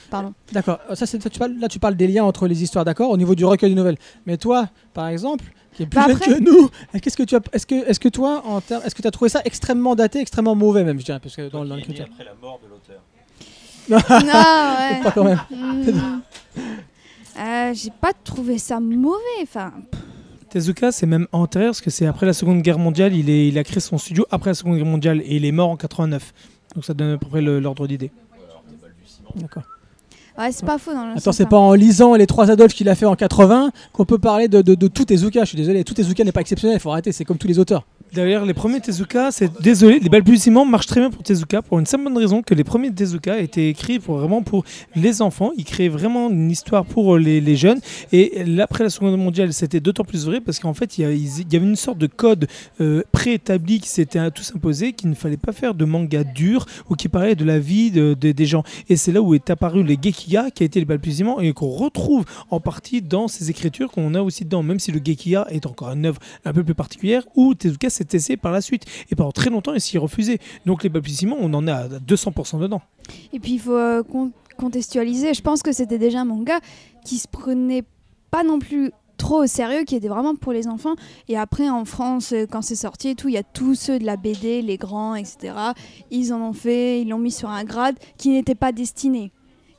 Pardon. D'accord. Euh, Ça, c'est- là, tu parles des liens entre les histoires, d'accord, au niveau du recueil de nouvelles. Mais toi, par exemple, qui est plus Bah jeune après- que nous, qu'est-ce que tu as, est-ce que, est-ce que toi, en termes, est-ce que tu as trouvé ça extrêmement daté, extrêmement mauvais même, je dirais, parce que dans, dans l'écriture. après la mort de l'auteur. non, ouais. Pas quand même. Hmm. Euh, J'ai pas trouvé ça mauvais. Enfin, Tezuka, c'est même antérieur parce que c'est après la Seconde Guerre mondiale. Il, est, il a créé son studio après la Seconde Guerre mondiale et il est mort en 89. Donc ça donne à peu près l'ordre d'idée. D'accord. ouais, c'est pas faux dans le Attends, c'est pas en lisant les trois Adolphes qu'il a fait en 80 qu'on peut parler de, de, de tout Tezuka. Je suis désolé, tout Tezuka n'est pas exceptionnel, il faut arrêter, c'est comme tous les auteurs. D'ailleurs, les premiers Tezuka, c'est désolé, les balbutiements marchent très bien pour Tezuka pour une simple bonne raison que les premiers Tezuka étaient écrits vraiment pour les enfants. Ils créaient vraiment une histoire pour les, les jeunes. Et après la Seconde Guerre mondiale, c'était d'autant plus vrai parce qu'en fait, il y, avait une sorte de code euh, préétabli qui s'était à tous imposé, qu'il ne fallait pas faire de manga dur ou qui parlait de la vie de- de- des gens. Et c'est là où est apparu les Gekiga, qui a été les balbutiements et qu'on retrouve en partie dans ces écritures qu'on a aussi dedans, même si le Gekiga est encore une œuvre un peu plus particulière où Tezuka s'est essayé par la suite. Et pendant très longtemps, il s'y refusait. Donc les balbutiements, on en est à 200% dedans. Et puis il faut euh, con- contextualiser. Je pense que c'était déjà un manga qui se prenait pas non plus trop au sérieux, qui était vraiment pour les enfants. Et après en France, euh, quand c'est sorti et tout, il y a tous ceux de la BD, les grands, etc. Ils en ont fait, ils l'ont mis sur un grade qui n'était pas destiné.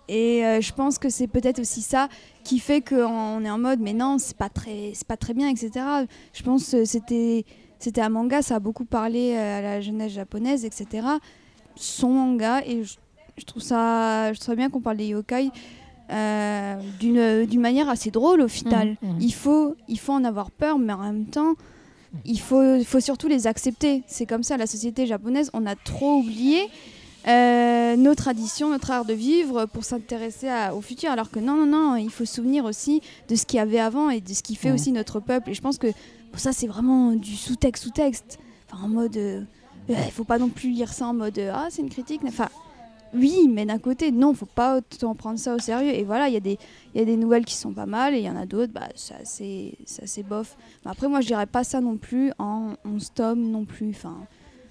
Et euh, je pense que c'est peut-être aussi ça qui fait qu'on est en mode mais non c'est pas c'est pas très bien etc. Je pense que c'était c'était un manga ça a beaucoup parlé euh, à la jeunesse japonaise etc. Son manga et je, je trouve ça je trouve ça bien qu'on parle des yokai euh, d'une d'une manière assez drôle au final. Mhm, mhm. Il faut il faut en avoir peur mais en même temps il faut, faut surtout les accepter. C'est comme ça, la société japonaise, on a trop oublié euh, nos traditions, notre art de vivre pour s'intéresser au futur. Alors que non, non, non, il faut se souvenir aussi de ce qu'il y avait avant et de ce qui fait Mhm. aussi notre peuple. Et je pense que ça, c'est vraiment du sous-texte, sous-texte. Enfin, en mode. euh, euh, Il faut pas non plus lire ça en mode euh, Ah, c'est une critique. Enfin, oui, mais d'un côté, non, faut pas autant prendre ça au sérieux. Et voilà, il y, a des- il y a des nouvelles qui sont pas mal et il y en a d'autres, bah, ça c'est c'est bof. Mais après, moi, je dirais pas ça non plus en 11 tomes non plus. Enfin,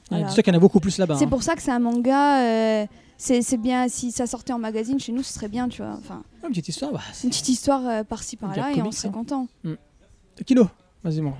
voilà. C'est qu'il y en a beaucoup plus là-bas. C'est hein. pour ça que c'est un manga. euh, c'est bien, si ça sortait en magazine chez nous, ce serait bien, tu vois. Enfin, Une petite histoire, bah, une petite histoire euh, par-ci par-là et on serait hein. content. Kilo, vas-y, moi.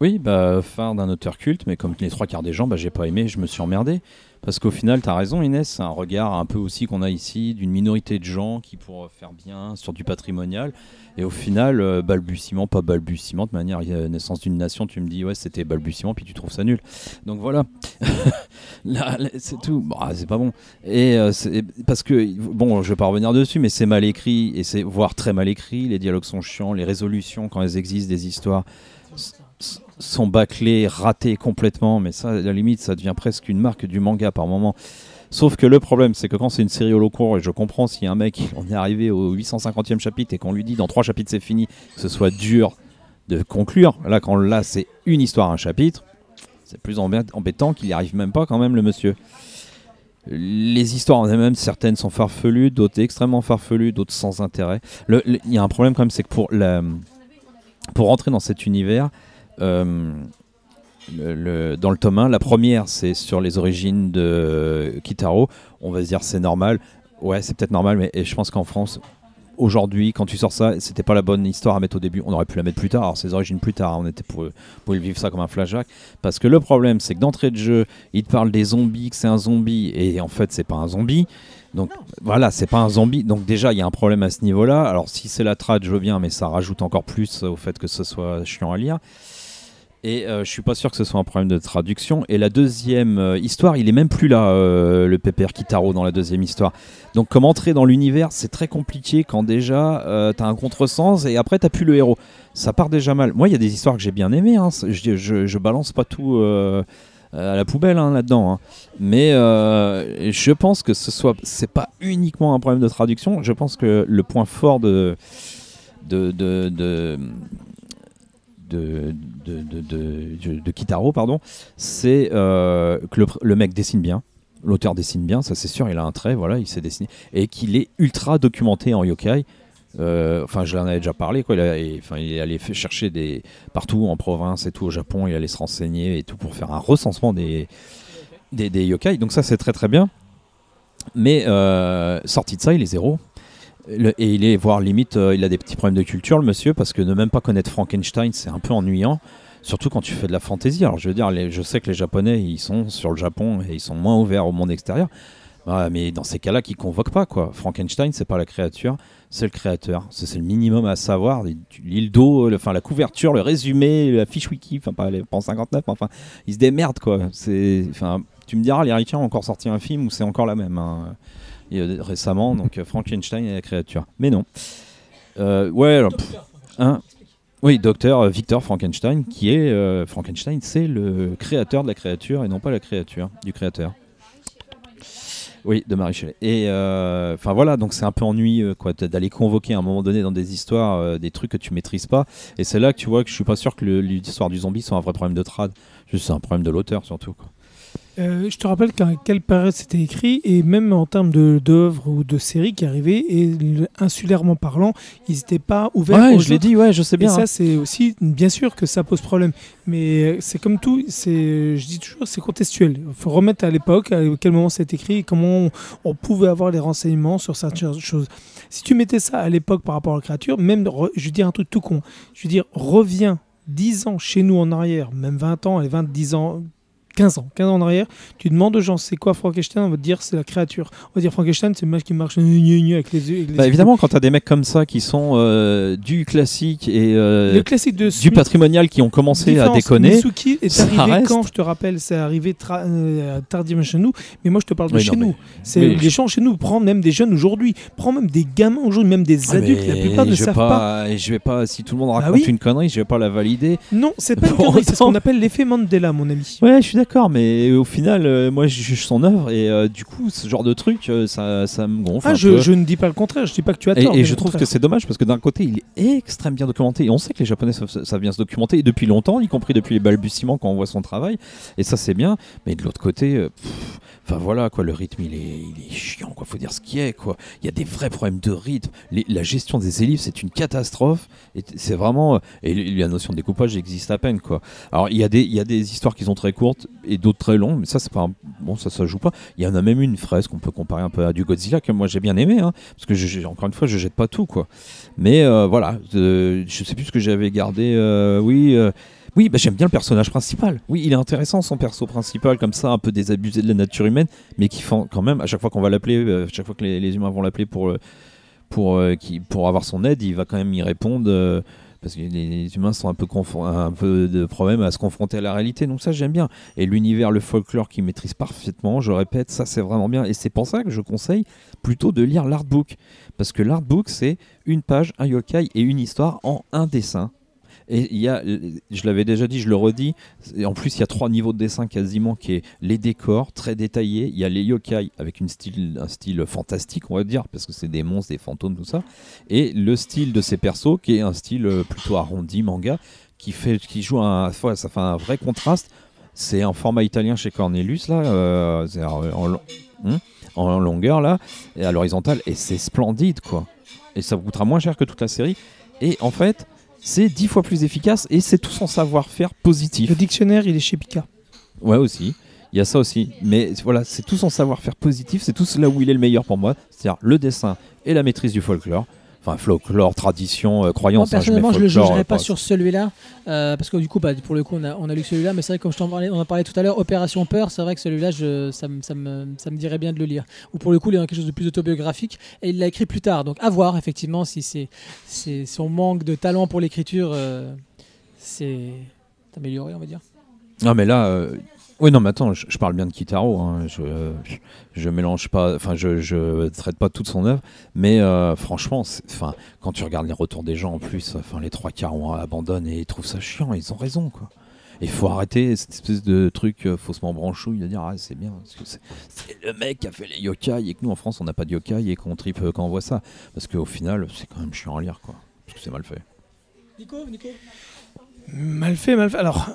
Oui, bah, phare d'un auteur culte, mais comme les trois quarts des gens, bah, j'ai pas aimé, je me suis emmerdé. Parce qu'au final, tu as raison, Inès, c'est un regard un peu aussi qu'on a ici d'une minorité de gens qui, pour faire bien sur du patrimonial, et au final, euh, balbutiement, pas balbutiement, de manière euh, naissance d'une nation, tu me dis, ouais, c'était balbutiement, puis tu trouves ça nul. Donc voilà, Là, c'est tout. Bon, ah, c'est pas bon. Et euh, c'est- parce que, bon, je vais pas revenir dessus, mais c'est mal écrit, et c'est voire très mal écrit, les dialogues sont chiants, les résolutions, quand elles existent, des histoires sont bâclées, ratées complètement, mais ça, à la limite, ça devient presque une marque du manga par moment. Sauf que le problème, c'est que quand c'est une série au long cours, et je comprends si un mec, on est arrivé au 850e chapitre et qu'on lui dit dans trois chapitres c'est fini, que ce soit dur de conclure. Là, quand là, c'est une histoire, un chapitre, c'est plus embê- embêtant qu'il n'y arrive même pas quand même, le monsieur. Les histoires en elles-mêmes, certaines sont farfelues, d'autres extrêmement farfelues, d'autres sans intérêt. Il y a un problème quand même, c'est que pour, pour rentrer dans cet univers, le- le- dans le tome 1, la première c'est sur les origines de Kitaro. On va se dire c'est normal. Ouais, c'est peut-être normal, mais et je pense qu'en France, aujourd'hui, quand tu sors ça, c'était pas la bonne histoire à mettre au début. On aurait pu la mettre plus tard. Alors, ses origines plus tard, on était pour, pour vivre ça comme un flashback. Parce que le problème, c'est que d'entrée de jeu, il te parle des zombies, que c'est un zombie, et en fait, c'est pas un zombie. Donc voilà, c'est pas un zombie. Donc déjà, il y a un problème à ce niveau-là. Alors si c'est la trad, je veux bien, mais ça rajoute encore plus au fait que ce soit chiant à lire. Et euh, je suis pas sûr que ce soit un problème de traduction. Et la deuxième euh, histoire, il est même plus là, euh, le pépère Kitaro dans la deuxième histoire. Donc comme entrer dans l'univers, c'est très compliqué quand déjà euh, t'as un contresens et après t'as plus le héros. Ça part déjà mal. Moi, il y a des histoires que j'ai bien aimées. hein. Je, je, balance pas tout à la poubelle hein, là-dedans. hein. Mais je pense que ce soit, c'est pas uniquement un problème de traduction. Je pense que le point fort de, de, de de, de, de, Kitaro, pardon, c'est euh, que le, le mec dessine bien. L'auteur dessine bien, ça c'est sûr, il a un trait, voilà, il sait dessiner. Et qu'il est ultra documenté en yokai. Euh, Enfin, je l'en avais déjà parlé, quoi. Il, a- et, enfin, il est allé fait chercher des, partout en province et tout, au Japon, il allait se renseigner et tout pour faire un recensement des, des, des yokai. Donc, ça c'est très très bien. Mais euh, sorti de ça, il est zéro. Et il est, voire limite, euh, il a des petits problèmes de culture, le monsieur, parce que ne même pas connaître Frankenstein, c'est un peu ennuyant. Surtout quand tu fais de la fantaisie. Alors, je veux dire, je sais que les Japonais, ils sont sur le Japon et ils sont moins ouverts au monde extérieur. Ouais, mais dans ces cas-là, qui convoquent pas quoi. Frankenstein, c'est pas la créature, c'est le créateur. C'est le minimum à savoir. Le- enfin la couverture, le résumé, la fiche wiki, enfin pas, les- pas en 59, mais enfin ils se démerdent quoi. C'est, enfin, tu me diras, les Ricains ont encore sorti un film où c'est encore la même. hein. A- récemment, donc euh, Frankenstein et la créature. Mais non. Euh, ouais, hein, oui, docteur euh, Victor Frankenstein, qui est euh, Frankenstein, c'est le créateur de la créature et non pas la créature du créateur. Oui, de Marie Shelley. Et euh, enfin voilà, donc c'est un peu ennuyeux quoi, d'aller convoquer à un moment donné dans des histoires euh, des trucs que tu maîtrises pas. Et c'est là que tu vois que je suis pas sûr que l'histoire du zombie soit un vrai problème de trad. C'est un problème de l'auteur surtout. Quoi. Euh, je te rappelle qu'à quelle période c'était écrit, et même en termes d'œuvres ou de séries qui arrivaient, et le- insulairement parlant, ils n'étaient pas ouverts Ouais, aux je l'ai dit, ouais, je sais Et bien. ça, hein. c'est aussi, bien sûr que ça pose problème. Mais euh, c'est comme tout, c'est, je dis toujours, c'est contextuel. Il faut remettre à l'époque, à quel moment c'est écrit, et comment on, on pouvait avoir les renseignements sur certaines choses. Si tu mettais ça à l'époque par rapport à la créature, même, je veux dire un truc tout con, je veux dire, reviens 10 ans chez nous en arrière, même 20 ans, et 20, 10 ans, 15 ans, 15 ans en arrière, tu demandes aux gens c'est quoi Frankenstein, on va te dire c'est la créature. On va dire Frankenstein, c'est le mec qui marche avec les yeux. Bah, évidemment, quand t'as des mecs comme ça qui sont euh, du classique et euh, le classique de du patrimonial qui ont commencé à déconner. Mitsuki est arrivé reste. quand Je te rappelle, c'est arrivé euh, tardivement chez nous. Mais moi, je te parle de Oui, chez non, nous. C'est les gens chez nous. Prends même des jeunes aujourd'hui. Prends même des gamins aujourd'hui, même des Ah, adultes. mais La plupart ne savent pas. et Je vais pas. Si tout le monde Bah raconte oui. une connerie, je vais pas la valider. Non, c'est pas une connerie. C'est ce qu'on appelle l'effet Mandela, mon ami. Ouais, je suis d'accord, mais au final, euh, moi, je juge son œuvre et euh, du coup, ce genre de truc, euh, ça, ça me gonfle. Ah, un je, peu. je ne dis pas le contraire. Je dis pas que tu as Et, tort. et mais je le trouve que c'est dommage parce que d'un côté, il est extrêmement bien documenté. Et on sait que les Japonais savent, savent bien se documenter et depuis longtemps, y compris depuis les balbutiements quand on voit son travail. Et ça, c'est bien. Mais de l'autre côté, pff, enfin voilà, quoi, le rythme, il est, il est chiant, quoi. Faut dire ce qui est, quoi. Il y a des vrais problèmes de rythme. La gestion des ellipses, c'est une catastrophe. Et c'est vraiment. euh, Et la notion de découpage existe à peine, quoi. Alors, il y, a des- il y a des histoires qui sont très courtes et d'autres très longues, mais ça, c'est pas. Bon, ça, ça joue pas. Il y en a même une fraise qu'on peut comparer un peu à du Godzilla que moi j'ai bien aimé, hein, parce que je- encore une fois, je jette pas tout, quoi. Mais euh, voilà, euh, je sais plus ce que j'avais gardé. euh, oui, Oui, bah, j'aime bien le personnage principal. Oui, il est intéressant son perso principal, comme ça, un peu désabusé de la nature humaine, mais qui font quand même, à chaque fois qu'on va l'appeler, euh, à chaque fois que les, humains vont l'appeler pour, euh, euh, pour avoir son aide, il va quand même y répondre. euh, parce que les, humains sont un peu, un peu de problème à se confronter à la réalité, donc ça j'aime bien. Et l'univers, le folklore qu'il maîtrise parfaitement, je répète, ça c'est vraiment bien. Et c'est pour ça que je conseille plutôt de lire l'artbook. Parce que l'artbook c'est une page, un yokai et une histoire en un dessin. Et il y a, je l'avais déjà dit, je le redis, en plus il y a trois niveaux de dessin quasiment qui est les décors très détaillés, il y a les yokai avec une style, un style fantastique on va dire, parce que c'est des monstres, des fantômes, tout ça, et le style de ces persos qui est un style euh, plutôt arrondi, manga, qui, fait, qui joue un, un vrai contraste. C'est un format italien chez Cornelius là, euh, en, en hmm, en longueur là, à l'horizontale, et c'est splendide quoi. Et ça vous coûtera moins cher que toute la série. Et en fait, c'est dix fois plus efficace et c'est tout son savoir-faire positif. Le dictionnaire, il est chez Pika. Ouais aussi. Il y a ça aussi. Mais voilà, c'est tout son savoir-faire positif, c'est tout là où il est le meilleur pour moi. C'est-à-dire le dessin et la maîtrise du folklore. Enfin, folklore, tradition, euh, Moi, croyance. hein, je mets personnellement, je le folklore, jugerai euh, pas sur celui-là, euh, parce que du coup, bah, pour le coup, on a, on a lu celui-là, mais c'est vrai que comme je t'en parlais, on en parlait tout à l'heure, Opération Peur, c'est vrai que celui-là, je, ça, me, ça, me, ça me dirait bien de le lire. Ou pour le coup, il y a quelque chose de plus autobiographique, et il l'a écrit plus tard. Donc, à voir, effectivement, si c'est, c'est son manque de talent pour l'écriture, euh, c'est amélioré, on va dire. Non, mais là. Oui, non, mais attends, je, parle bien de Kitaro. hein, Je, je, mélange pas. Enfin, je, je traite pas toute son œuvre. Mais euh, franchement, enfin, quand tu regardes les retours des gens en plus, enfin, les trois quarts ont abandonné et ils trouvent ça chiant. Ils ont raison, quoi. Il faut arrêter cette espèce de truc euh, faussement branchouille de dire ah c'est bien c'est le mec qui a fait les yokai et que nous en France on n'a pas de yokai et qu'on tripe euh, quand on voit ça parce qu'au final c'est quand même chiant à lire quoi parce que c'est mal fait. Nico, Nico? Mal fait, mal fait. Alors,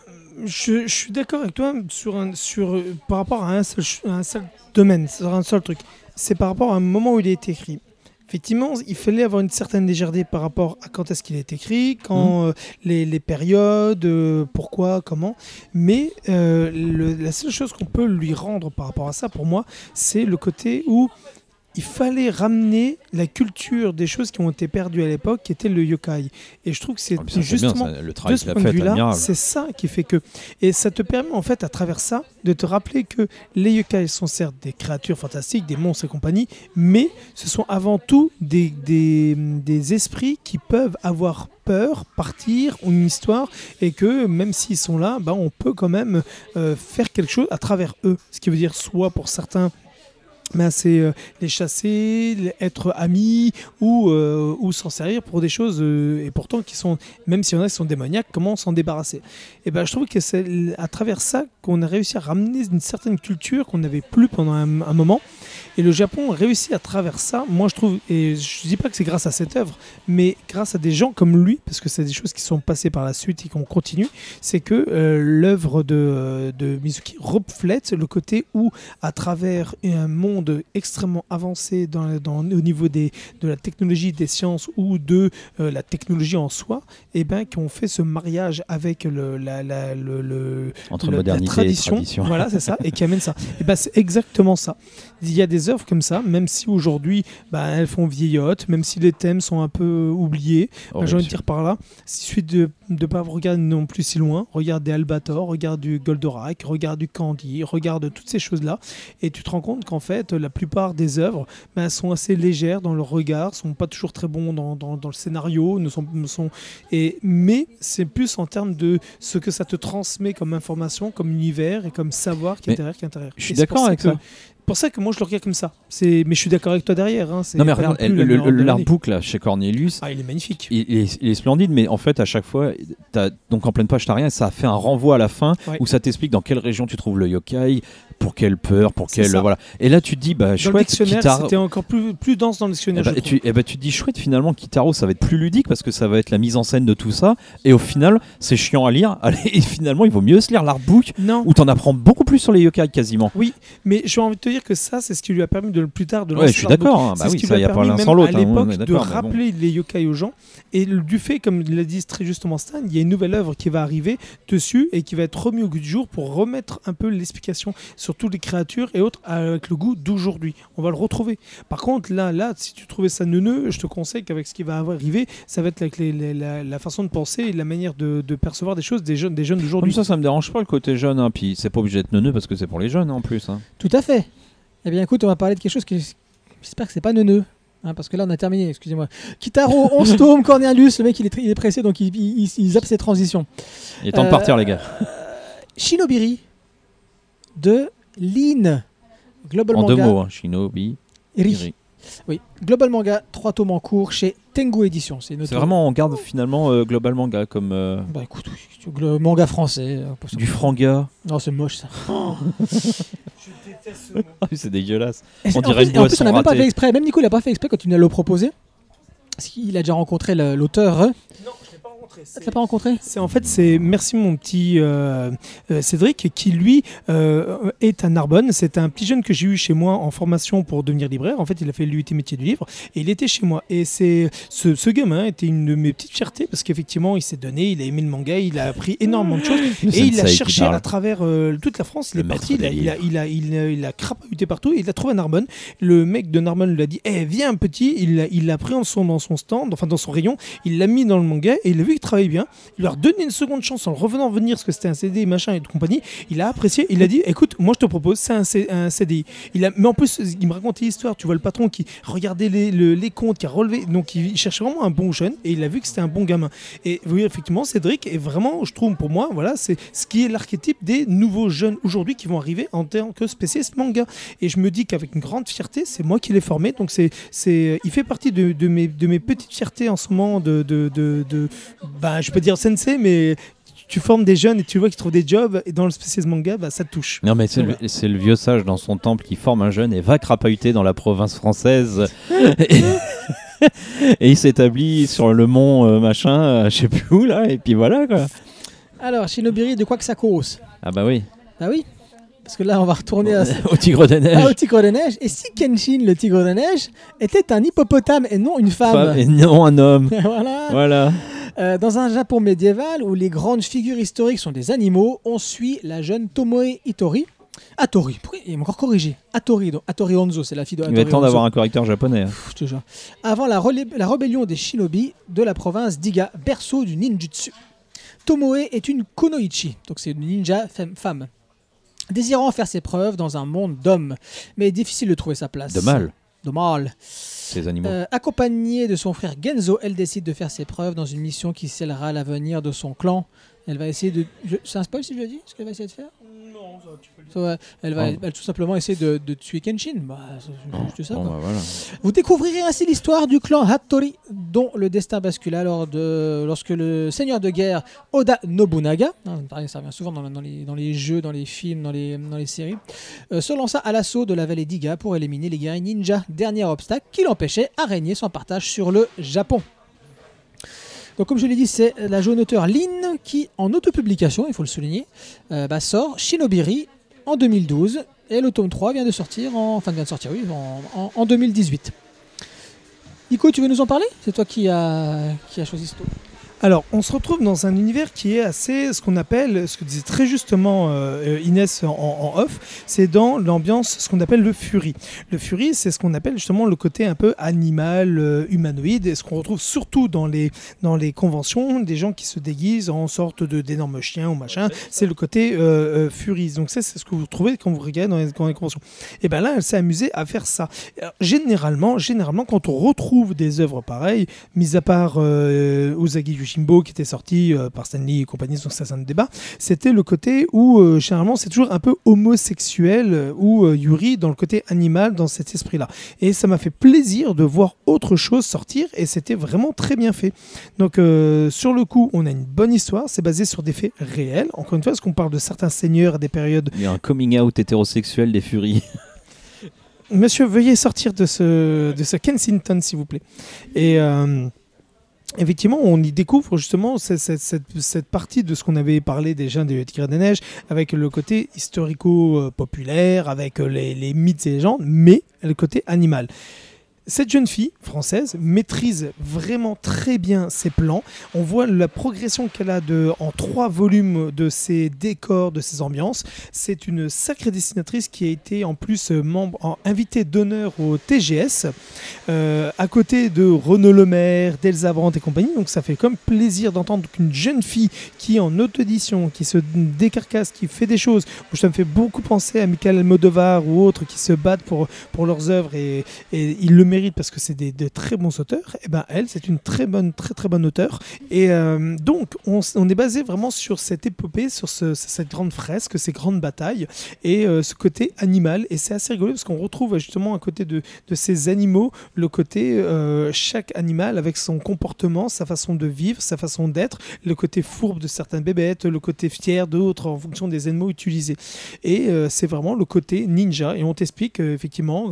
je, je suis d'accord avec toi sur un, sur, par rapport à un seul, ch- un seul domaine, sur un seul truc. C'est par rapport à un moment où il a été écrit. Effectivement, il fallait avoir une certaine légèreté par rapport à quand est-ce qu'il a été écrit, quand euh, les, les périodes, euh, pourquoi, comment. Mais euh, le- la seule chose qu'on peut lui rendre par rapport à ça, pour moi, c'est le côté où il fallait ramener la culture des choses qui ont été perdues à l'époque, qui était le yokai. Et je trouve que c'est Ah, bien, justement ça, le de travail ce qu'il a point de vue-là, c'est ça qui fait que. Et ça te permet, en fait, à travers ça, de te rappeler que les yokai sont certes des créatures fantastiques, des monstres et compagnie, mais ce sont avant tout des, des, des esprits qui peuvent avoir peur, partir, ont une histoire, et que même s'ils sont là, bah, on peut quand même euh, faire quelque chose à travers eux. Ce qui veut dire, soit pour certains. Ben, c'est euh, les chasser, être amis ou, euh, ou s'en servir pour des choses euh, et pourtant qui sont même s'il y en a qui sont démoniaques, comment s'en débarrasser? Et ben je trouve que c'est à travers ça qu'on a réussi à ramener une certaine culture qu'on n'avait plus pendant un moment. Et le Japon a réussi à travers ça, moi je trouve, et je dis pas que c'est grâce à cette œuvre, mais grâce à des gens comme lui, parce que c'est des choses qui sont passées par la suite et qu'on continue, c'est que euh, l'œuvre de, de Mizuki reflète le côté où, à travers un monde extrêmement avancé dans, dans- au niveau des, de la technologie, des sciences ou de euh, la technologie en soi, et ben, qu'on fait ce mariage avec le, la, la- le, le- entre le- la modernité tradition, et tradition. voilà, c'est ça, et qui amène ça. Et ben, c'est exactement ça. Il y a des œuvres comme ça, même si aujourd'hui, bah, elles font vieillotte, même si les thèmes sont un peu oubliés. Oh, Bah, J'ai envie de bien dire par là, il suffit de ne pas regarder non plus si loin. Regarde des Albator, regarde du Goldorak, regarde du Candy, regarde toutes ces choses-là. Et tu te rends compte qu'en fait, la plupart des œuvres bah, sont assez légères dans leur regard, sont pas toujours très bons dans, dans- dans le scénario, ne sont, ne sont, et, mais c'est plus en termes de ce que ça te transmet comme information, comme univers et comme savoir qui est derrière, qui est intérieur. je suis d'accord avec ça. Pour ça que moi je le regarde comme ça. C'est, mais je suis d'accord avec toi derrière. Hein. C'est Non mais regarde, l'artbook là chez Cornelius, Ah, il est magnifique. il, il est, il est splendide, mais en fait à chaque fois, t'as- donc en pleine page t'as rien, et ça fait un renvoi à la fin Ouais. où ça t'explique dans quelle région tu trouves le yokai, pour quelle peur, pour quelle ça. voilà. Et là tu te dis bah Dans chouette, Kitaro. c'était encore plus, plus dense dans le Eh dictionnaire. bah, je et tu, eh bah, tu te dis chouette finalement Kitaro ça va être plus ludique parce que ça va être la mise en scène de tout ça et au final c'est chiant à lire Allez, et finalement il vaut mieux se lire l'artbook où t'en apprends beaucoup plus sur les yokai quasiment mais j'ai envie de te dire que ça, c'est ce qui lui a permis de le plus tard de ouais lancer je suis d'accord hein. Bah oui ça y a pas permis l'un même sans l'autre à hein, l'époque est de bon. rappeler les yokai aux gens. Et du fait, comme l'a dit très justement Stan, il y a une nouvelle œuvre qui va arriver dessus et qui va être remise au goût du jour pour remettre un peu l'explication. Sur toutes les créatures et autres avec le goût d'aujourd'hui. On va le retrouver. Par contre, là, là, si tu trouvais ça neuneux, je te conseille qu'avec ce qui va arriver, ça va être avec les- les- la, la façon de penser et la manière de, de percevoir des choses des jeunes, des jeunes Comme d'aujourd'hui. ça, ça me dérange pas le côté jeune. Hein. Puis c'est pas obligé d'être neuneux parce que c'est pour les jeunes en plus. Hein. Tout à fait. Eh bien, écoute, on va parler de quelque chose qui. J'espère que c'est pas neuneux. hein, parce que là, on a terminé, excusez-moi. Kitaro, 11 tomes, Cornelius, le mec, il est, il est pressé, donc il, il, il- zappe ses transitions. Il est temps de Euh, partir, les gars. Shinobiri de Lin. Global En Manga. deux mots, hein. Shinobi. Ri. Iri. Oui. Global Manga, 3 tomes en cours chez Tengu Édition. C'est vraiment, on garde finalement euh, Global Manga comme euh, Bah écoute, oui, le manga français. euh, du franga. Non, c'est moche ça. c'est dégueulasse. Et c'est- On en dirait plus, une et en plus, on n'a même pas fait exprès. Même Nico, il n'a pas fait exprès quand tu nous l'as proposé. Parce qu'il a déjà rencontré l'auteur. Non, je rencontré. Ah, tu l'as pas rencontré? C'est en fait c'est merci mon petit euh, euh, Cédric qui lui euh, est à Narbonne. C'est un petit jeune que j'ai eu chez moi en formation pour devenir libraire. En fait, il a fait l'UT métier du livre et il était chez moi. Et c'est ce, ce gamin était une de mes petites fiertés parce qu'effectivement il s'est donné, il a aimé le manga, il a appris énormément de choses Le et il a cherché à travers euh, toute la France. Il Le est parti, il a, il, a, il, a, il, a, il a crapahuté partout. Et il a trouvé à Narbonne. Le mec de Narbonne lui a dit Eh, Viens, petit. Il l'a il l'a pris en son, dans son stand, enfin dans son rayon. Il l'a mis dans le manga et il a vu qu'il travaillait bien. Il a redonné une seconde chance en le revenant venir parce que c'était un CD, machin et de compagnie. Il a apprécié. Il a dit Écoute, moi je te propose, c'est un, C- CDI. Il a, mais en plus, il me racontait l'histoire. Tu vois le patron qui regardait les, le- les comptes, qui a relevé. Donc il, cherchait vraiment un bon jeune et il a vu que c'était un bon gamin. Et oui, effectivement, Cédric est vraiment, je trouve, pour moi, voilà, c'est ce qui est l'archétype des nouveaux jeunes aujourd'hui qui vont arriver en tant que spécialiste manga. Et je me dis qu'avec une grande fierté, c'est moi qui l'ai formé. Donc c'est, c'est, il fait partie de, de mes, de mes petites fiertés en ce moment de, de- bah, je peux dire sensei, mais tu formes des jeunes et tu vois qu'ils trouvent des jobs et dans le spécialiste manga, bah, ça te touche. Non mais c'est le, vieux sage dans son temple qui forme un jeune et va crapahuter dans la province française. et, et il s'établit sur le mont euh, machin, euh, je sais plus où là, et puis voilà quoi. Alors, Shinobiri de quoi que ça cause Ah bah oui, Bah oui? Parce que là, on va retourner à, au tigre des neiges. ah, au tigre de neige. Et si Kenshin, le tigre de neige, était un hippopotame et non une femme, Femme et non un homme. voilà. Voilà. Euh, dans un Japon médiéval où les grandes figures historiques sont des animaux, on suit la jeune Tomoe Itori. Atori, pourquoi il m'a encore corrigé? Atori, donc Atori Honzo, c'est la fille de Il Atori va être temps d'avoir un correcteur japonais. hein. Pff, je te jure. Avant la, la rébellion des shinobi de la province d'Iga, berceau du ninjutsu. Tomoe est une kunoichi, donc c'est une ninja femme, désirant faire ses preuves dans un monde d'hommes, mais difficile de trouver sa place. De mal, De mal. Euh, accompagnée de son frère Genzo, elle décide de faire ses preuves dans une mission qui scellera l'avenir de son clan. Elle va essayer de. je- C'est un spoil si je le dis Ce qu'elle va essayer de faire? Non, tu peux Ça va- Elle va Oh. elle va tout simplement essayer de, de tuer Kenshin. Bah, c'est juste ça. Bon, quoi. bah, voilà. Vous découvrirez ainsi l'histoire du clan Hattori, dont le destin bascula lors de, lorsque le seigneur de guerre Oda Nobunaga, hein, pareil, ça revient souvent dans, dans les, dans les jeux, dans les films, dans les, dans les séries, euh, se lança à l'assaut de la vallée d'Iga pour éliminer les guerriers ninja, dernier obstacle qui l'empêchait à régner sans partage sur le Japon. Donc comme je l'ai dit, c'est la jeune auteure Lin qui, en autopublication, il faut le souligner, euh, bah, sort Shinobiri en 2012 et le tome 3 vient de sortir, en, vient de sortir, oui, en 2018. Nico, tu veux nous en parler? C'est toi qui as qui a choisi ce tome. Alors, on se retrouve dans un univers qui est assez, ce qu'on appelle, ce que disait très justement euh, Inès en, en off, c'est dans l'ambiance, ce qu'on appelle le fury. Le fury, c'est ce qu'on appelle justement le côté un peu animal, euh, humanoïde, et ce qu'on retrouve surtout dans les, dans les conventions, des gens qui se déguisent en sorte de d'énormes chiens ou machin, c'est le côté euh, euh, fury. Donc ça, c'est ce que vous trouvez quand vous regardez dans les, dans les conventions. Et bien là, elle s'est amusée à faire ça. Alors, généralement, généralement, quand on retrouve des œuvres pareilles, mis à part euh, Usagi Yojimbo qui était sorti euh, par Stanley et compagnie, donc ça c'est un débat, c'était le côté où euh, généralement c'est toujours un peu homosexuel euh, ou euh, Yuri dans le côté animal dans cet esprit-là. Et ça m'a fait plaisir de voir autre chose sortir et c'était vraiment très bien fait. Donc sur le coup, on a une bonne histoire, c'est basé sur des faits réels. Encore une fois, parce qu'on parle de certains seigneurs à des périodes Il y a un coming out hétérosexuel des furies. Monsieur, veuillez sortir de ce, de ce Kensington, s'il vous plaît. Et euh, effectivement, on y découvre justement cette, partie de ce qu'on avait parlé déjà de Tigre des Neiges, avec le côté historico-populaire, avec les, les mythes et légendes, mais le côté animal. Cette jeune fille française maîtrise vraiment très bien ses plans. On voit la progression qu'elle a de, en trois volumes de ses décors, de ses ambiances. C'est une sacrée dessinatrice qui a été en plus membre, en, invitée d'honneur au TGS, euh, à côté de Renaud Lemaire, d'Elsa Brandt et compagnie. Donc ça fait comme plaisir d'entendre qu'une jeune fille qui en auto-édition, qui se décarcasse, qui fait des choses. Ça me fait beaucoup penser à Michael Almodovar ou autres qui se battent pour, pour leurs œuvres et, et ils le méritent parce que c'est des, de très bons auteurs. Et ben elle, c'est une très bonne, très très bonne auteure. Et euh, donc on, est basé vraiment sur cette épopée, sur ce- cette grande fresque, ces grandes batailles et euh, ce côté animal. Et c'est assez rigolo parce qu'on retrouve justement à côté de, ces animaux le côté euh, chaque animal avec son comportement, sa façon de vivre, sa façon d'être, le côté fourbe de certaines bébêtes, le côté fier d'autres en fonction des animaux utilisés. Et c'est vraiment le côté ninja. Et on t'explique effectivement,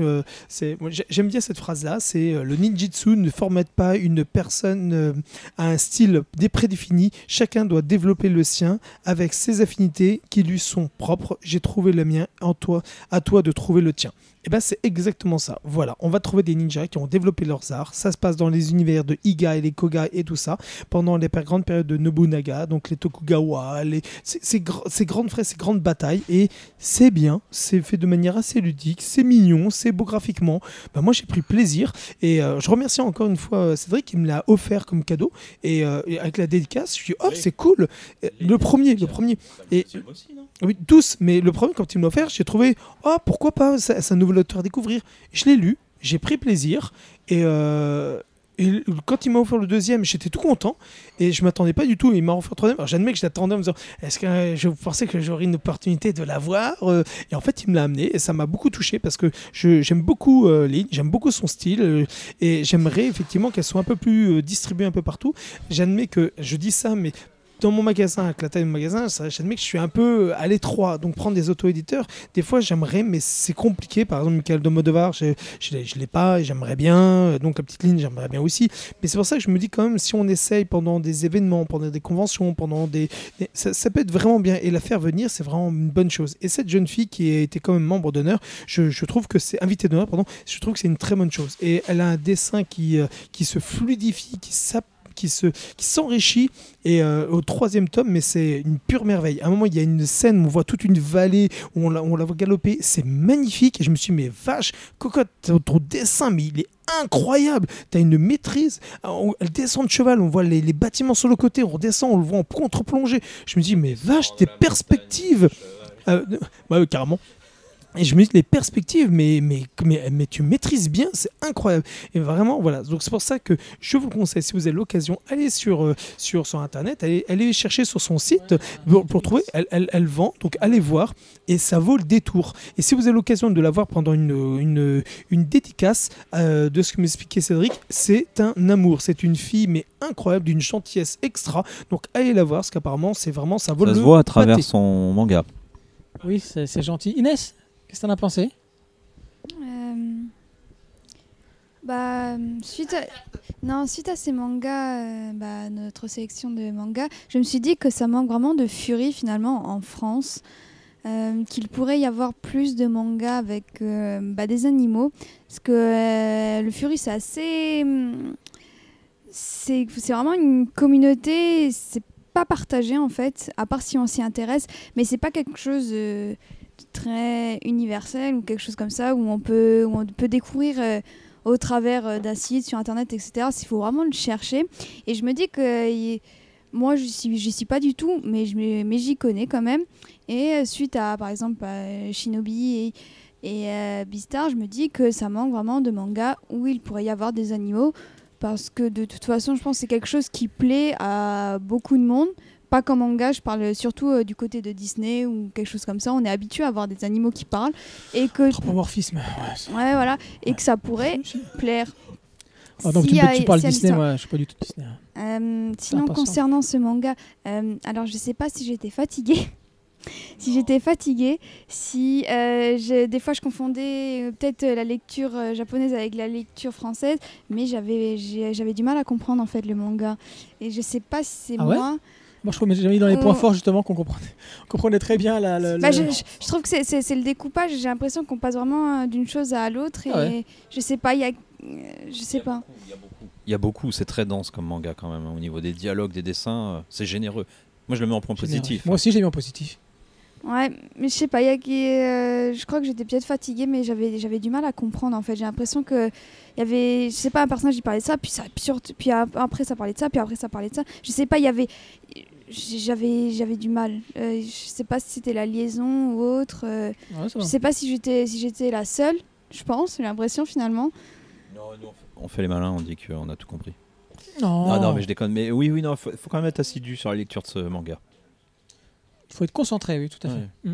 j'aime bien cette c'est euh, le ninjitsu ne formate pas une personne euh, à un style dé- prédéfini. Chacun doit développer le sien avec ses affinités qui lui sont propres. J'ai trouvé le mien, en toi, à toi de trouver le tien. Et ben c'est exactement ça. Voilà, on va trouver des ninjas qui ont développé leurs arts. Ça se passe dans les univers de Iga et les Koga et tout ça pendant les grandes périodes de Nobunaga, donc les Tokugawa, les ces, ces gr- ces grandes fraises, ces grandes batailles. Et c'est bien, c'est fait de manière assez ludique, c'est mignon, c'est beau graphiquement. Ben, moi j'ai pris plaisir et euh, je remercie encore une fois euh, Cédric qui me l'a offert comme cadeau et, euh, et avec la dédicace, je suis oh c'est cool. Le premier, le premier. Et oui, tous, mais le premier, quand il me l'a offert, j'ai trouvé, oh, pourquoi pas, c'est un nouvel auteur à découvrir. Je l'ai lu, j'ai pris plaisir, et, euh, quand il m'a offert le deuxième, j'étais tout content, et je m'attendais pas du tout, il m'a offert le troisième. Alors j'admets que j'attendais en me disant, est-ce que je pensais que j'aurais une opportunité de l'avoir Euh, Et en fait, il me l'a amené, et ça m'a beaucoup touché, parce que je- j'aime beaucoup euh, Lynn, j'aime beaucoup son style, euh, et j'aimerais effectivement qu'elle soit un peu plus distribuée un peu partout. J'admets que, je dis ça, mais dans mon magasin, avec la taille de mon magasin, ça, j'admets que je suis un peu à l'étroit. Donc prendre des auto-éditeurs, des fois j'aimerais, mais c'est compliqué. Par exemple, Michael de Modevar, je ne l'ai pas j'aimerais bien. Donc la petite ligne, j'aimerais bien aussi. Mais c'est pour ça que je me dis quand même, si on essaye pendant des événements, pendant des conventions, pendant des... ça, peut être vraiment bien. Et la faire venir, c'est vraiment une bonne chose. Et cette jeune fille qui a été quand même membre d'honneur, je, trouve que c'est... Invitée d'honneur, pardon. Je trouve que c'est une très bonne chose. Et elle a un dessin qui, euh, qui se fluidifie, qui s'app- qui se qui s'enrichit. Et euh, au troisième tome mais c'est une pure merveille. À un moment il y a une scène où on voit toute une vallée où on la, on la voit galoper. C'est magnifique. Et je me suis dit mais vache cocotte ton, dessin mais il est incroyable. T'as une maîtrise. On- elle descend de cheval on voit les, les bâtiments sur le côté on redescend on le voit en contre-plongée. Je me dis mais vache tes perspectives. Euh, carrément et je me dis les perspectives, mais, mais, mais, mais tu maîtrises bien, c'est incroyable. Et vraiment, voilà. Donc c'est pour ça que je vous le conseille, si vous avez l'occasion, allez sur, euh, sur, sur Internet, allez, allez chercher sur son site pour, pour trouver. Elle, elle, elle vend, donc allez voir. Et ça vaut le détour. Et si vous avez l'occasion de la voir pendant une, une, une dédicace euh, de ce que m'expliquait Cédric, c'est un amour. C'est une fille, mais incroyable, d'une gentillesse extra. Donc allez la voir, parce qu'apparemment, c'est vraiment, ça vaut Ça le se voit à travers pâté. son manga. Oui, c'est gentil. Inès, qu'est-ce que t'en as pensé? Euh, bah, suite à, non, suite à ces mangas, euh, bah, notre sélection de mangas, je me suis dit que ça manque vraiment de furie finalement en France. euh, qu'il pourrait y avoir plus de mangas avec bah, des animaux. Parce que le furie, c'est assez. hum, C'est vraiment une communauté, c'est pas partagé en fait, à part si on s'y intéresse, mais c'est pas quelque chose très universel ou quelque chose comme ça où on peut, où on peut découvrir euh, au travers euh, site sur internet, etc. Il faut vraiment le chercher. Et je me dis que y- moi, je suis, j'y suis pas du tout, mais, me- mais j'y connais quand même. Et euh, suite à, par exemple, à Shinobi et, et euh, Beastar, je me dis que ça manque vraiment de mangas où il pourrait y avoir des animaux. Parce que de toute façon, je pense que c'est quelque chose qui plaît à beaucoup de monde. Pas comme manga, je parle surtout euh, du côté de Disney ou quelque chose comme ça. On est habitué à avoir des animaux qui parlent. Et que, Anthropomorphisme. Ouais, voilà, et que ça pourrait plaire. Ah, donc Si tu, tu parles si Disney, moi je suis pas du tout Disney. hein. Euh, sinon, concernant ce manga, euh, alors je sais pas si j'étais fatiguée. si j'étais fatiguée, si euh, des fois je confondais peut-être la lecture japonaise avec la lecture française, mais j'avais j'avais du mal à comprendre en fait le manga. Et je sais pas si c'est Ah ouais? Moi. Je trouve que j'ai mis dans les points Oh. forts justement qu'on comprenait, on comprenait très bien la. la- Bah, la- je, je- je trouve que c'est- le découpage. J'ai l'impression qu'on passe vraiment euh, d'une chose à l'autre et Ah ouais. je sais pas. Il y a, je sais pas. Il y a beaucoup, c'est très dense comme manga quand même. hein, Au niveau des dialogues, des dessins, euh, c'est généreux. Moi, je le mets en point positif. Moi aussi, j'ai mis en positif. Ouais, mais je sais pas, il y a euh, je crois que j'étais peut-être fatiguée, mais j'avais j'avais du mal à comprendre en fait. J'ai l'impression que il y avait, je sais pas, un personnage qui parlait de ça, puis ça, puis, surtout- puis ap- après ça parlait de ça, puis après ça parlait de ça. Je sais pas, il y avait, j'avais j'avais du mal. Euh, je sais pas si c'était la liaison ou autre. euh, Ouais, je sais pas si j'étais si j'étais la seule. Je pense, j'ai l'impression finalement. On fait les malins, on dit qu'on a tout compris. Non, Ah non, mais je déconne. Mais oui, oui, non, faut, faut quand même être assidu sur la lecture de ce manga. il faut être concentré, oui, tout à fait. Ouais. Mm.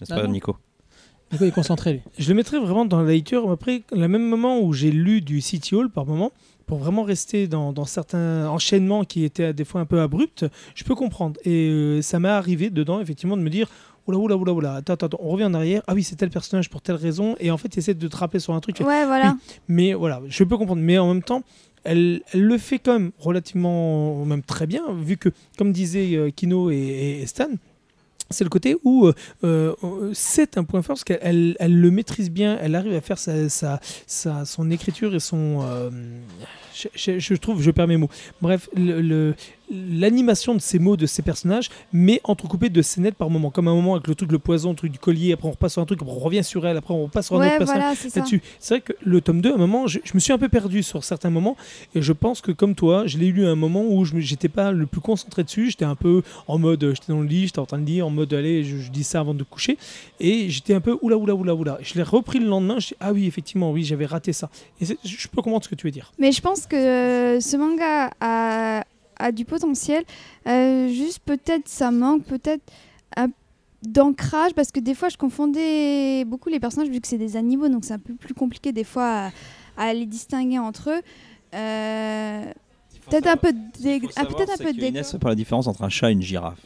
N'est-ce Ah pas, non. Nico? Nico, il est concentré, lui. Je le mettrais vraiment dans la lecture, après, le même moment où j'ai lu du City Hall par moment, pour vraiment rester dans, dans certains enchaînements qui étaient des fois un peu abrupts, je peux comprendre. Et euh, ça m'est arrivé dedans, effectivement, de me dire Oula, oula, oula, oula, attends, attends, on revient en arrière. Ah oui, c'est tel personnage pour telle raison. Et en fait, essaie de te rappeler sur un truc. Ouais, voilà. Mais voilà, je peux comprendre. Mais en même temps, elle, elle le fait quand même relativement, même très bien, vu que, comme disaient euh, Kino et Stan, c'est le côté où euh, euh, c'est un point fort parce qu'elle elle, elle le maîtrise bien, elle arrive à faire sa, son écriture et son. euh, je, trouve, je perds mes mots. Bref, le- l'animation de ces mots, de ces personnages, mais entrecoupée de scénettes par moment. Comme un moment avec le truc, le poison, le truc du collier, après on repasse sur un truc, on revient sur elle, après on repasse sur un autre Ouais, personnage voilà, c'est ça. là-dessus. C'est vrai que le tome 2, à un moment, je, je me suis un peu perdu sur certains moments. Et je pense que, comme toi, je l'ai lu à un moment où je n'étais pas le plus concentré dessus. J'étais un peu en mode, j'étais dans le lit, j'étais en train de lire, en mode, allez, je, je dis ça avant de coucher. Et j'étais un peu, oula, oula, oula, oula. Je l'ai repris le lendemain. Je dis, ah oui, effectivement, oui, j'avais raté ça. Et je peux comprendre ce que tu veux dire. Mais je pense que euh, ce manga a, a du potentiel. Euh, juste peut-être ça manque peut-être un- d'ancrage parce que des fois je confondais beaucoup les personnages vu que c'est des animaux donc c'est un peu plus compliqué des fois à, à les distinguer entre eux. Euh, peut-être un peu de ah, peut-être un peu de. Inès la différence entre un chat et une girafe.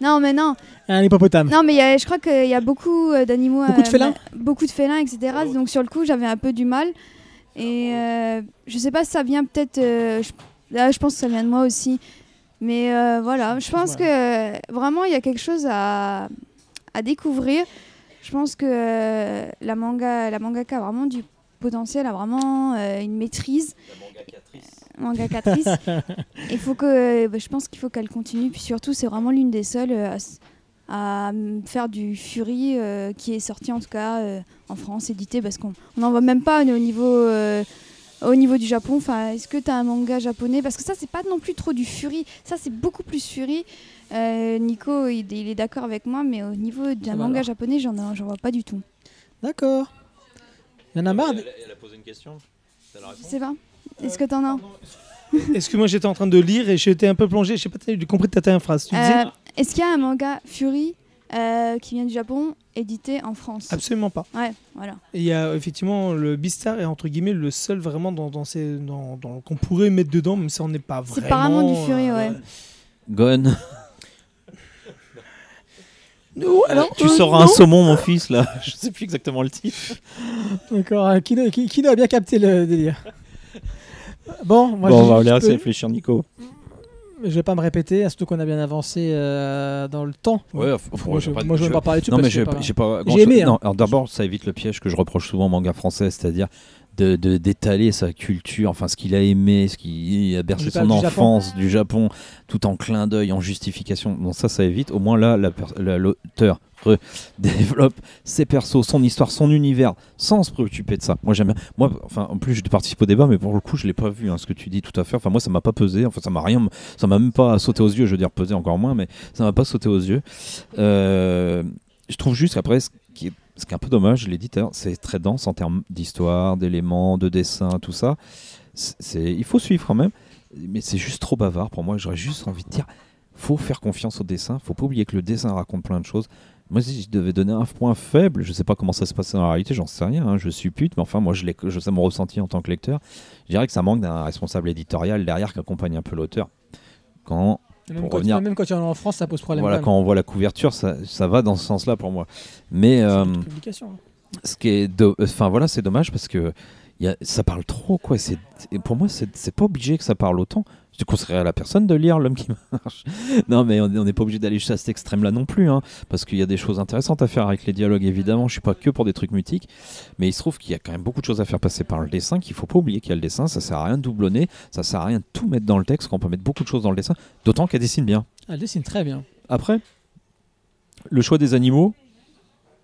Non mais non, Un hippopotame. non mais il y a- je crois qu'il y a beaucoup euh, d'animaux, Beaucoup de euh, félins beaucoup de félins etc. Donc sur le coup j'avais un peu du mal et euh, je sais pas si ça vient peut-être, euh, je, là je pense que ça vient de moi aussi, mais euh, voilà, je pense que vraiment il y a quelque chose à, à découvrir. Je pense que euh, la manga, la mangaka a vraiment du potentiel, a vraiment euh, une maîtrise. Mangakatrice. Il faut que, bah, je pense qu'il faut qu'elle continue. Puis surtout, c'est vraiment l'une des seules à, à, faire du Fury euh, qui est sorti en tout cas euh, en France, édité, parce qu'on n'en voit même pas au niveau, euh, au niveau du Japon. Enfin, est-ce que tu as un manga japonais? Parce que ça, c'est pas non plus trop du Fury. Ça, c'est beaucoup plus Fury. Euh, Nico, il, il est d'accord avec moi, mais au niveau d'un manga alors. japonais, j'en vois pas du tout. D'accord. Il y en a marre. Elle a posé une question. Je sais pas? Est-ce que t'en as Est-ce que moi j'étais en train de lire et j'étais un peu plongé? Je sais pas, j'ai compris ta dernière phrase. Tu disais Euh, Est-ce qu'il y a un manga Fury? Euh, qui vient du Japon, édité en France Absolument pas. Ouais, voilà. Et Il y a effectivement le Beastar est entre guillemets le seul vraiment dans, dans ces dans, dans- qu'on pourrait mettre dedans, même si on n'est pas C'est vraiment. apparemment du Fury, ouais. Gon, Non, alors, tu euh, non. un saumon, mon fils, là. Je sais plus exactement le titre. D'accord. euh, Kino, Ki- Kino a bien capté le délire? Bon, moi bon, je, on va je laisser peux- réfléchir, Nico. Je vais pas me répéter, surtout qu'on a bien avancé euh, dans le temps. Ouais, moi, je, je vais pas parler dessus Non, mais j'ai pas- pas. Aimé, hein. D'abord, ça évite le piège que je reproche souvent au manga français, c'est-à-dire de d'étaler sa culture, enfin ce qu'il a aimé, ce qui a bercé son enfance du Japon, tout en clin d'œil, en justification. Bon, ça, ça évite. Au moins là, la- l'auteur développe ses persos, son histoire, son univers, sans se préoccuper de ça. Moi, j'aime bien. Moi, enfin, en plus, je participe au débat, mais pour le coup, je l'ai pas vu, hein, ce que tu dis tout à fait. Enfin, moi, ça m'a pas pesé. Enfin, ça m'a rien, ça m'a même pas sauté aux yeux. Je veux dire, pesé encore moins, mais ça m'a pas sauté aux yeux. Euh, je trouve juste qu'après, ce qui est, un peu dommage, l'heure, c'est très dense en termes d'histoire, d'éléments, de dessin, tout ça. Il faut suivre quand même, mais c'est juste trop bavard pour moi. J'aurais juste envie de dire, faut faire confiance au dessin. Faut pas oublier que le dessin raconte plein de choses. Moi, si je devais donner un point faible, je sais pas comment ça se passe dans la réalité, j'en sais rien, hein, je suis pute, mais enfin, moi, je, l'ai- je sais mon ressenti en tant que lecteur. Je dirais que ça manque d'un responsable éditorial derrière qui accompagne un peu l'auteur. Quand Même pour quand, revenir- même quand tu es en France, ça pose problème. voilà, quand on voit la couverture, ça, ça va dans ce sens-là pour moi. Mais euh, publication, hein. ce qui est, enfin voilà, c'est dommage parce que y a- ça parle trop, quoi. C'est, pour moi, c'est, pas obligé que ça parle autant. Je conseillerais à la personne de lire L'homme qui marche. non, mais on n'est pas obligé d'aller jusqu'à cet extrême-là non plus, hein, parce qu'il y a des choses intéressantes à faire avec les dialogues, évidemment. Je suis pas que pour des trucs mythiques, mais il se trouve qu'il y a quand même beaucoup de choses à faire passer par le dessin, qu'il faut pas oublier qu'il y a le dessin. Ça sert à rien de doublonner, ça sert à rien de tout mettre dans le texte, qu'on peut mettre beaucoup de choses dans le dessin, d'autant qu'elle dessine bien. Elle dessine très bien. Après, le choix des animaux,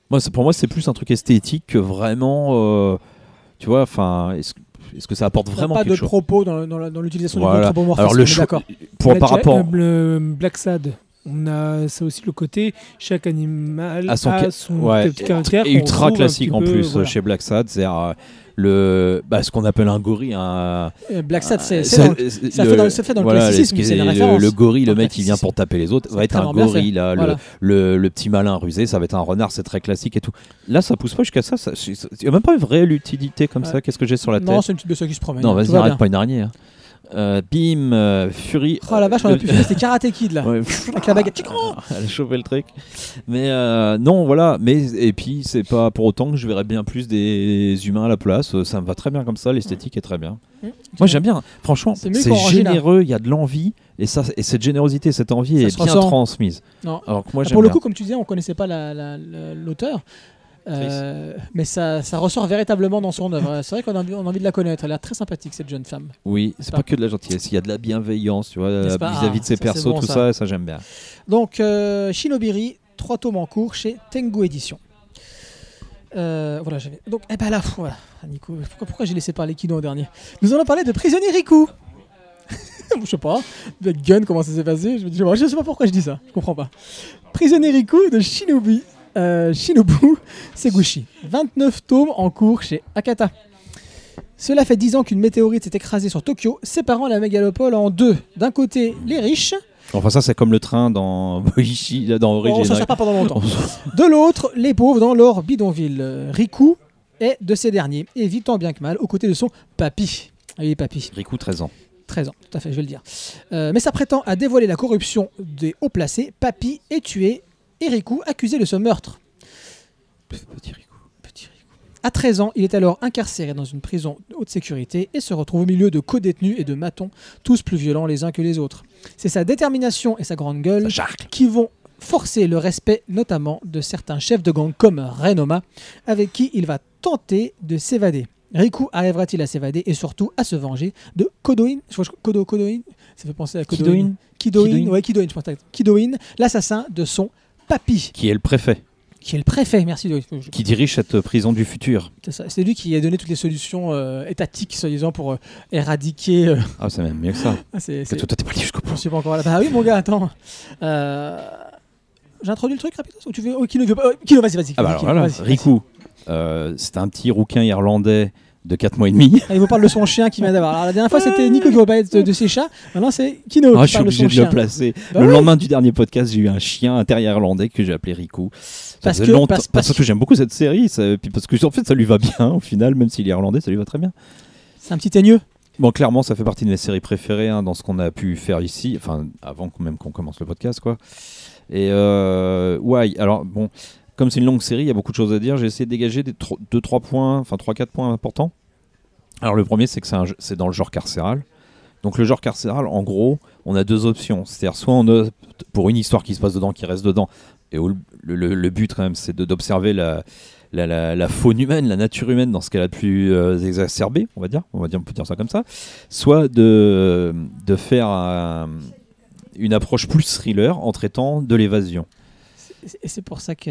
moi, pour moi, c'est plus un truc esthétique que vraiment. euh, tu vois, enfin, est-ce, que ça apporte vraiment pas quelque de chose propos dans, dans dans l'utilisation Voilà. du anthropomorphisme. Alors, le d'accord. Pour, par rapport. le Black Sad. On a ça aussi le côté, chaque animal a son son, ca- ouais, petit caractère. Et ultra classique en plus voilà. chez Black Sad, c'est le, bah, ce qu'on appelle un gorille. Un, Euh, Black Sad, c'est dans le- ça le- fait dans- ça fait dans le classicisme, le- c'est une le- référence. Le gorille, le le mec qui vient pour taper les autres, C'est va être un gorille. Là, le- Voilà. le, le petit malin rusé, ça va être un renard, c'est très classique et tout. Là, ça pousse pas jusqu'à ça. ça- Il n'y a même pas une vraie utilité comme Ouais. ça. Qu'est-ce que j'ai sur la Non, tête c'est une petite bestie qui se promène. Non, Tout vas-y, va arrête bien. pas une araignée. hein. Euh, bim, euh, Fury. Oh la vache, on a le- pu c'était Karate Kid là. Ouais. Avec la baguette. Elle a chauffé le truc. Mais euh, non, voilà. Mais et puis c'est pas pour autant que je verrais bien plus des humains à la place. Ça me va très bien comme ça. L'esthétique est très bien. Mmh. Moi j'aime bien. Franchement, C'est c'est généreux. Il y a de l'envie et ça et cette générosité, cette envie Ça est bien ressent. transmise. Non. Alors que moi Ah, j'aime Pour le bien. coup, comme tu disais, on connaissait pas la- la- la- l'auteur. Euh, mais ça, ça ressort véritablement dans son œuvre. C'est vrai qu'on a, envie- on a envie de la connaître. Elle a l'air très sympathique cette jeune femme. Oui, c'est pas pas que de la gentillesse. Il y a de la bienveillance, vis-à-vis Ah, de ses persos, bon, tout ça. ça. Ça, j'aime bien. Donc, euh, Shinobiri, trois tomes en cours chez Tengu Édition. Euh, voilà, j'avais. Donc, eh ben là, voilà. Ah, Nico, pourquoi, pourquoi j'ai laissé parler Kino en dernier? Nous allons parler de Prisonnier Riku. je sais pas. Avec Gun, comment ça s'est passé? Je me dis, je sais pas pourquoi je dis ça. Je comprends pas. Prisonnier Riku de Shinobi, euh, Shinobu Seguchi. 29 tomes en cours chez Akata. Cela fait 10 ans qu'une météorite s'est écrasée sur Tokyo, séparant la mégalopole en deux. D'un côté, les riches, Enfin, ça, c'est comme le train dans Boichi, dans Bon, on s'en Origin. sert pas pendant longtemps. De l'autre, les pauvres dans leur bidonville. Riku est de ces derniers et vit tant bien que mal aux côtés de son papy. Oui, papy, Riku, 13 ans. 13 ans, tout à fait, je vais le dire. Euh, mais s'apprêtant à dévoiler la corruption des hauts placés, papy est tué et Riku accusé de ce meurtre. Petit Riku. Petit Riku. À 13 ans, il est alors incarcéré dans une prison de haute sécurité et se retrouve au milieu de co-détenus et de matons, tous plus violents les uns que les autres. C'est sa détermination et sa grande gueule qui vont forcer le respect notamment de certains chefs de gang comme Renoma, avec qui il va tenter de s'évader. Riku arrivera-t-il à s'évader et surtout à se venger de Kodoin? Kodo, Kodoin? Ça fait penser à Kodoin. Kidoin Kidoin, Kidoin. ouais, Kidoin, je pense. Kidoin, l'assassin de son papy, Qui est le préfet, qui est le préfet, merci. de- qui dirige cette prison du futur. c'est lui qui a donné toutes les solutions euh, étatiques, soi-disant, pour euh, éradiquer. euh, Ah, c'est même mieux que ça. ah, c'est- toi, t'es pas allé jusqu'au bout. Je suis pas encore là. Bah oui, mon gars, attends. Euh... J'introduis le truc rapidement ou tu veux oh, Kino, oh, Kino, vas-y, vas-y. Ah, bah alors Kino, voilà. Riku, euh, c'est un petit rouquin irlandais de 4 mois et demi. Il vous parle de son chien qui vient d'avoir. Alors la dernière fois c'était Nico qui parlait de, de ses chats. Maintenant c'est Kino Ah, qui je suis de obligé son de le placer. Bah le oui. lendemain du dernier podcast, j'ai eu un chien, un terrier irlandais que j'ai appelé Riku. Ça Parce que- longtemps- parce- parce parce que j'aime beaucoup cette série, ça- puis parce que en fait ça lui va bien au final, même s'il est irlandais, ça lui va très bien. C'est un petit teigneux. Bon, clairement, ça fait partie de mes séries préférées hein, dans ce qu'on a pu faire ici, enfin avant même qu'on commence le podcast, quoi. Et euh, ouais, alors bon, comme c'est une longue série, il y a beaucoup de choses à dire. J'ai essayé de dégager des 2-3 points, enfin 3-4 points importants. Alors le premier, c'est que c'est dans le genre carcéral. Donc le genre carcéral, en gros, on a deux options. C'est-à-dire soit on opte pour une histoire qui se passe dedans, qui reste dedans, et le, le- but quand même, c'est d'observer la, faune humaine, la nature humaine dans ce qu'elle a de plus euh, exacerbé, on va dire, on va dire, on peut dire ça comme ça. Soit de, de faire un- une approche plus thriller en traitant de l'évasion. Et- c'est pour ça que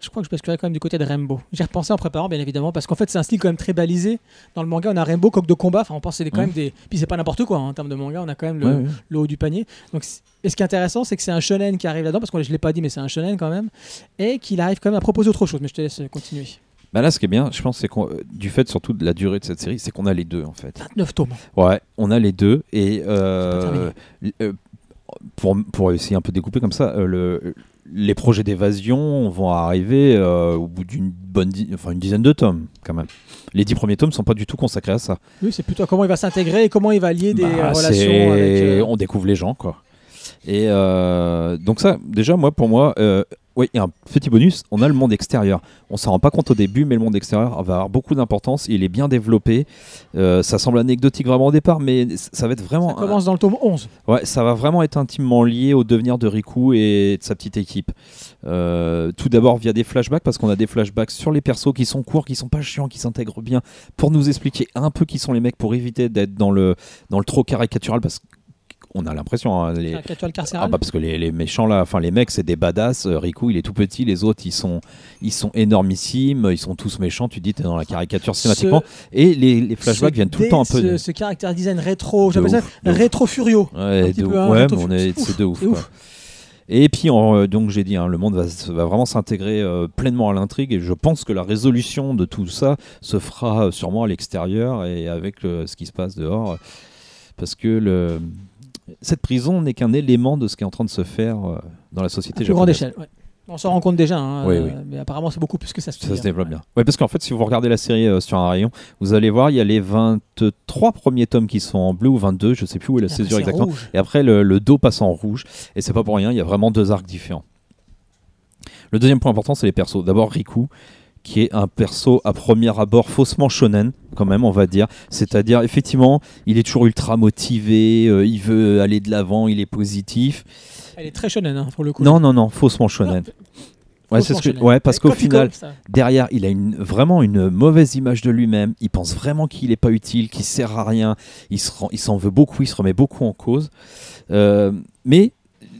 je crois que je basculerai quand même du côté de Rainbow. J'ai repensé en préparant bien évidemment parce qu'en fait c'est un style quand même très balisé. Dans le manga on a Rainbow, coq de combat. Enfin on pense que c'est quand même des. Puis c'est pas n'importe quoi hein, en termes de manga. On a quand même le, Ouais, ouais. le haut du panier. Donc, et ce qui est intéressant, c'est que c'est un shonen qui arrive là-dedans, parce que je l'ai pas dit, mais c'est un shonen quand même, et qu'il arrive quand même à proposer autre chose. Mais je te laisse continuer. Bah là, ce qui est bien, je pense, c'est qu'on- euh, du fait surtout de la durée de cette série, c'est qu'on a les deux en fait. 29 tomes. Ouais, on a les deux et euh, euh, pour, pour essayer un peu de découper comme ça, euh, le, les projets d'évasion vont arriver euh, au bout d'une bonne, enfin une dizaine de tomes quand même. Les dix premiers tomes sont pas du tout consacrés à ça. Oui, c'est plutôt comment il va s'intégrer et comment il va lier des Bah, relations avec. euh, On découvre les gens quoi. Et euh, donc ça, déjà, moi, pour moi, oui, et un petit bonus, on a le monde extérieur. On s'en rend pas compte au début, mais le monde extérieur va avoir beaucoup d'importance. Il est bien développé. Euh, ça semble anecdotique vraiment au départ, mais ça va être vraiment. Ça commence dans le tome 11. Ouais, ça va vraiment être intimement lié au devenir de Riku et de sa petite équipe. Euh, tout d'abord via des flashbacks, parce qu'on a des flashbacks sur les persos qui sont courts, qui sont pas chiants, qui s'intègrent bien, pour nous expliquer un peu qui sont les mecs, pour éviter d'être dans le, dans le trop caricatural, parce qu'on a l'impression. hein, les- ah bah parce que les, les méchants là, enfin les mecs c'est des badass. Euh, Riku il est tout petit, les autres ils sont ils sont énormissimes, ils sont tous méchants. Tu dis t'es dans la caricature Ce- systématiquement. Et les, les flashbacks viennent tout le temps un peu. Ce, de- ce caractère design rétro, j'appelle ça rétro furio. Ouais, de hein, on est, de ouf, quoi. Et puis, euh, donc j'ai dit, hein, le monde va, va vraiment s'intégrer euh, pleinement à l'intrigue et je pense que la résolution de tout ça se fera sûrement à l'extérieur et avec ce qui se passe dehors. Parce que le, cette prison n'est qu'un élément de ce qui est en train de se faire euh, dans la société À plus grande échelle. ouais. On s'en rend compte déjà, hein, Oui, euh, oui. mais apparemment c'est beaucoup plus que ça. se Ça se hein. développe bien. Ouais, parce qu'en fait, si vous regardez la série euh, sur un rayon, vous allez voir, il y a les 23 premiers tomes qui sont en bleu ou 22, je sais plus où est la après, césure exactement. rouge. Et après, le, le dos passe en rouge. Et c'est pas pour rien, il y a vraiment deux arcs différents. Le deuxième point important, c'est les persos. D'abord, Riku, qui est un perso à premier abord faussement shonen, quand même, on va dire. C'est-à-dire, effectivement, il est toujours ultra motivé, euh, il veut aller de l'avant, il est positif. Elle est très shonen hein, pour le coup. Non, non, non, faussement shonen. Ouais, c'est Faussement ce que, shonen. ouais, parce qu'au final, derrière, il a une, vraiment une mauvaise image de lui-même. Il pense vraiment qu'il n'est pas utile, qu'il sert à rien. Il se rend- s'en veut beaucoup, il se remet beaucoup en cause. Euh, mais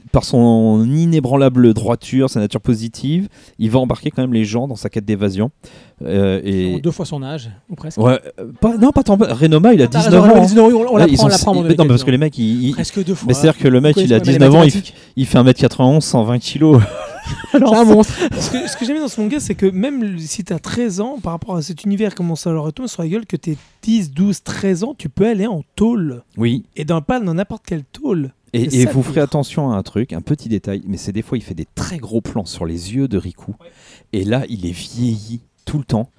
par son inébranlable droiture, sa nature positive, il va embarquer quand même les gens dans sa quête d'évasion. Euh, et deux fois son âge, ou presque. ouais, euh, pas, non, pas tant. Renoma, il a T'as 19 raison, ans. on, non, mon mais non, David, parce que les mecs, ils, Presque deux fois. mais c'est-à-dire que le mec, il a connaissez pas les 19 ans, il, fait 1m91, 120 kilos. C'est un monstre. Ce que, ce que j'aime bien dans ce manga, c'est que même si tu as 13 ans, par rapport à cet univers, comment ça leur retombe sur la gueule, que tu 10, 12, 13 ans, tu peux aller en tôle. Oui, Et dans, pas dans n'importe quelle tôle. Et, vous ferez attention à un truc, un petit détail, mais c'est des fois il fait des très gros plans sur les yeux de Riku. Et là, il est vieilli tout le temps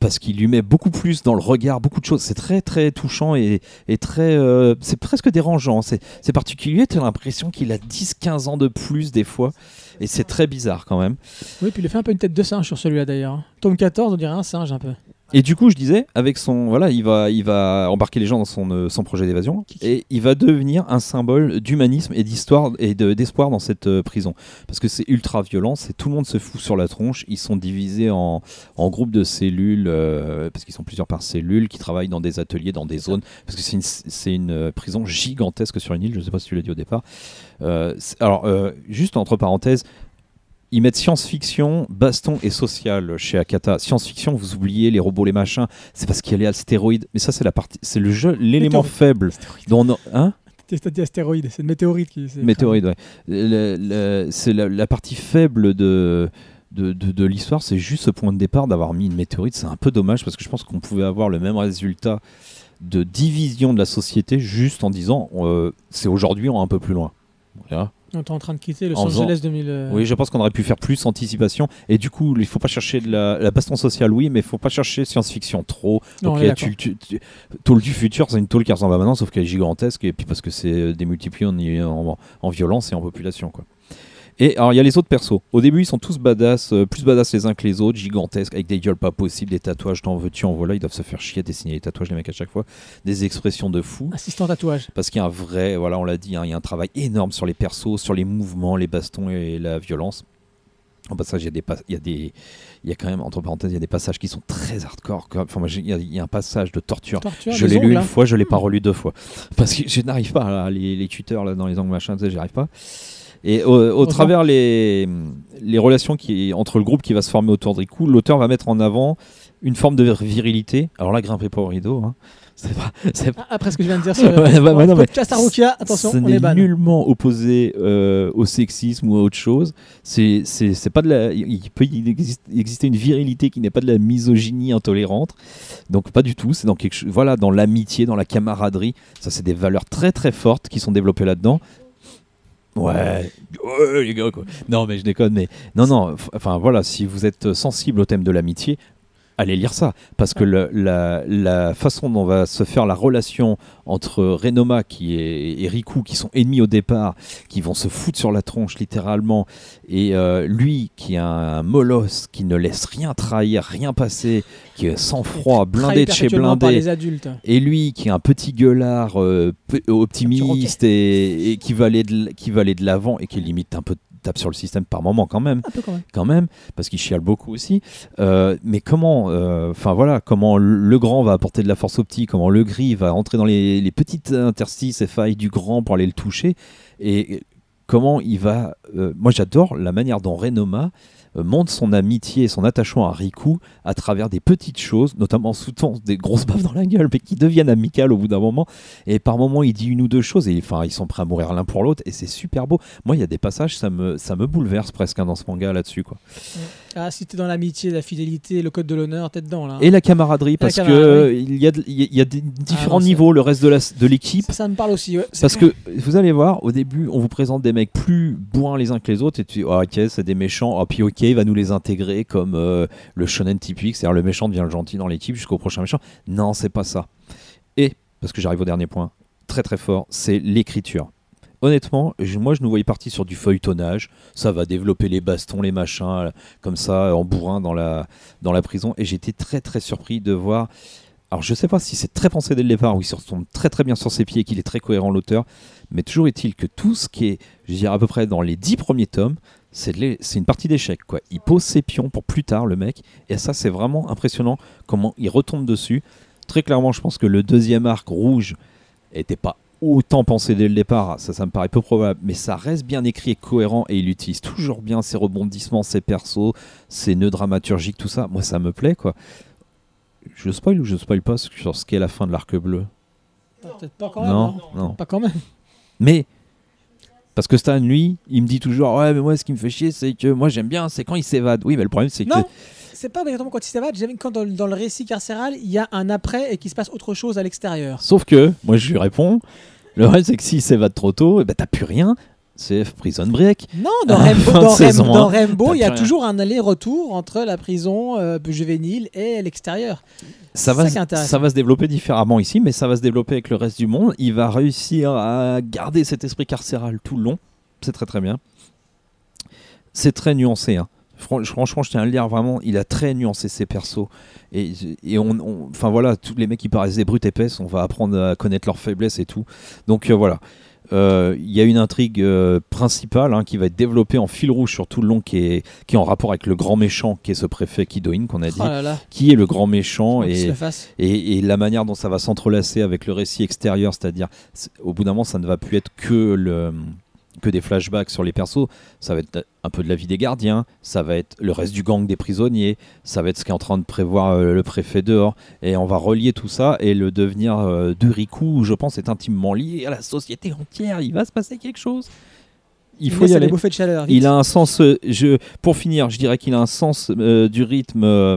parce qu'il lui met beaucoup plus dans le regard, beaucoup de choses. C'est très très touchant et, et très, euh, c'est presque dérangeant. C'est c'est particulier. Tu as l'impression qu'il a 10-15 ans de plus des fois, et c'est très bizarre quand même. Oui, puis il fait un peu une tête de singe sur celui-là d'ailleurs. Tome 14, on dirait un singe un peu. Et du coup, je disais, avec son, voilà, il va, il va embarquer les gens dans son, euh, son projet d'évasion et il va devenir un symbole d'humanisme et d'histoire et de- d'espoir dans cette euh, prison. Parce que c'est ultra violent, c'est tout le monde se fout sur la tronche. Ils sont divisés en, en groupes de cellules, euh, parce qu'ils sont plusieurs par cellule, qui travaillent dans des ateliers, dans des zones. Parce que c'est une, une prison gigantesque sur une île. Je ne sais pas si tu l'as dit au départ. Alors, juste entre parenthèses. Ils mettent science-fiction, baston et social chez Akata. Science-fiction, vous oubliez les robots, les machins. C'est parce qu'il y a les astéroïdes. Mais ça, c'est la partie, c'est le jeu, l'élément faible. Dont on a- hein dit astéroïde, c'est une météorite qui. Météorite, ouais. C'est la, la partie faible de, de, de- de l'histoire. C'est juste ce point de départ d'avoir mis une météorite. C'est un peu dommage parce que je pense qu'on pouvait avoir le même résultat de division de la société juste en disant euh, c'est aujourd'hui, on est un peu plus loin. Voilà. On est en train de quitter Los faisant- Angeles 2000. euh, Oui, je pense qu'on aurait pu faire plus anticipation. Et du coup, il faut pas chercher de la, la baston sociale, oui, mais il faut pas chercher science-fiction trop. Non, on Ok, est tu, tu, tu- tôle du futur, c'est une tôle qui ressemble à maintenant, sauf qu'elle est gigantesque, et puis parce que c'est euh, démultiplié en, en, en violence et en population. Quoi. Et alors, il y a les autres persos. Au début, ils sont tous badass, euh, plus badass les uns que les autres, gigantesques, avec des gueules pas possibles, des tatouages, t'en veux-tu, en voilà. Ils doivent se faire chier à dessiner les tatouages, les mecs, à chaque fois. Des expressions de fou. Assistant tatouage. Parce qu'il y a un vrai, voilà, on l'a dit, hein, il y a un travail énorme sur les persos, sur les mouvements, les bastons et la violence. En passage, il y a des, il y a des, il y a quand même entre parenthèses, il y a des passages qui sont très hardcore. quoi. Enfin, il y, a- il y a un passage de torture. Torture, je l'ai lu une hein. fois, je l'ai pas relu deux fois, parce que je n'arrive pas là, les, les tuteurs là dans les angles machin, tu sais, j'y arrive pas. Et au, travers les, les relations qui entre le groupe qui va se former autour de Riku, l'auteur va mettre en avant une forme de virilité. Alors là, grimpez pas au rideau. Hein. Pas, Ah, Après ce que je viens de dire sur Ouais, bah, non, mais podcast Arukia, attention, ce on n'est est nullement opposé euh, au sexisme ou à autre chose. C'est, pas de la. Il peut existe- exister une virilité qui n'est pas de la misogynie intolérante. Donc pas du tout. C'est dans quelque. Voilà, dans l'amitié, dans la camaraderie. Ça, c'est des valeurs très très fortes qui sont développées là-dedans. Ouais. Non mais je déconne. Mais non non. Enfin voilà, si vous êtes sensible au thème de l'amitié, allez lire ça. Parce que le- la, la façon dont va se faire la relation entre Renoma qui est, et Riku qui sont ennemis au départ, qui vont se foutre sur la tronche littéralement, et euh, lui qui est un, molosse qui ne laisse rien trahir, rien passer, qui est sans froid, blindé de chez blindé, les adultes. et lui qui est un petit gueulard euh, optimiste et, et qui va aller de, l- qui va aller de l'avant et qui limite un peu tape sur le système par moment quand même Un peu quand même. quand même, parce qu'il chiale beaucoup aussi. Euh, mais comment, euh, enfin voilà, comment le grand va apporter de la force petit, comment le gris va entrer dans les, les petites interstices et failles du grand pour aller le toucher, et comment il va. euh, moi, j'adore la manière dont Renoma montre son amitié et son attachement à Riku à travers des petites choses, notamment souvent des grosses baffes dans la gueule, mais qui deviennent amicales au bout d'un moment. Et par moment, il dit une ou deux choses, et enfin, ils sont prêts à mourir l'un pour l'autre, et c'est super beau. Moi, il y a des passages, ça me, ça me bouleverse presque hein, dans ce manga là-dessus, quoi. Ah, si t'es dans l'amitié, la fidélité, le code de l'honneur, t'es dedans là. Et la camaraderie, parce que camaraderie. euh, il y a, il y a- des différents ça- niveaux, le reste de l'équipe. ça, ça me parle aussi. ouais. Parce que vous allez voir, au début, on vous présente des mecs plus bourrins les uns que les autres, et tu dis, Ah, ok, c'est des méchants, ah, puis ok, il va nous les intégrer comme euh, le shonen typique, c'est-à-dire le méchant devient le gentil dans l'équipe jusqu'au prochain méchant. Non, c'est pas ça. Et, parce que j'arrive au dernier point, très très fort, c'est l'écriture. Honnêtement, moi je nous voyais partir sur du feuilletonnage, ça va développer les bastons, les machins, euh, comme ça, en bourrin dans la, dans la prison, et j'étais très très surpris de voir alors je sais pas si c'est très pensé dès le départ ou il se retombe très très bien sur ses pieds qu'il est très cohérent l'auteur, mais toujours est-il que tout ce qui est, je dirais à peu près dans les dix premiers tomes, c'est une partie d'échec quoi. Il pose ses pions pour plus tard le mec et ça c'est vraiment impressionnant comment il retombe dessus. Très clairement je pense que le deuxième arc rouge était pas autant pensé dès le départ, ça ça me paraît peu probable, mais ça reste bien écrit et cohérent et il utilise toujours bien ses rebondissements, ses persos, ses nœuds dramaturgiques, tout ça. Moi ça me plaît quoi. Je spoil ou je spoil pas sur ce qu'est la fin de l'arc bleu? Peut-être pas quand même. Non, hein. non. Pas quand même. Mais parce que Stan, lui, il me dit toujours ouais, mais moi ce qui me fait chier, c'est que moi j'aime bien, c'est quand il s'évade. Oui, mais le problème c'est que c'est pas exactement quand il s'évade. J'aime quand dans, dans le récit carcéral, il y a un après et qu'il se passe autre chose à l'extérieur. sauf que moi je lui réponds, le reste c'est que s'il s'évade trop tôt, eh ben t'as plus rien. C'est Prison Break. Non, dans Rainbow, fin de dans saison, Rainbow- dans. Rainbow, T'as il y a toujours un aller-retour entre la prison euh, juvénile et l'extérieur. Ça C'est va, ça se- qui est intéressant. ça va se développer différemment ici, mais ça va se développer avec le reste du monde. Il va réussir à garder cet esprit carcéral tout le long. C'est très très bien. C'est très nuancé. hein. Fran- Franchement, je tiens à le dire vraiment, il a très nuancé ses persos. Et, et on, enfin voilà, tous les mecs qui paraissent des brutes épaisses, on va apprendre à connaître leurs faiblesses et tout. Donc euh, voilà. Euh, Il y a une intrigue euh, principale hein, qui va être développée en fil rouge sur tout le long, qui est, qui est en rapport avec le grand méchant, qui est ce préfet Kidoin qu'on a dit Oh là là, qui est le grand méchant et, la manière dont ça va s'entrelacer avec le récit extérieur, c'est-à-dire c'est- au bout d'un moment ça ne va plus être que le que des flashbacks sur les persos, ça va être un peu de la vie des gardiens, ça va être le reste du gang des prisonniers, ça va être ce qu'est en train de prévoir euh, le préfet dehors, et on va relier tout ça, et le devenir euh, de Riku, je pense, est intimement lié à la société entière, il va se passer quelque chose. Il faut y aller. de chaleur. Il a un sens. euh, je, pour finir, je dirais qu'il a un sens euh, du rythme euh,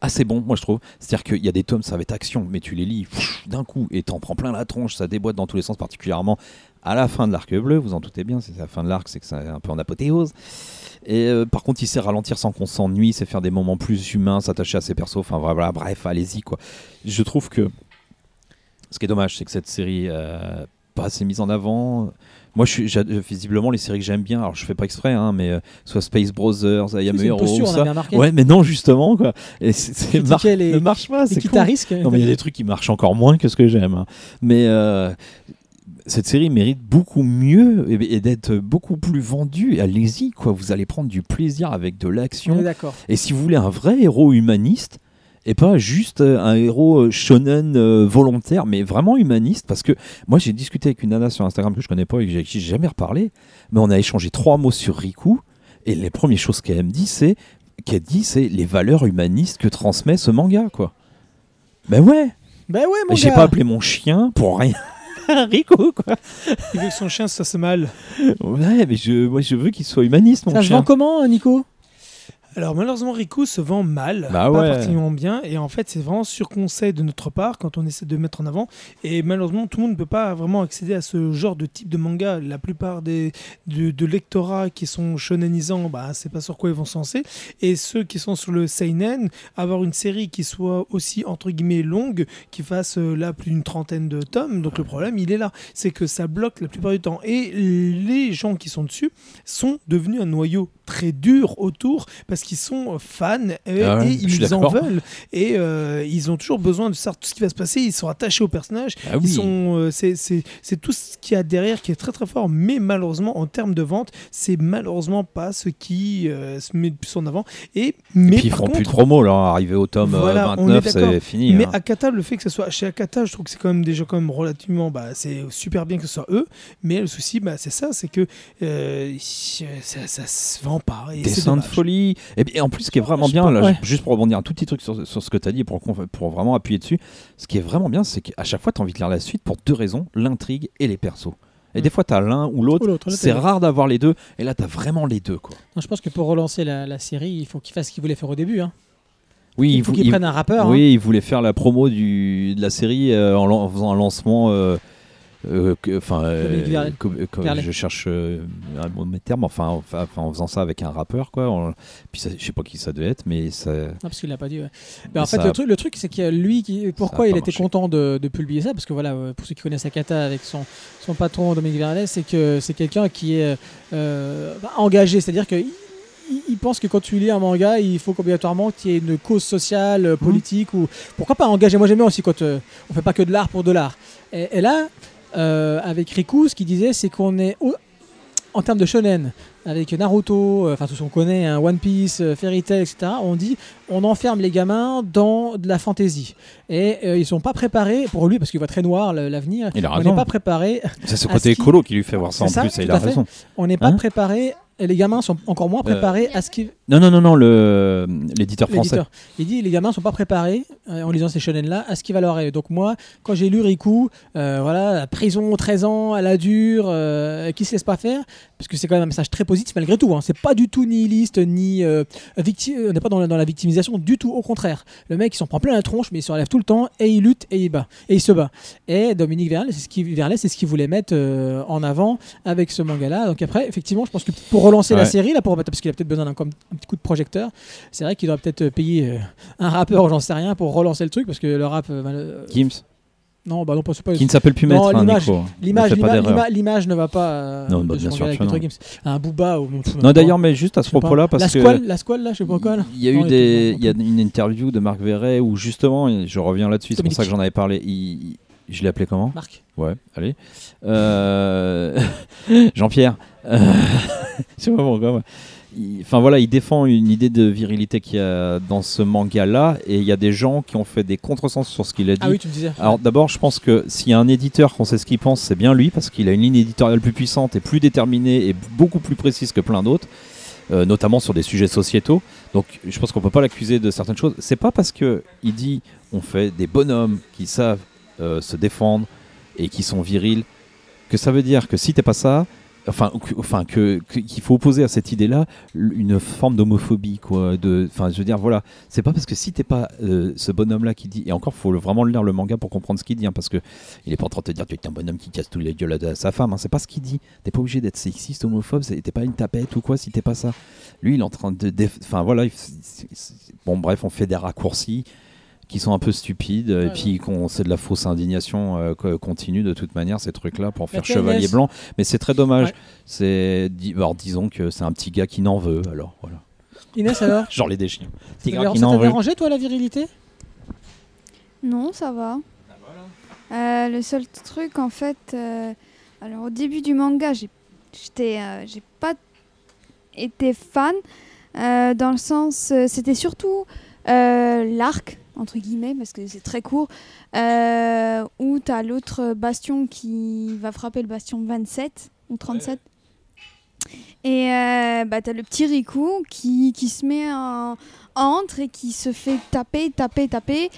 assez bon, moi je trouve. C'est-à-dire qu'il y a des tomes, ça va être action, mais tu les lis d'un coup et t'en prends plein la tronche, ça déboîte dans tous les sens, particulièrement à la fin de l'arc bleu. Vous en doutez bien, c'est la fin de l'arc, c'est que c'est un peu en apothéose. Et euh, par contre, il sait ralentir sans qu'on s'ennuie, c'est faire des moments plus humains, s'attacher à ses persos. Enfin voilà, bref, allez-y quoi. Je trouve que ce qui est dommage, c'est que cette série euh, pas assez mise en avant. Moi, je suis, j'a- visiblement, les séries que j'aime bien, alors je fais pas exprès, hein, mais euh, soit Space Brothers, I Am Hero, ça. Ouais, mais non, justement, quoi. Et c'est, mar- les- ne marche pas, c'est con. guitaristes. Non, mais il y a des trucs qui marchent encore moins que ce que j'aime. hein. Mais euh, cette série mérite beaucoup mieux et, et d'être beaucoup plus vendue. Allez-y, quoi. Vous allez prendre du plaisir avec de l'action. Et si vous voulez un vrai héros humaniste, et pas juste euh, un héros euh, shonen euh, volontaire, mais vraiment humaniste, parce que moi j'ai discuté avec une nana sur Instagram que je connais pas et avec qui j'ai jamais reparlé, mais on a échangé trois mots sur Riku, et les premières choses qu'elle me dit, c'est qu'elle dit, c'est les valeurs humanistes que transmet ce manga, quoi. Ben ouais, Ben ouais, mon j'ai pas appelé mon chien pour rien. Riku, quoi. Il veut que son chien se fasse mal. Ouais, mais je, moi je veux qu'il soit humaniste, mon Ça se chien. vend comment, Nico? Alors malheureusement, Riku se vend mal, Bah pas ouais. particulièrement bien, et en fait c'est vraiment sur conseil de notre part quand on essaie de mettre en avant. Et malheureusement, tout le monde ne peut pas vraiment accéder à ce genre de type de manga. La plupart des de, de lectorats qui sont shonenisants, bah c'est pas sur quoi ils vont se lancer. Et ceux qui sont sur le seinen, avoir une série qui soit aussi entre guillemets longue, qui fasse euh, là plus d'une trentaine de tomes. Donc le problème, il est là, c'est que ça bloque la plupart du temps. Et les gens qui sont dessus sont devenus un noyau très dur autour parce qu'ils sont euh, fans et, Ah ouais, et ils en veulent et euh, ils ont toujours besoin de savoir tout ce qui va se passer ils sont attachés au personnage Ah oui. ils sont euh, c'est c'est c'est tout ce qu'il y a derrière qui est très très fort mais malheureusement en termes de vente c'est malheureusement pas ce qui euh, se met plus en avant et mais Et puis ils feront plus de contre, promo là, arrivé au tome euh, Voilà, on 29, est d'accord. c'est fini. mais hein. Akata, le fait que ce soit chez Akata, je trouve que c'est quand même déjà quand même relativement, bah, c'est super bien que ce soit eux. Mais le souci, bah, c'est ça, c'est que ça, ça se vend pas. Et c'est Dessin de folie. Et, et en plus, ce qui est vraiment bien, pense- là, ouais. juste pour rebondir un tout petit truc sur, sur ce que tu as dit, pour, pour vraiment appuyer dessus, ce qui est vraiment bien, c'est qu'à chaque fois, tu as envie de lire la suite pour deux raisons l'intrigue et les persos. Et Mm. des fois, tu as l'un ou l'autre. C'est rare d'avoir les deux. Et là, tu as vraiment les deux. Quoi. Non, je pense que pour relancer la, la série, il faut qu'il fasse ce qu'il voulait faire au début. Hein. Oui, il faut qu'il prenne un rappeur. hein. oui, il voulait faire la promo du, de la série euh, en, faisant un lancement. euh, Enfin, euh, co- euh, je cherche euh, un mauvais terme, enfin, enfin, enfin, en faisant ça avec un rappeur, quoi. Puis ça- je sais pas qui ça devait être, mais ça, Non, parce qu'il l'a pas dit. ouais. Mais Mais en fait, le truc, le truc c'est que lui, qui, pourquoi il était marché. content de, de publier ça Parce que voilà, euh, pour ceux qui connaissent Akata avec son, son patron Dominique Verlet, c'est que c'est quelqu'un qui est engagé. C'est-à-dire que il, pense que quand tu lis un manga, il faut qu'obligatoirement qu'il y ait une cause sociale, euh, politique ou pourquoi pas engagé. Moi j'aime bien aussi quand euh, on fait pas que de l'art pour de l'art. Et, et là, euh, avec Riku, ce qu'il disait, c'est qu'on est au- en termes de shonen, avec Naruto, euh, enfin tout ce qu'on connaît, hein, One Piece, euh, Fairy Tail, etc. On dit on enferme les gamins dans de la fantaisie et euh, ils sont pas préparés pour lui parce qu'il voit très noir l'avenir. il a On n'est pas préparé. C'est ce côté qui- écolo qui lui fait voir ça en ça, plus, et il a raison. On n'est pas Hein préparé. Et les gamins sont encore moins Euh, préparés à ce qui Non, non, non, non, le- l'éditeur français. Il dit les gamins sont pas préparés euh, en lisant ces shonen là à ce qui va leur arriver. Donc moi, quand j'ai lu Riku, euh, voilà, prison 13 ans à la dure, euh, qui se laisse pas faire, parce que c'est quand même un message très positif malgré tout. Hein. C'est pas du tout nihiliste ni euh, victi- on n'est pas dans la, dans la victimisation du tout. Au contraire, le mec il s'en prend plein la tronche, mais il se relève tout le temps et il lutte et il bat et il se bat. Et Dominique Verlet, c'est ce qu'il Verlet, c'est ce qu'il voulait mettre en avant avec ce manga là. Donc après, effectivement, je pense que pour relancer la série là, pour parce qu'il a peut-être besoin d'un un petit coup de projecteur. C'est vrai qu'il aurait peut-être euh, payé euh, un rappeur, j'en sais rien, pour relancer le truc parce que le rap. euh, Gims, non, bah non, pas, c'est pas. qui ne s'appelle plus Non, hein, l'image-. L'image, Ne va pas. euh, Non, bah, bien sûr avec que non. Un Booba ou. Non, d'ailleurs, mais juste à ce propos-là, parce la que. squale, la squale, là, je sais pas quoi. Il y a Non, eu des, il y a une interview de Marc Verret où justement, je reviens là-dessus, c'est pour ça que j'en avais parlé. il- il- je l'ai appelé comment Marc. Ouais, allez. Euh, Jean-Pierre. Euh, je sais pas pourquoi. moi. Il- Enfin voilà, il défend une idée de virilité qu'il y a dans ce manga-là, et il y a des gens qui ont fait des contresens sur ce qu'il a dit. Ah oui, tu me disais. Alors d'abord, je pense que s'il y a un éditeur qu'on sait ce qu'il pense, c'est bien lui, parce qu'il a une ligne éditoriale plus puissante et plus déterminée et beaucoup plus précise que plein d'autres, euh, notamment sur des sujets sociétaux. Donc je pense qu'on peut pas l'accuser de certaines choses. C'est pas parce que il dit on fait des bonhommes qui savent euh, se défendre et qui sont virils que ça veut dire que si t'es pas ça, enfin, enfin qu'il faut opposer à cette idée-là une forme d'homophobie quoi. De, enfin, je veux dire voilà, c'est pas parce que si t'es pas euh, ce bonhomme-là qui dit et encore faut le- vraiment lire le manga pour comprendre ce qu'il dit, hein, parce que il est pas en train de te dire tu es un bonhomme qui casse tous les gueules à sa femme. hein, c'est pas ce qu'il dit. T'es pas obligé d'être sexiste, homophobe. T'es pas une tapette ou quoi si t'es pas ça. Lui, il est en train de, enfin voilà, bon bref, on fait des raccourcis qui sont un peu stupides et puis qu'on c'est de la fausse indignation euh, co- continue de toute manière ces trucs là pour faire chevalier blanc. Mais c'est très dommage. Ouais. c'est di- alors disons que c'est un petit gars qui n'en veut alors voilà. Inès, alors genre les déchiens. Petit Ça gars qui n'en veut. dérangé, toi, la virilité? Non, ça va. Euh, le seul truc, en fait, euh, alors au début du manga, j'ai- j'étais, euh, j'ai pas été fan euh, dans le sens, c'était surtout euh, l'arc entre guillemets parce que c'est très court euh, où tu as l'autre bastion qui va frapper le bastion 27 ou 37 et euh, bah, tu as le petit Riku qui, qui se met en entre et qui se fait taper taper taper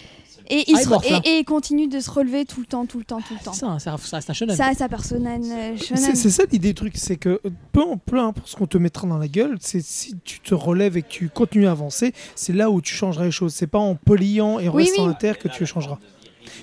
Et il, Ah, se et, et il continue de se relever tout le temps, tout le temps, tout le temps. C'est ça, ça, ça reste un shonen. Ça, sa personne euh, C'est shonen. c'est ça l'idée du truc, c'est que euh, peu, peu importe ce qu'on te mettra dans la gueule, c'est si tu te relèves et que tu continues à avancer, c'est là où tu changeras les choses. C'est pas en pliant et en Oui, restant oui. à terre que tu changeras.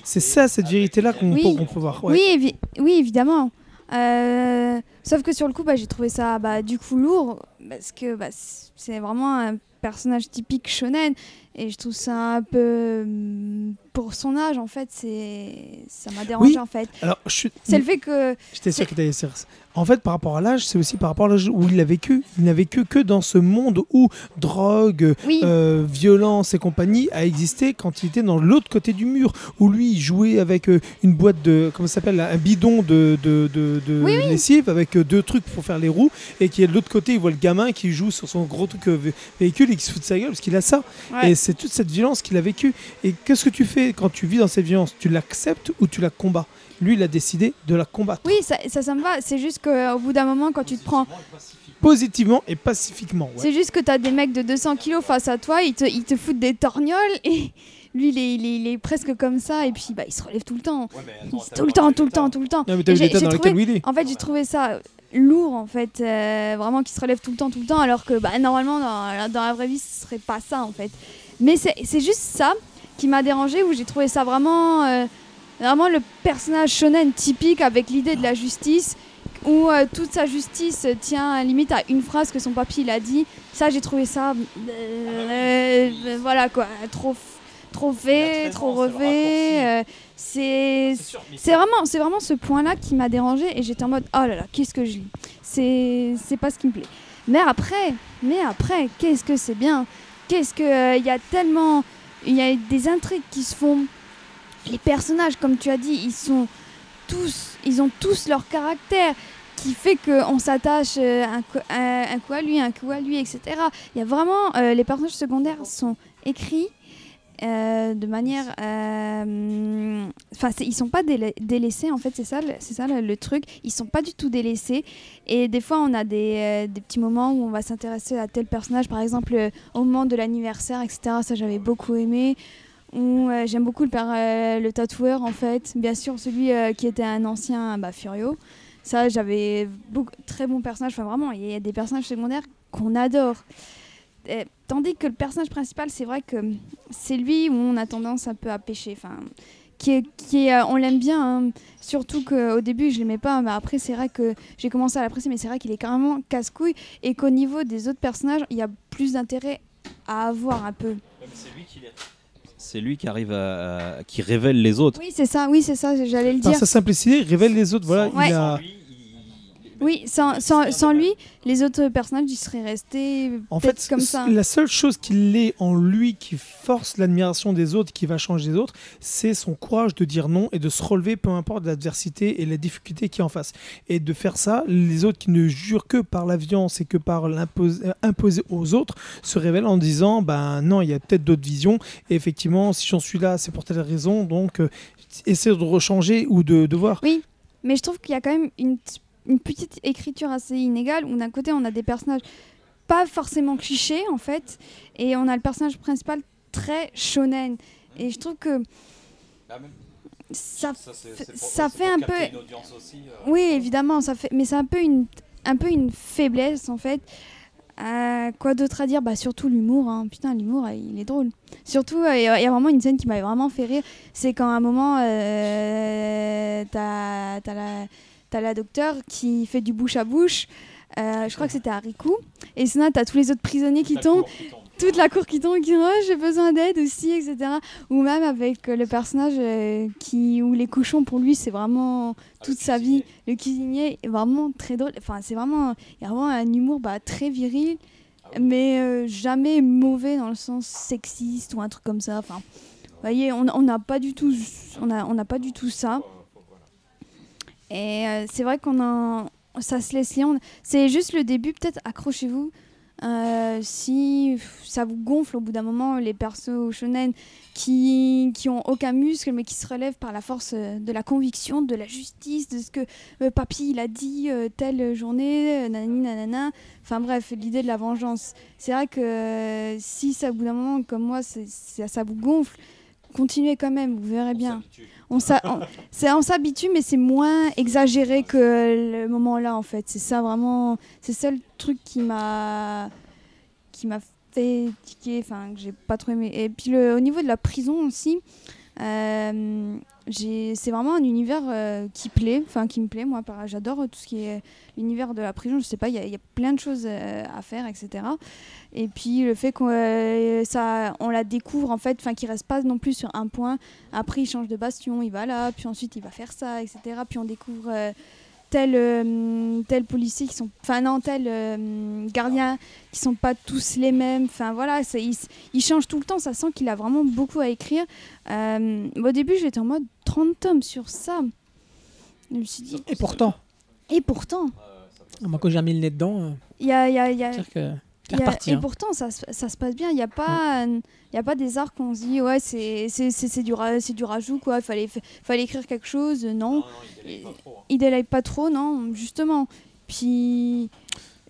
C'est ça, cette vérité-là qu'on Oui. peut, voir. ouais. Oui, évi- oui, évidemment. Euh, sauf que sur le coup, bah, j'ai trouvé ça bah, du coup lourd parce que bah, c'est vraiment un personnage typique shonen et je trouve ça un peu hum, pour son âge en fait, c'est ça m'a dérangé Oui. en fait. Alors, je suis. C'est le fait que J'étais sûr que tu allais dire. En fait, par rapport à l'âge, c'est aussi par rapport à l'âge où il a vécu. Il n'a vécu que dans ce monde où drogue, oui, euh, violence et compagnie a existé quand il était dans l'autre côté du mur, où lui il jouait avec euh, une boîte de, comment ça s'appelle, un bidon de, de, de, de Oui, oui. lessive avec euh, deux trucs pour faire les roues, et qui est de l'autre côté, il voit le gamin qui joue sur son gros truc vé- véhicule et qui se fout de sa gueule parce qu'il a ça. ouais. Et c'est toute cette violence qu'il a vécue. Et qu'est-ce que tu fais quand tu vis dans cette violence? Tu l'acceptes ou tu la combats? Lui, il a décidé de la combattre. oui, ça, ça, ça me va. C'est juste qu'au bout d'un moment, quand tu te prends Positivement et pacifiquement. ouais. C'est juste que t'as des mecs de 200 kilos face à toi, ils te, ils te foutent des torgnoles et lui il est, il est- il est presque comme ça et puis bah, il se relève tout le temps. tout le temps, tout le temps, tout le temps. Non, mais t'as Et vu j'ai- l'état j'ai dans trouvé- lequel il est. En fait, j'ai trouvé ça lourd en fait, euh, vraiment qu'il se relève tout le temps, tout le temps, alors que bah, normalement dans, la- dans la vraie vie ce serait pas ça en fait. Mais c'est c'est juste ça qui m'a dérangé où j'ai trouvé ça vraiment, euh, vraiment le personnage shonen typique avec l'idée de la justice où euh, toute sa justice tient limite à une phrase que son papy il a dit. Ça j'ai trouvé ça, euh, euh, voilà quoi, trop, trop fait, trop refait. c'est c'est vraiment, c'est vraiment ce point-là qui m'a dérangé et j'étais en mode oh là là, qu'est-ce que je lis? C'est, c'est pas ce qui me plaît. Mais après, mais après, qu'est-ce que c'est bien? Qu'est-ce que il y a tellement, il y a des intrigues qui se font. Les personnages, comme tu as dit, ils sont tous, ils ont tous leur caractère qui fait qu'on s'attache euh, un, coup- un, coup à lui, un coup à lui, etc. Il y a vraiment euh, les personnages secondaires sont écrits euh, de manière, euh, enfin c'est- ils sont pas déla- délaissés en fait, c'est ça, c'est ça le, truc. Ils sont pas du tout délaissés et des fois on a des, euh, petits moments où on va s'intéresser à tel personnage, par exemple euh, au moment de l'anniversaire, etc. Ça j'avais beaucoup aimé. Euh, j'aime beaucoup euh, le tatoueur en fait, bien sûr celui euh, qui était un ancien bah, Furio. Ça j'avais très bon personnage. Enfin vraiment, il y a des personnages secondaires qu'on adore. Tandis que le personnage principal, c'est vrai que c'est lui où on a tendance un peu à pêcher. Enfin, qui est, euh, on l'aime bien, hein. surtout qu'au début je l'aimais pas, mais après c'est vrai que j'ai commencé à l'apprécier, mais c'est vrai qu'il est carrément casse-couille et qu'au niveau des autres personnages, il y a plus d'intérêt à avoir un peu. C'est lui qui arrive à, à- qui révèle les autres. Oui, c'est ça, oui, c'est ça, j'allais le Par dire. sa simplicité, il révèle les autres. Voilà, Ouais. il a... Oui, sans, sans, sans lui, les autres personnages ils seraient restés En fait, comme ça. la seule chose qu'il est en lui qui force l'admiration des autres, qui va changer les autres, c'est son courage de dire non et de se relever peu importe l'adversité et la difficulté qui est en face. Et de faire ça, les autres qui ne jurent que par la violence et que par l'imposer imposer aux autres se révèlent en disant ben non, il y a peut-être d'autres visions. Et effectivement, si j'en suis là, c'est pour telle raison. Donc, euh, essayer de rechanger ou de, de voir. Mais je trouve qu'il y a quand même une, une petite écriture assez inégale où d'un côté on a des personnages pas forcément clichés en fait et on a le personnage principal très shonen. Et je trouve que ça, fait- ça fait un peu oui évidemment ça fait mais c'est un peu une un peu une faiblesse en fait. Euh, quoi d'autre à dire? Bah surtout l'humour hein. putain l'humour euh, il est drôle. Surtout euh, il y a il y a vraiment une scène qui m'avait vraiment fait rire. C'est quand à un moment euh, t'as t'as la t'as la docteure qui fait du bouche à bouche. Euh, je crois que c'était à Riku et sinon t'as tous les autres prisonniers qui tombent. toute la cour qui tombe qui oh, j'ai besoin d'aide aussi etc ou même avec euh, le personnage euh, qui où les cochons pour lui c'est vraiment toute sa vie. le cuisinier est vraiment très drôle. Enfin c'est vraiment il y a vraiment un humour bah, très viril mais euh, jamais mauvais dans le sens sexiste ou un truc comme ça. Enfin vous voyez on on n'a pas du tout on a on n'a pas du tout ça et euh, c'est vrai qu'on a ça se laisse lier on- c'est juste le début peut-être accrochez-vous euh, si ça vous gonfle au bout d'un moment, les persos shonen qui, qui ont aucun muscle mais qui se relèvent par la force euh, de la conviction, de la justice, de ce que euh, papy il a dit euh, telle journée, nanani nanana. Enfin bref, l'idée de la vengeance. C'est vrai que si ça au bout d'un moment, comme moi, ça vous gonfle, continuez quand même, vous verrez bien. On on- s'habitue, mais c'est moins exagéré que le moment là en fait. C'est ça vraiment, c'est ça le truc qui m'a qui m'a fait tiquer, enfin que j'ai pas trop aimé. Et puis le, au niveau de la prison aussi, euh, c'est vraiment un univers euh, qui plaît, enfin qui me plaît. Moi, j'adore tout ce qui est l'univers de la prison. Je sais pas, il y, a- plein de choses euh, à faire, etc. Et puis le fait qu'on euh, la découvre en fait, enfin qu'il reste pas non plus sur un point. Après, il change de bastion, il va là, puis ensuite il va faire ça, etc. Puis on découvre tel euh, tel policier qui sont, enfin non, tel euh, gardien qui sont pas tous les mêmes. Enfin voilà, c'est- il, change tout le temps. Ça sent qu'il a vraiment beaucoup à écrire. Euh, au début, j'étais en mode 30 tomes sur ça. Je me suis dit. Et pourtant, Et pourtant, moi quand j'ai mis le nez dedans, il y a, il y a- il y a- que a- et hein. pourtant, ça, se- ça se passe bien. Il n'y a, pas, il y a pas des arcs où on se dit, ouais, c'est c'est- c'est- c'est du, ra- c'est du rajout, quoi. Il fallait, fa- fallait écrire quelque chose. Non. Il délaye pas trop, non, justement. Puis,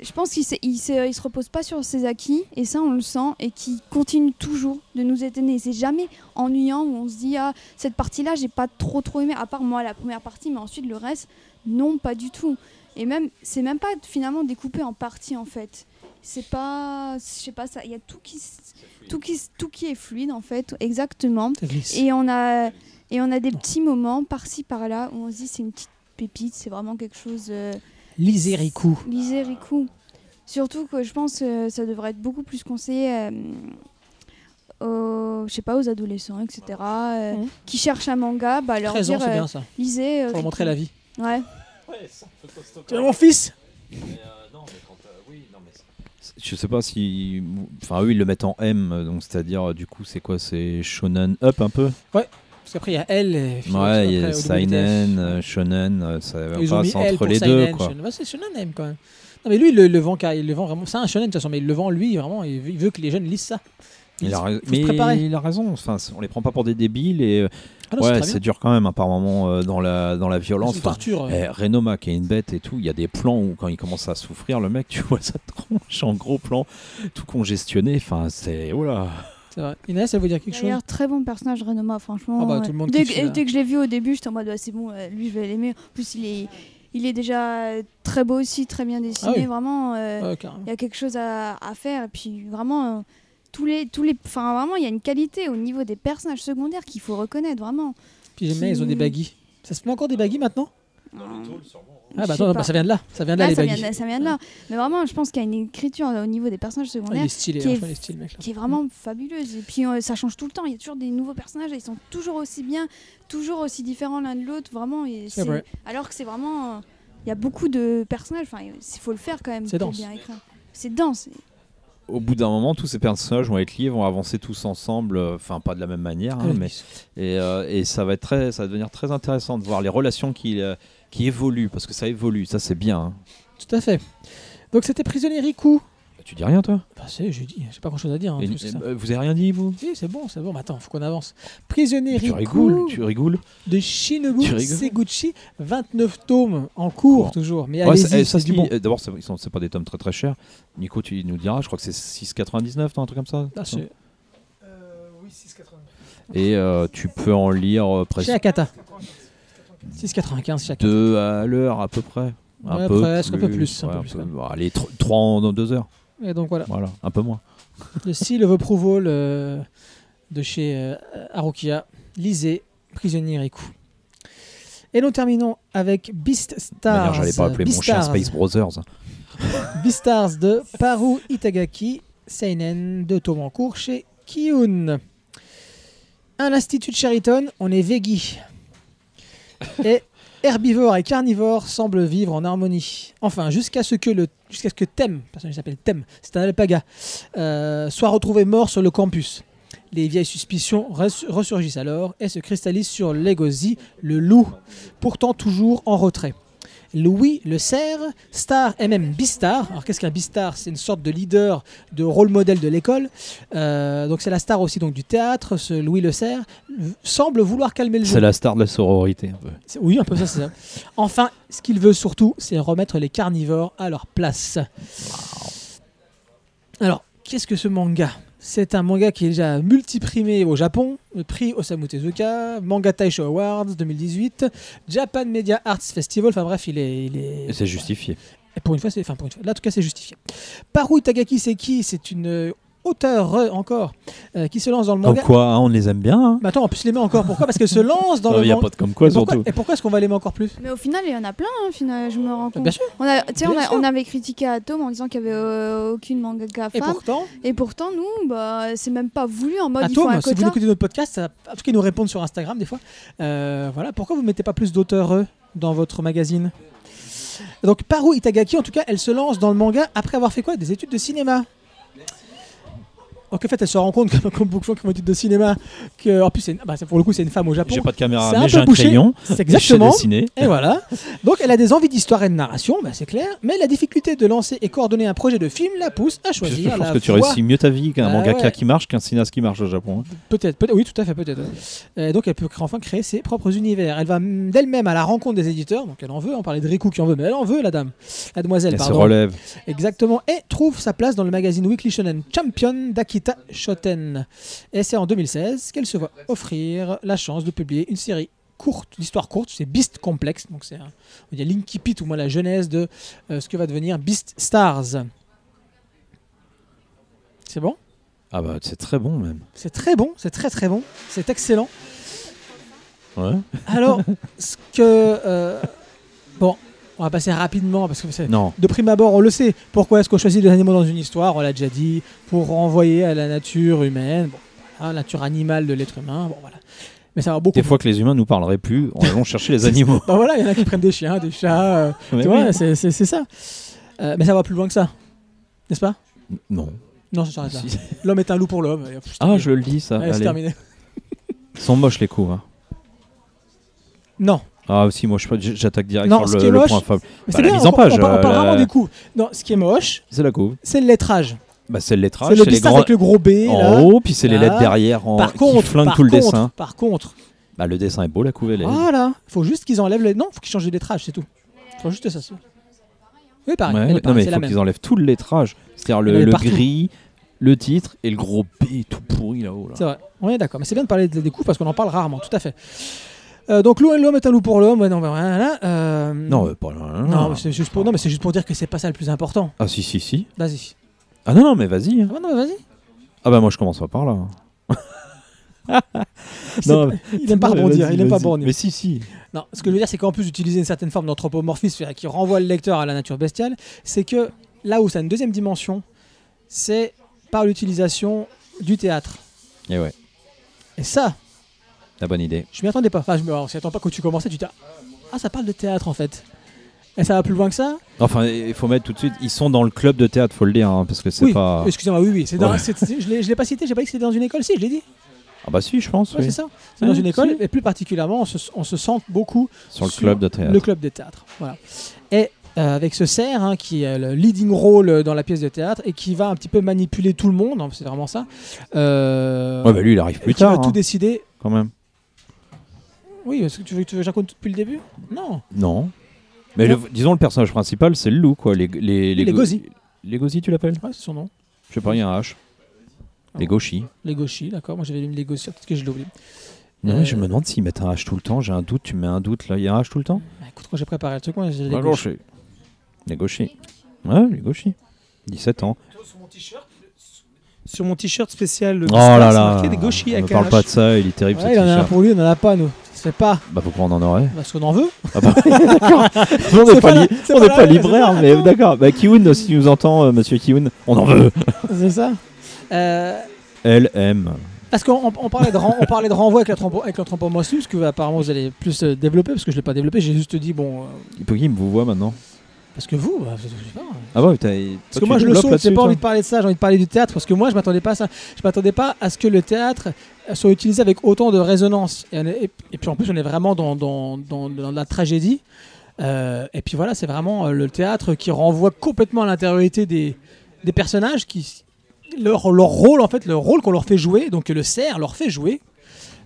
je pense qu'il s'est- il se, il se repose pas sur ses acquis, et ça, on le sent, et qui continue toujours de nous étonner. C'est jamais ennuyant où on se dit, ah, cette partie-là, j'ai pas trop, trop aimé, à part moi, la première partie, mais ensuite, le reste, non, pas du tout. Et même, c'est même pas finalement découpé en parties, en fait. C'est pas, je sais pas, ça, il y a tout qui, tout qui, tout qui est fluide, en fait, exactement. Et on a, et on a des petits moments par-ci par-là où on se dit c'est une petite pépite, c'est vraiment quelque chose. Euh, Lisez Riku. lisez Riku. Surtout que je pense que ça devrait être beaucoup plus conseillé euh, aux, je sais pas, aux adolescents, etc. euh, qui cherchent un manga, bah leur 13 ans, dire c'est euh, bien ça. lisez. euh, Pour leur montrer la vie. Ouais. Tu es mon fils Je sais pas si. Enfin, eux, ils le mettent en M, donc c'est-à-dire, du coup, c'est quoi C'est Shonen Up un peu? Parce qu'après il y a L. Et puis Ouais, il y a Seinen, euh, Shonen, euh, ça va L entre pour les Seinen, deux, quoi. Shonen. Ouais, c'est Shonen M quand même. Non mais lui il le, le vend car il le vend vraiment. C'est un Shonen de toute façon, mais il le vend lui vraiment. Il veut, il veut que les jeunes lisent ça. Il a, faut rais- se mais préparer. il a raison, enfin, on les prend pas pour des débiles et euh, Ah non, ouais, c'est dur quand même hein, par moment euh, dans la dans la violence. Enfin, torture. euh. eh, Renoma qui est une bête et tout, il y a des plans où quand il commence à souffrir, le mec, tu vois sa tronche en gros plan, tout congestionné. Enfin, c'est oh là. C'est vrai. Inès, elle veut dire quelque chose? D'ailleurs, très bon personnage, Renoma, franchement. Ah bah, tout le monde dès, que, là. dès que je l'ai vu au début, j'étais en mode, c'est bon, euh, lui, je vais l'aimer. En plus, il est, il est déjà très beau aussi, très bien dessiné. Ah oui. Vraiment, euh, il y a quelque chose à, à faire. Et puis, vraiment, euh, tous les, tous les, enfin, vraiment, il y a une qualité au niveau des personnages secondaires qu'il faut reconnaître, vraiment. Puis j'aime bien, ils ont des baggies. Ça se fait encore des baggies maintenant? Euh, Ah bah attends, bah, ça vient de là. Ça vient de là Ouais, les ça, vient de, ça vient de là. Mais vraiment, je pense qu'il y a une écriture au niveau des personnages Ah, secondaires est stylé, qui est- stylé, mec. là. qui est vraiment fabuleuse. Et puis euh, ça change tout le temps. Il y a toujours des nouveaux personnages. et Ils sont toujours aussi bien, toujours aussi différents l'un de l'autre. Vraiment. et C'est c'est- vrai. Alors que c'est vraiment. euh, Il y a beaucoup de personnages. Enfin, il faut le faire quand même. C'est pour dense. bien écrire. C'est dense. Au bout d'un moment, tous ces personnages vont être liés, vont avancer tous ensemble, euh, enfin pas de la même manière, hein, Ah, mais et, euh, et ça va être très, ça va devenir très intéressant de voir les relations qui euh, qui évoluent parce que ça évolue, ça c'est bien. hein. Tout à fait. Donc c'était prisonnier Riku. Tu dis rien toi Bah c'est, j'ai dit, j'ai pas grand chose à dire. hein, Et- ça. euh, Vous avez rien dit vous Si, c'est bon, c'est bon. Mais attends, faut qu'on avance. Prisonnier Tu Riku rigoles, tu rigoles. de Shinobu Tu rigoles Seguchi, 29 tomes en cours Bon. toujours. Mais Ouais, allez-y, c'est- eh, ça c'est se du dit, bon. euh, D'abord, c'est ils sont- c'est pas des tomes très très chers. Nico, tu nous diras. Je crois que c'est 6,99, non, un truc comme ça. Ah, c'est- oui, 6,80. Et euh, tu peux en lire euh, Chez presque Akata. 6,95 chaque. deux à l'heure à peu près. Un Ouais, peu presque, un peu plus, un ouais, peu un plus, ouais. bon, allez, tr- trois en deux heures. Et donc voilà. Voilà, un peu moins. Le Seal of Approval euh, de chez euh, Arukia. Lisez Prisonnier Riku. Et nous terminons avec Beast De toute Stars. manière, j'allais pas appeler mon chien Beastars. Space Brothers. Beastars de Paru Itagaki, Seinen de tomes en cours chez Kiyun. À l'Institut de Sheraton, on est Veggie. Et herbivore et carnivore semblent vivre en harmonie. Enfin, jusqu'à ce que le jusqu'à ce que personne s'appelle Tem, c'est un alpaga, euh, soit retrouvé mort sur le campus. Les vieilles suspicions res- ressurgissent alors et se cristallisent sur Legozi, le loup, pourtant toujours en retrait. Louis le cerf, star et même Bistar. Alors qu'est-ce qu'un Bistar? C'est une sorte de leader, de rôle modèle de l'école. Euh, donc c'est la star aussi donc du théâtre. Ce Louis le v- semble vouloir calmer le jeu. C'est la star de la sororité. Un peu. Oui, un peu ça, c'est ça. Enfin, ce qu'il veut surtout, c'est remettre les carnivores à leur place. Alors, qu'est-ce que ce manga? C'est un manga qui est déjà multiprimé au Japon, le prix Osamu Tezuka, Manga Taisho Awards 2018, Japan Media Arts Festival, enfin bref, il est... Il est... Et c'est justifié. Et pour une fois, c'est... Enfin, pour une fois, là, en tout cas, c'est justifié. Paru Tagaki Seki, c'est une euh, encore euh, qui se lance dans le Comme manga. quoi, hein, on les aime bien. hein. Mais attends, on peut se l'aimer encore. Pourquoi? Parce qu'elle se lance dans Il le n'y a manga. pas de comme quoi, et pourquoi, surtout. et pourquoi est-ce qu'on va l'aimer encore plus? Mais au final, il y en a plein, hein, final, je me rends compte. Bien sûr. On, a, on, Bien a- sûr. on avait critiqué Atom en disant qu'il n'y avait euh, aucune mangaka Et femme. pourtant, Et pourtant, nous, bah, c'est même pas voulu en mode il Atom, un si vous écoutez notre podcast, ça- en tout cas, ils nous répondent sur Instagram des fois. Euh, voilà, pourquoi vous mettez pas plus d'auteurs euh, dans votre magazine? Donc, Paru Itagaki, en tout cas, elle se lance dans le manga après avoir fait quoi? Des études de cinéma. Donc, en fait, elle se rend compte, comme, comme beaucoup de gens qui font des études de cinéma, que, en plus, une- bah, pour le coup, c'est une femme au Japon. J'ai pas de caméra, mais j'ai un crayon. C'est Je exactement. Et voilà. Donc elle a des envies d'histoire et de narration, bah, c'est clair. Mais la difficulté de lancer et coordonner un projet de film la pousse à Je choisir pense la que tu voie- réussis mieux ta vie qu'un Ah mangaka ouais. qui marche qu'un cinéaste qui marche au Japon. hein. Peut-être, peut oui, tout à fait, peut-être. Donc elle peut enfin créer ses propres univers. Elle va d'elle-même à la rencontre des éditeurs. Donc elle en veut. On parlait de Riku qui en veut, mais elle en veut, la dame, la demoiselle. Elle se pardon. relève. Exactement. Et trouve sa place dans le magazine Weekly Shonen Champion Et c'est en 2016 qu'elle se voit offrir la chance de publier une série courte, l'histoire courte, c'est Beast Complex. Donc c'est un, on dit Linky Pit ou moi la genèse de euh, ce que va devenir Beast Stars. C'est bon? Ah bah c'est très bon même. C'est très bon, c'est très très bon, c'est excellent. Ouais. Alors, ce que. euh, bon, on va passer rapidement parce que. Non. De prime abord, on le sait. Pourquoi est-ce qu'on choisit les animaux dans une histoire? On l'a déjà dit. Pour renvoyer à la nature humaine, bon, la nature animale de l'être humain. Bon, voilà. Mais ça va beaucoup. Des fois que les humains nous parleraient plus, on allons chercher les animaux. Bah voilà, il y en a qui prennent des chiens, des chats. euh, tu vois, c'est ça. Euh, mais ça va plus loin que ça. N'est-ce pas? Non. Non, ça s'arrête là. Si. L'homme est un loup pour l'homme. Ah, je le dis ça. Allez, c'est terminé. Ils sont moches les coups. hein. Non, Ah aussi, moi j'attaque direct Non, sur qui le, le point faible. Bah, c'est la bien. mise en on, page, on parle, euh, vraiment la- des coups. Non, ce qui est moche, C'est la couve. c'est le lettrage. Bah, c'est le lettrage, c'est le les grands avec le gros B. là. en haut, puis c'est les lettres derrière en... Par qui contre, flinguent par tout le contre, dessin. Par contre, Bah, le dessin est beau, la couve elle est. voilà, faut juste qu'ils enlèvent les. Non, faut qu'ils changent de lettrage, c'est tout. Faut juste ça. Oui, pareil. Ouais, non mais il faut qu'ils enlèvent tout le lettrage. C'est-à-dire le, le gris, le titre et le gros B tout pourri là-haut. Là. C'est vrai. On est d'accord. Mais c'est bien de parler des coups parce qu'on en parle rarement. Tout à fait. Euh, donc l'eau l'homme est un loup pour l'homme. Ouais, non, bah, voilà. euh, Non, euh, pas Non, mais c'est juste pour. Non, mais c'est juste pour dire que c'est pas ça le plus important. Ah si si si. Vas-y. Ah non non mais vas-y. hein. Ah, bah, non, vas-y. Ah bah moi je commence pas par là. C'est Non, pas- Il aime pas rebondir. Il aime pas rebondir. Mais si si. Non, ce que je veux dire, c'est qu'en plus d'utiliser une certaine forme d'anthropomorphisme qui renvoie le lecteur à la nature bestiale, c'est que là où ça a une deuxième dimension, c'est par l'utilisation du théâtre. Et ouais, Et ça, la bonne idée. je m'y attendais pas. Enfin, je me on s'y attend pas quand tu commençais, tu dis ah ça parle de théâtre en fait. Et ça va plus loin que ça Enfin il faut mettre tout de suite. Ils sont dans le club de théâtre, faut le dire, hein, parce que c'est Oui. pas. Excusez-moi, oui, oui. C'est dans- Ouais. c'est- c'est- je l'ai je l'ai pas cité, j'ai pas dit que c'était dans une école. Si, je l'ai dit. Ah bah si je pense. Ouais, oui. c'est ça. C'est dans une école, si. et plus particulièrement, on se, on se sent beaucoup Sur le sur club de théâtre. le club de théâtre. Voilà. Et euh, avec ce cerf hein, qui est le leading role dans la pièce de théâtre et qui va un petit peu manipuler tout le monde, hein, c'est vraiment ça. Euh, Ouais bah lui il arrive plus qui va tard tout décider. quand même. Oui, est-ce que tu veux que tu veux que je raconte tout depuis le début? Non. Non. Mais le- disons le personnage principal c'est le loup quoi. Les les les go- Gozi. Les Gozi tu l'appelles? Ouais, c'est son nom. Je sais pas, il y a un H. Les Ah. gauchis. Les gauchis, d'accord. Moi j'avais lu les gauchis, peut-être que je l'ai oublié. Non, Euh, mais je me demande s'ils mettent un H tout le temps. J'ai un doute, tu mets un doute là. Il y a un H tout le temps? Bah, écoute, quand j'ai préparé le truc, moi j'ai les Les gauchis. Les gauchis. Ouais, les gauchis. 17 ans. Sur mon t-shirt spécial, le Oh là c'est là. marqué des gauchis On avec ne parle pas de ça, il est terrible Ouais, ce il en a un t-shirt. pour lui, on en a pas nous. Fait pas Bah pourquoi on en aurait parce qu'on en veut. ah bah, D'accord. on C'est n'est pas pas, la- li- c'est on pas n'est la- pas c'est libraire, mais d'accord. Bah Kiwoun, si tu nous entends, euh, monsieur Kiwoun, on en veut. C'est ça. Euh, Elle aime. Parce qu'on on- on parlait de, ren- on parlait de renvoi avec l'anthropo- avec l'anthropomorphisme, ce que apparemment vous allez plus euh, développer, parce que je ne l'ai pas développé, j'ai juste dit, bon, euh, Il peut qui me vous voit maintenant parce que vous, bah, je sais pas. Ah ouais. Parce que moi je le saute, j'ai pas envie de parler de ça, j'ai envie de parler du théâtre, parce que moi je m'attendais pas à ça. Je m'attendais pas à ce que le théâtre soit utilisé avec autant de résonance. Et, puis en plus on est vraiment dans, dans, dans- la tragédie. Euh, et puis voilà, c'est vraiment euh, le théâtre qui renvoie complètement à l'intériorité des, des personnages, qui leur, leur rôle en fait, le rôle qu'on leur fait jouer, donc le cerf leur fait jouer.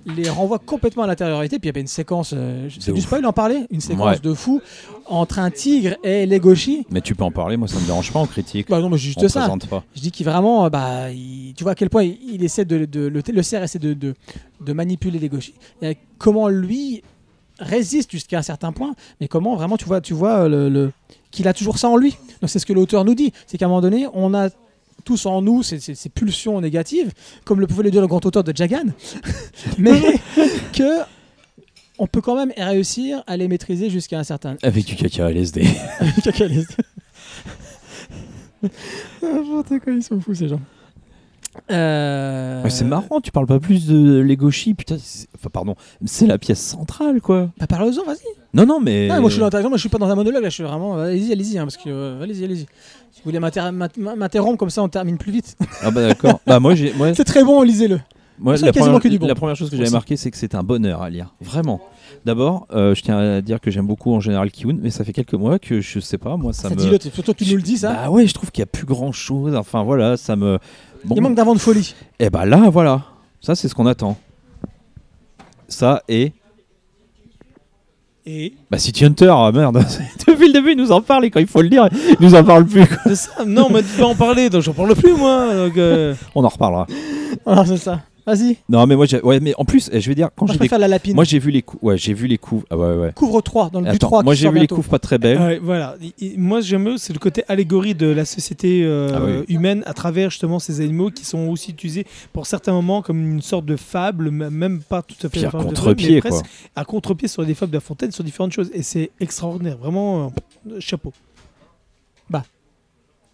Les renvoie complètement à l'intériorité. Puis il y avait une séquence, euh, c'est du spoil en parler, une séquence Ouais. de fou entre un tigre et Legoshi. Mais tu peux en parler, moi ça me dérange pas en critique. Bah non, mais juste on ça. pas. Je dis qu'il vraiment, euh, bah, il- tu vois à quel point il, il essaie de, de- le, le cerf essaie de, de, de manipuler Legoshi. Et comment lui résiste jusqu'à un certain point, mais comment vraiment tu vois, tu vois euh, le, le- qu'il a toujours ça en lui. Donc c'est ce que l'auteur nous dit, c'est qu'à un moment donné, on a tous en nous ces, ces- ces pulsions négatives, comme le pouvait le dire le grand auteur de Jagan, mais que on peut quand même réussir à les maîtriser jusqu'à un certain Avec du caca LSD. Caca LSD. N'importe quoi, ils sont fous ces gens. Euh... Ouais, c'est marrant, tu parles pas plus de Legoshi, putain. c'est- Enfin, pardon, c'est la pièce centrale quoi. Bah parle-en, vas-y. Non, non, mais. Ah, moi je suis dans, moi je suis pas dans un monologue là, je suis vraiment. Allez-y, allez-y, hein, parce que euh, allez-y, allez-y. Si vous voulez m'inter- m'int- m'interrompre comme ça, on termine plus vite. Ah bah d'accord. bah moi, j'ai. Moi, c'est très bon, lisez-le. moi, c'est la, quasiment première, que du bon. la première chose que j'avais marqué, c'est que c'était un bonheur à lire. Vraiment. D'abord, euh, je tiens à dire que j'aime beaucoup en général Kiun, mais ça fait quelques mois que je sais pas, moi ça, Ça, me. dit-le, t- surtout que tu nous le dis ça. Bah ouais, je trouve qu'il y a plus grand chose. Enfin voilà, ça me. Bon. Il manque d'un vent de folie. Et bah là, voilà. Ça, c'est ce qu'on attend. Ça et. Et Bah City Hunter, ah, merde. Depuis le début, il nous en parle et quand il faut le dire, il nous en parle plus. quoi. c'est ça. Non, on m'a dit de pas en parler, donc j'en parle plus moi. donc, euh, On en reparlera. Alors c'est ça. Vas-y. Non, mais moi, j'ai- ouais, mais en plus, eh, je vais dire, quand Moi, j'ai je préfère la lapine. Moi, j'ai vu les coups. Ouais, j'ai vu les coups. Ah ouais, ouais. Couvre 3 dans le but Attends, 3. moi, j'ai vu les coups pas très belles. ouais, voilà. Moi, j'aime c'est le côté allégorie de la société euh, Ah oui. humaine à travers justement ces animaux qui sont aussi utilisés pour certains moments comme une sorte de fable, m- même pas tout à fait Puis à fable de contre-pied, mais quoi. presque à contre-pied sur des fables de La Fontaine, sur différentes choses. Et c'est extraordinaire, vraiment euh, chapeau.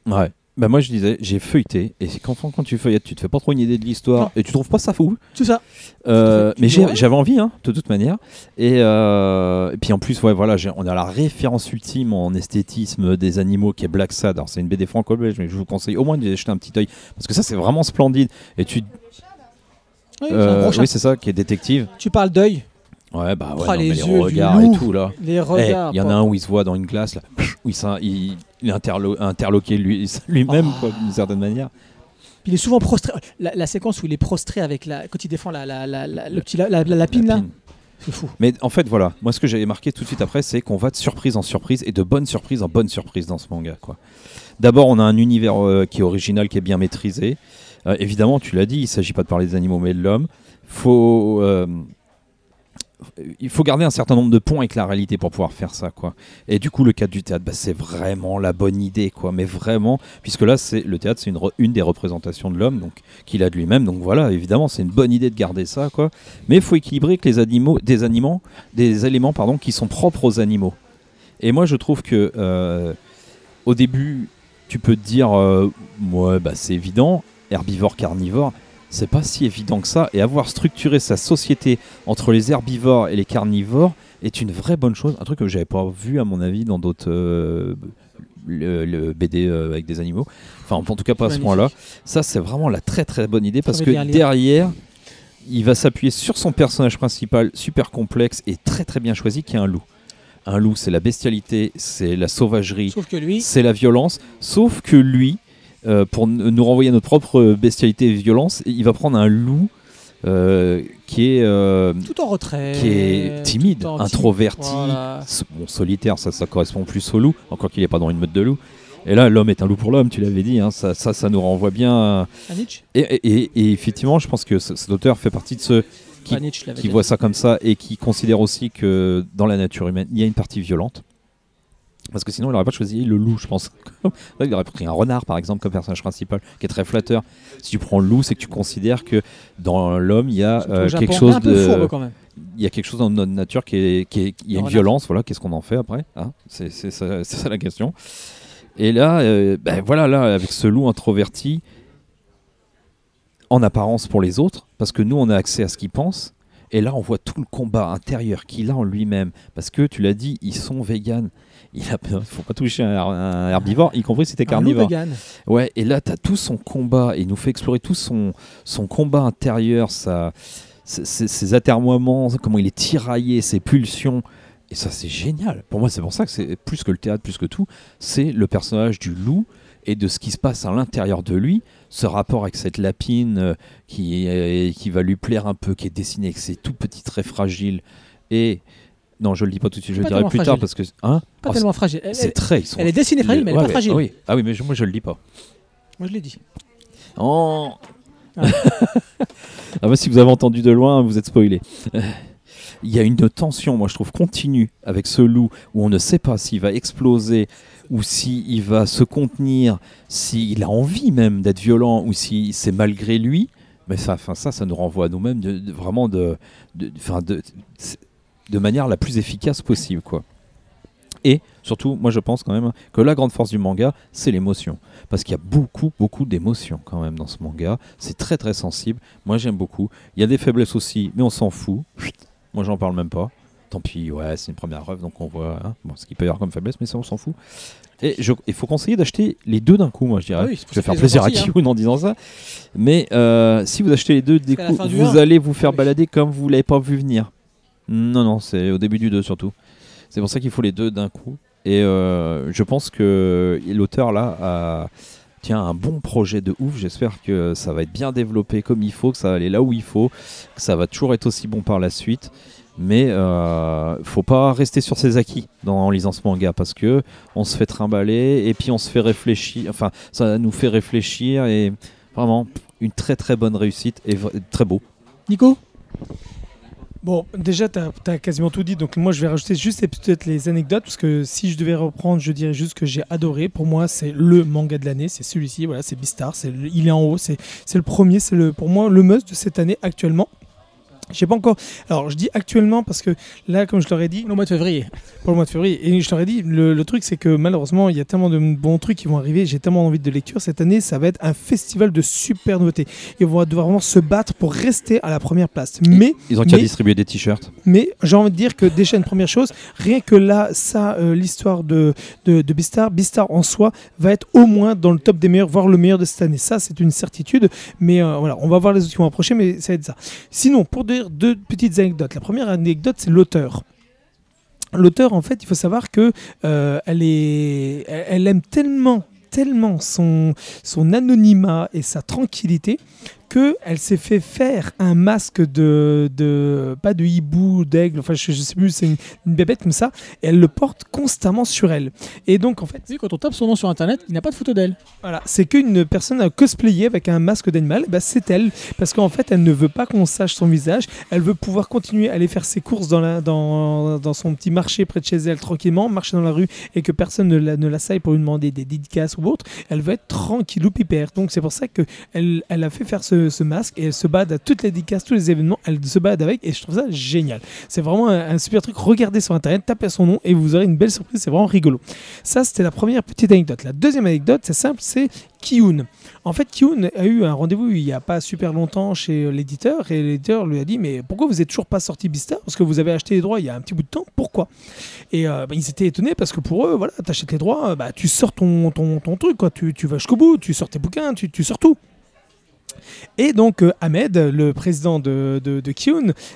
Ouais. Bah moi je disais, j'ai feuilleté et c'est qu'enfin quand tu feuillettes, tu te fais pas trop une idée de l'histoire et tu trouves pas ça fou. C'est ça. Euh, mais j'avais envie, hein, de toute manière. Et, euh, et puis en plus, ouais, voilà, on a la référence ultime en esthétisme des animaux qui est Black Sad. Alors c'est une BD franco-belge, mais je vous conseille au moins d'y jeter un petit œil parce que ça c'est vraiment splendide. Et tu, Oui, c'est euh, oui ça, qui est détective. Tu parles d'œil, Ouais, bah ouais, Ah, non, les mais yeux les regards et tout là. les Eh, regards. Il y en a un où il se voit dans une glace là, où il, interlo- interloqué lui- lui-même Oh. d'une certaine manière. Il est souvent prostré. La, la séquence où il est prostré avec la. Quand il défend la, le petit, lapine là, c'est fou. Mais en fait, voilà, moi ce que j'avais marqué tout de suite après, c'est qu'on va de surprise en surprise et de bonne surprise en bonne surprise dans ce manga. quoi. D'abord, on a un univers euh, qui est original, qui est bien maîtrisé. Euh, évidemment, tu l'as dit, il ne s'agit pas de parler des animaux mais de l'homme. Faut, euh, il faut garder un certain nombre de ponts avec la réalité pour pouvoir faire ça. quoi. Et du coup, le cadre du théâtre, bah, c'est vraiment la bonne idée. quoi. Mais vraiment, puisque là, c'est le théâtre, c'est une, des représentations de l'homme donc qu'il a de lui-même. Donc voilà, évidemment, c'est une bonne idée de garder ça. quoi. Mais il faut équilibrer avec les animaux, des animaux, des éléments pardon, qui sont propres aux animaux. Et moi, je trouve que euh, au début, tu peux te dire, euh, bah, c'est évident, herbivore, carnivore. C'est pas si évident que ça. Et avoir structuré sa société entre les herbivores et les carnivores est une vraie bonne chose. Un truc que j'avais pas vu, à mon avis, dans d'autres euh, le, le BD euh, avec des animaux. Enfin, en tout cas, pas à ce point-là. Ça, c'est vraiment la très très bonne idée parce que derrière, il va s'appuyer sur son personnage principal, super complexe et très très bien choisi, qui est un loup. Un loup, c'est la bestialité, c'est la sauvagerie, c'est la violence. Sauf que lui, euh, pour nous renvoyer à notre propre bestialité et violence, il va prendre un loup euh, qui est euh, tout en retrait. qui est timide, introverti, Voilà. s- bon, solitaire, ça, ça correspond plus au loup, encore qu'il n'est pas dans une meute de loups. Et là, l'homme est un loup pour l'homme, tu l'avais dit, hein, ça, ça, ça nous renvoie bien. à- Nietzsche Et, et- et- et effectivement, je pense que ce- cet auteur fait partie de ceux qui- Ah, qui voient ça comme ça et qui considèrent aussi que dans la nature humaine, il y a une partie violente. Parce que sinon, il n'aurait pas choisi le loup, je pense. Il aurait pris un renard, par exemple, comme personnage principal, qui est très flatteur. Si tu prends le loup, c'est que tu considères que dans l'homme, il y a euh, quelque chose un peu de fourbe quand même. il y a quelque chose dans notre nature qui est, qui est- il y a une violence, voilà, qu'est-ce qu'on en fait après hein? C'est, c'est ça, c'est ça la question. Et là, euh, ben voilà, là, avec ce loup introverti, en apparence pour les autres, parce que nous, on a accès à ce qu'il pense, et là, on voit tout le combat intérieur qu'il a en lui-même, parce que tu l'as dit, ils sont véganes. Il a, faut pas toucher un, un herbivore, y compris si loup carnivore. Ouais, et là, tu as tout son combat, et il nous fait explorer tout son, son combat intérieur, sa, ses, ses- ses atermoiements, comment il est tiraillé, ses pulsions. Et ça, c'est génial. Pour moi, c'est pour ça que c'est plus que le théâtre, plus que tout, c'est le personnage du loup et de ce qui se passe à l'intérieur de lui, ce rapport avec cette lapine euh, qui, est- qui va lui plaire un peu, qui est dessinée avec ses tout petits traits fragiles. Et non, je le dis pas tout de suite, je le dirai plus tard parce que. Hein Pas Oh, tellement fragile. Elle, Ces elle- traits, ils sont. elle est dessinée fragile, mais elle est Ouais, pas ouais, fragile. ah oui. Ah oui, mais je- moi je le dis pas. Moi, je l'ai dit. Oh Ah. ah bah si vous avez entendu de loin, vous êtes spoilé. Il y a une tension, moi je trouve, continue avec ce loup où on ne sait pas s'il va exploser ou s'il va se contenir, s'il a envie même d'être violent ou si c'est malgré lui. Mais ça, enfin, ça, ça nous renvoie à nous-mêmes de, de- vraiment de, de, de, de manière la plus efficace possible. quoi. Et surtout, moi je pense quand même que la grande force du manga, c'est l'émotion parce qu'il y a beaucoup, beaucoup d'émotions quand même dans ce manga. C'est très, très sensible. Moi, j'aime beaucoup. Il y a des faiblesses aussi, mais on s'en fout. Moi, j'en parle même pas. Tant pis, ouais, c'est une première œuvre, donc on voit hein, bon, ce qu'il peut y avoir comme faiblesse, mais ça, on s'en fout. Et il faut conseiller d'acheter les deux d'un coup, moi, je dirais. Oui, je vais faire plaisir à sorti, hein. En disant ça. Mais euh, si vous achetez les deux des du vous allez vous faire balader comme vous l'avez pas vu venir. Non, non, c'est au début du 2 surtout. C'est pour ça qu'il faut les deux d'un coup. Et euh, je pense que l'auteur là a un bon projet de ouf. J'espère que ça va être bien développé comme il faut, que ça va aller là où il faut, que ça va toujours être aussi bon par la suite. Mais euh, faut pas rester sur ses acquis dans, en lisant ce manga parce que on se fait trimballer et puis on se fait réfléchir. Enfin, ça nous fait réfléchir et vraiment une très très bonne réussite et très beau. Nico? Bon, déjà, tu as, quasiment tout dit, donc moi je vais rajouter juste peut-être les anecdotes, parce que si je devais reprendre, je dirais juste que j'ai adoré. Pour moi, c'est le manga de l'année, c'est celui-ci, voilà, c'est Beastar, il est en haut, c'est le premier, c'est pour moi le must de cette année actuellement. J'ai pas encore. Alors, je dis actuellement parce que là, comme je leur ai dit, Le mois de février. pour le mois de février. Et je leur ai dit, le, le truc, c'est que malheureusement, il y a tellement de bons trucs qui vont arriver. J'ai tellement envie de lecture. Cette année, ça va être un festival de super nouveautés. Ils vont devoir vraiment se battre pour rester à la première place. Mais, Ils ont qu'à distribuer des t-shirts. mais j'ai envie de dire que déjà, une première chose, rien que là, ça, euh, l'histoire de, de, de Beastar, Beastar en soi va être au moins dans le top des meilleurs, voire le meilleur de cette année. Ça, c'est une certitude. Mais euh, voilà, on va voir les autres qui vont approcher, mais ça va être ça. Sinon, pour deux petites anecdotes. La première anecdote, c'est l'auteur. L'auteur, en fait, il faut savoir que euh, elle aime tellement, tellement son anonymat et sa tranquillité que elle s'est fait faire un masque de, de pas de hibou, d'aigle, enfin je, je sais plus, c'est une, une bébête comme ça, et elle le porte constamment sur elle. Et donc en fait, Oui, quand on tape son nom sur internet, il n'a pas de photo d'elle. voilà, c'est qu'une personne a cosplayé avec un masque d'animal, bah, c'est elle, parce qu'en fait elle ne veut pas qu'on sache son visage, elle veut pouvoir continuer à aller faire ses courses dans, la, dans, dans son petit marché près de chez elle tranquillement, marcher dans la rue et que personne ne la, ne l'assaille pour lui demander des dédicaces ou autre, elle veut être tranquillou pipère. Donc c'est pour ça que elle, elle a fait faire ce, ce masque et elle se bade à toutes les dédicaces, tous les événements, elle se bade avec et je trouve ça génial. C'est vraiment un, super truc. Regardez sur internet, tapez son nom et vous aurez une belle surprise. C'est vraiment rigolo. Ça, c'était la première petite anecdote. La deuxième anecdote, c'est simple, c'est Kiyun. En fait, Kiyun a eu un rendez-vous il n'y a pas super longtemps chez l'éditeur et l'éditeur lui a dit Mais pourquoi vous n'êtes toujours pas sorti Beastar Parce que vous avez acheté les droits il y a un petit bout de temps. Pourquoi? Et euh, bah, ils étaient étonnés parce que pour eux, voilà, tu achètes les droits, bah, tu sors ton, ton, ton truc, quoi. Tu, tu vas jusqu'au bout, tu sors tes bouquins, tu, tu sors tout. Et donc euh, Ahmed, le président de, de, de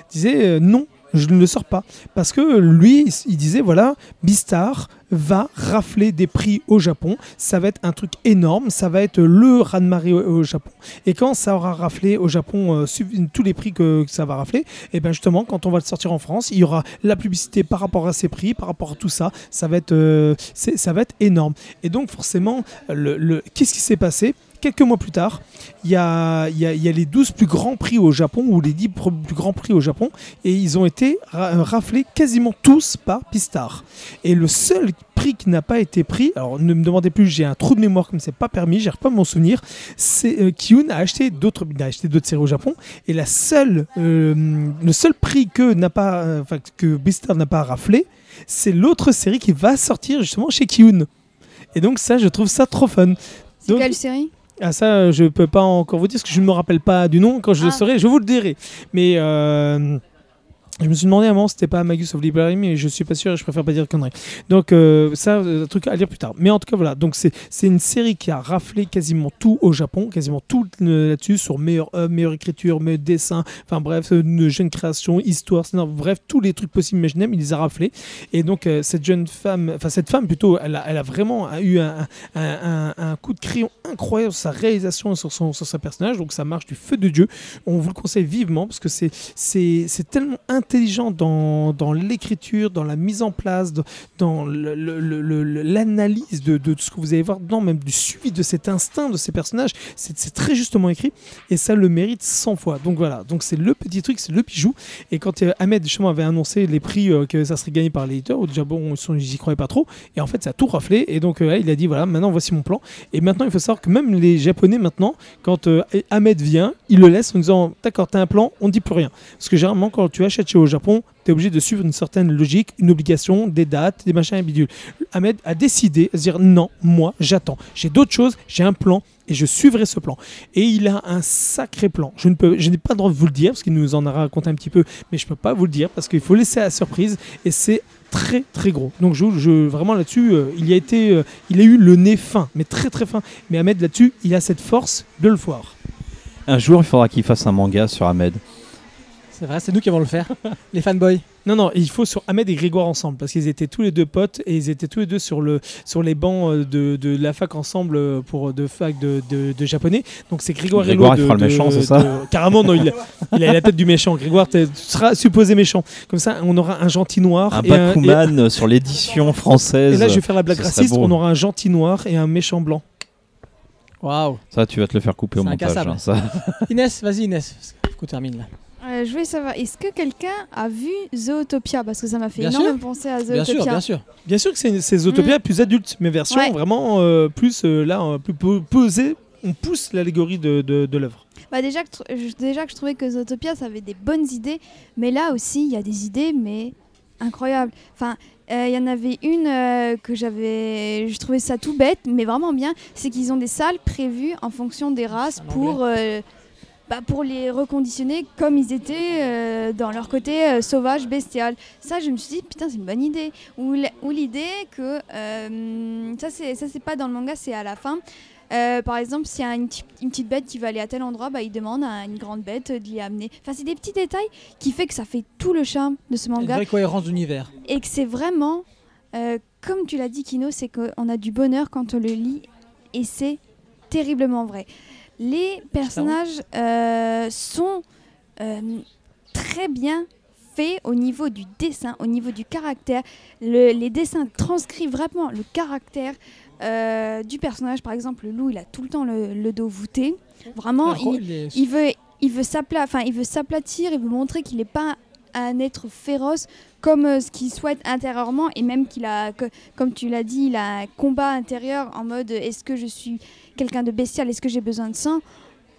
disait euh, non, je ne le sors pas. Parce que lui, il disait voilà, Beastar va rafler des prix au Japon. Ça va être un truc énorme. Ça va être le raz-de-marée au, Japon. Et quand ça aura raflé au Japon euh, tous les prix que, ça va rafler, et bien justement, quand on va le sortir en France, il y aura la publicité par rapport à ces prix, par rapport à tout ça. Ça va être, ça va énorme. Et donc forcément, qu'est-ce qui s'est passé? Quelques mois plus tard, il y a, il y, a, il y a les 12 plus grands prix au Japon, ou les 10 pro- plus grands prix au Japon, et ils ont été ra- euh, raflés quasiment tous par Pistar. Et le seul prix qui n'a pas été pris, alors ne me demandez plus, j'ai un trou de mémoire comme c'est pas permis, j'arrive pas à m'en souvenir, c'est euh, a acheté d'autres a acheté d'autres séries au Japon, et la seule, euh, le seul prix que n'a pas, euh, enfin, que Pistar n'a pas raflé, c'est l'autre série qui va sortir justement chez Kiyun. Et donc ça, je trouve ça trop fun. C'est Donc- quelle série? Ah ça, euh, je peux pas encore vous dire parce que je ne me rappelle pas du nom. Quand je le Ah. saurai, je vous le dirai. Mais euh, Je me suis demandé si c'était pas Magus of Liberty, mais je suis pas sûr et je préfère pas dire conneries. Donc, euh, ça, euh, un truc à lire plus tard. Mais en tout cas, voilà. Donc, c'est une série qui a raflé quasiment tout au Japon, quasiment tout euh, là-dessus, sur meilleure œuvre, meilleure écriture, meilleur dessin, enfin bref, euh, une jeune création, histoire, bref, tous les trucs possibles imaginables, il les a raflés. Et donc, cette jeune femme, enfin, cette femme plutôt, elle a, elle a vraiment eu un, un- coup de crayon incroyable sur sa réalisation et sur son, sur son personnage. Donc, ça marche du feu de Dieu. On vous le conseille vivement parce que c'est tellement intelligent dans, l'écriture, dans la mise en place, dans, l'analyse de, ce que vous allez voir dedans, même du suivi de cet instinct de ces personnages. C'est très justement écrit et ça le mérite 100 fois. Donc voilà, donc c'est le petit truc, c'est le bijou. Et quand euh, Ahmed justement avait annoncé les prix euh, que ça serait gagné par l'éditeur, au déjà bon, ils n'y croyaient pas trop. Et en fait, ça a tout raflé. Et donc euh, là, il a dit voilà, maintenant voici mon plan. Et maintenant, il faut savoir que même les Japonais maintenant, quand euh, Ahmed vient, ils le laissent en disant d'accord, t'as un plan, on ne dit plus rien. Parce que généralement, quand tu achètes au Japon, tu es obligé de suivre une certaine logique, une obligation, des dates, des machins et bidules. Ahmed a décidé de se dire non, moi, j'attends. J'ai d'autres choses, j'ai un plan et je suivrai ce plan. Et il a un sacré plan. Je ne peux, je n'ai pas le droit de vous le dire parce qu'il nous en a raconté un petit peu, mais je peux pas vous le dire parce qu'il faut laisser la surprise et c'est très très gros. Donc je vraiment là-dessus, euh, il a été, euh, il a eu le nez fin, mais très très fin. Mais Ahmed là-dessus, il a cette force de le voir. Un jour, il faudra qu'il fasse un manga sur Ahmed. C'est vrai, c'est nous qui allons le faire. les fanboys. Non, non, il faut sur Ahmed et Grégoire ensemble, parce qu'ils étaient tous les deux potes et ils étaient tous les deux sur, le, sur les bancs euh, de, de la fac ensemble euh, pour de fac de, de, de japonais. Donc c'est Grégoire Grégoire, Hello il de- fera le méchant, c'est ça? De- Carrément, non, il, il a la tête du méchant. Grégoire, tu seras supposé méchant. Comme ça, on aura un gentil noir. Un et un- et- Bakuman sur l'édition française. et là, je vais faire la blague raciste. On aura un gentil noir et un méchant blanc. Waouh. Ça, tu vas te le faire couper au montage. hein, ça. Inès, vas-y Inès. Faut qu'on termine là. Euh, je voulais savoir, est-ce que quelqu'un a vu Zootopia? Parce que ça m'a fait Bien énormément penser à Bien sûr, Zootopia. bien sûr. Bien sûr que c'est c'est Zootopia plus adulte, mais version Ouais. vraiment euh, plus euh, là, plus po- posée. On pousse l'allégorie de, de, de l'œuvre. Bah déjà, que, déjà que je trouvais que Zootopia, ça avait des bonnes idées, mais là aussi, il y a des idées, mais incroyables. Enfin, euh, il y en avait une euh, que j'avais... Je trouvais ça tout bête, mais vraiment bien. C'est qu'ils ont des salles prévues en fonction des races pour... euh, bah, pour les reconditionner comme ils étaient euh, dans leur côté euh, sauvage, bestial. Ça, je me suis dit, putain, c'est une bonne idée. Ou l'idée que... euh, ça, c'est ça, c'est pas dans le manga, c'est à la fin. Par exemple, s'il y a une, ti- une petite bête qui va aller à tel endroit, bah, il demande à une grande bête de l'y amener. Enfin, c'est des petits détails qui fait que ça fait tout le charme de ce Une manga vraie cohérence d'univers. et que c'est vraiment, comme tu l'as dit, Kino, c'est qu'on a du bonheur quand on le lit et c'est terriblement vrai. Les personnages euh, sont euh, très bien faits au niveau du dessin, au niveau du caractère. Le- les dessins transcrivent vraiment le caractère euh, du personnage. Par exemple, le loup, il a tout le temps le, le dos voûté. Vraiment, il, il veut, il veut s'aplatir, il veut montrer qu'il n'est pas un être féroce comme euh, ce qu'il souhaite intérieurement et même qu'il a, que- comme tu l'as dit, il a un combat intérieur en mode est-ce que je suis quelqu'un de bestial, est-ce que j'ai besoin de sang?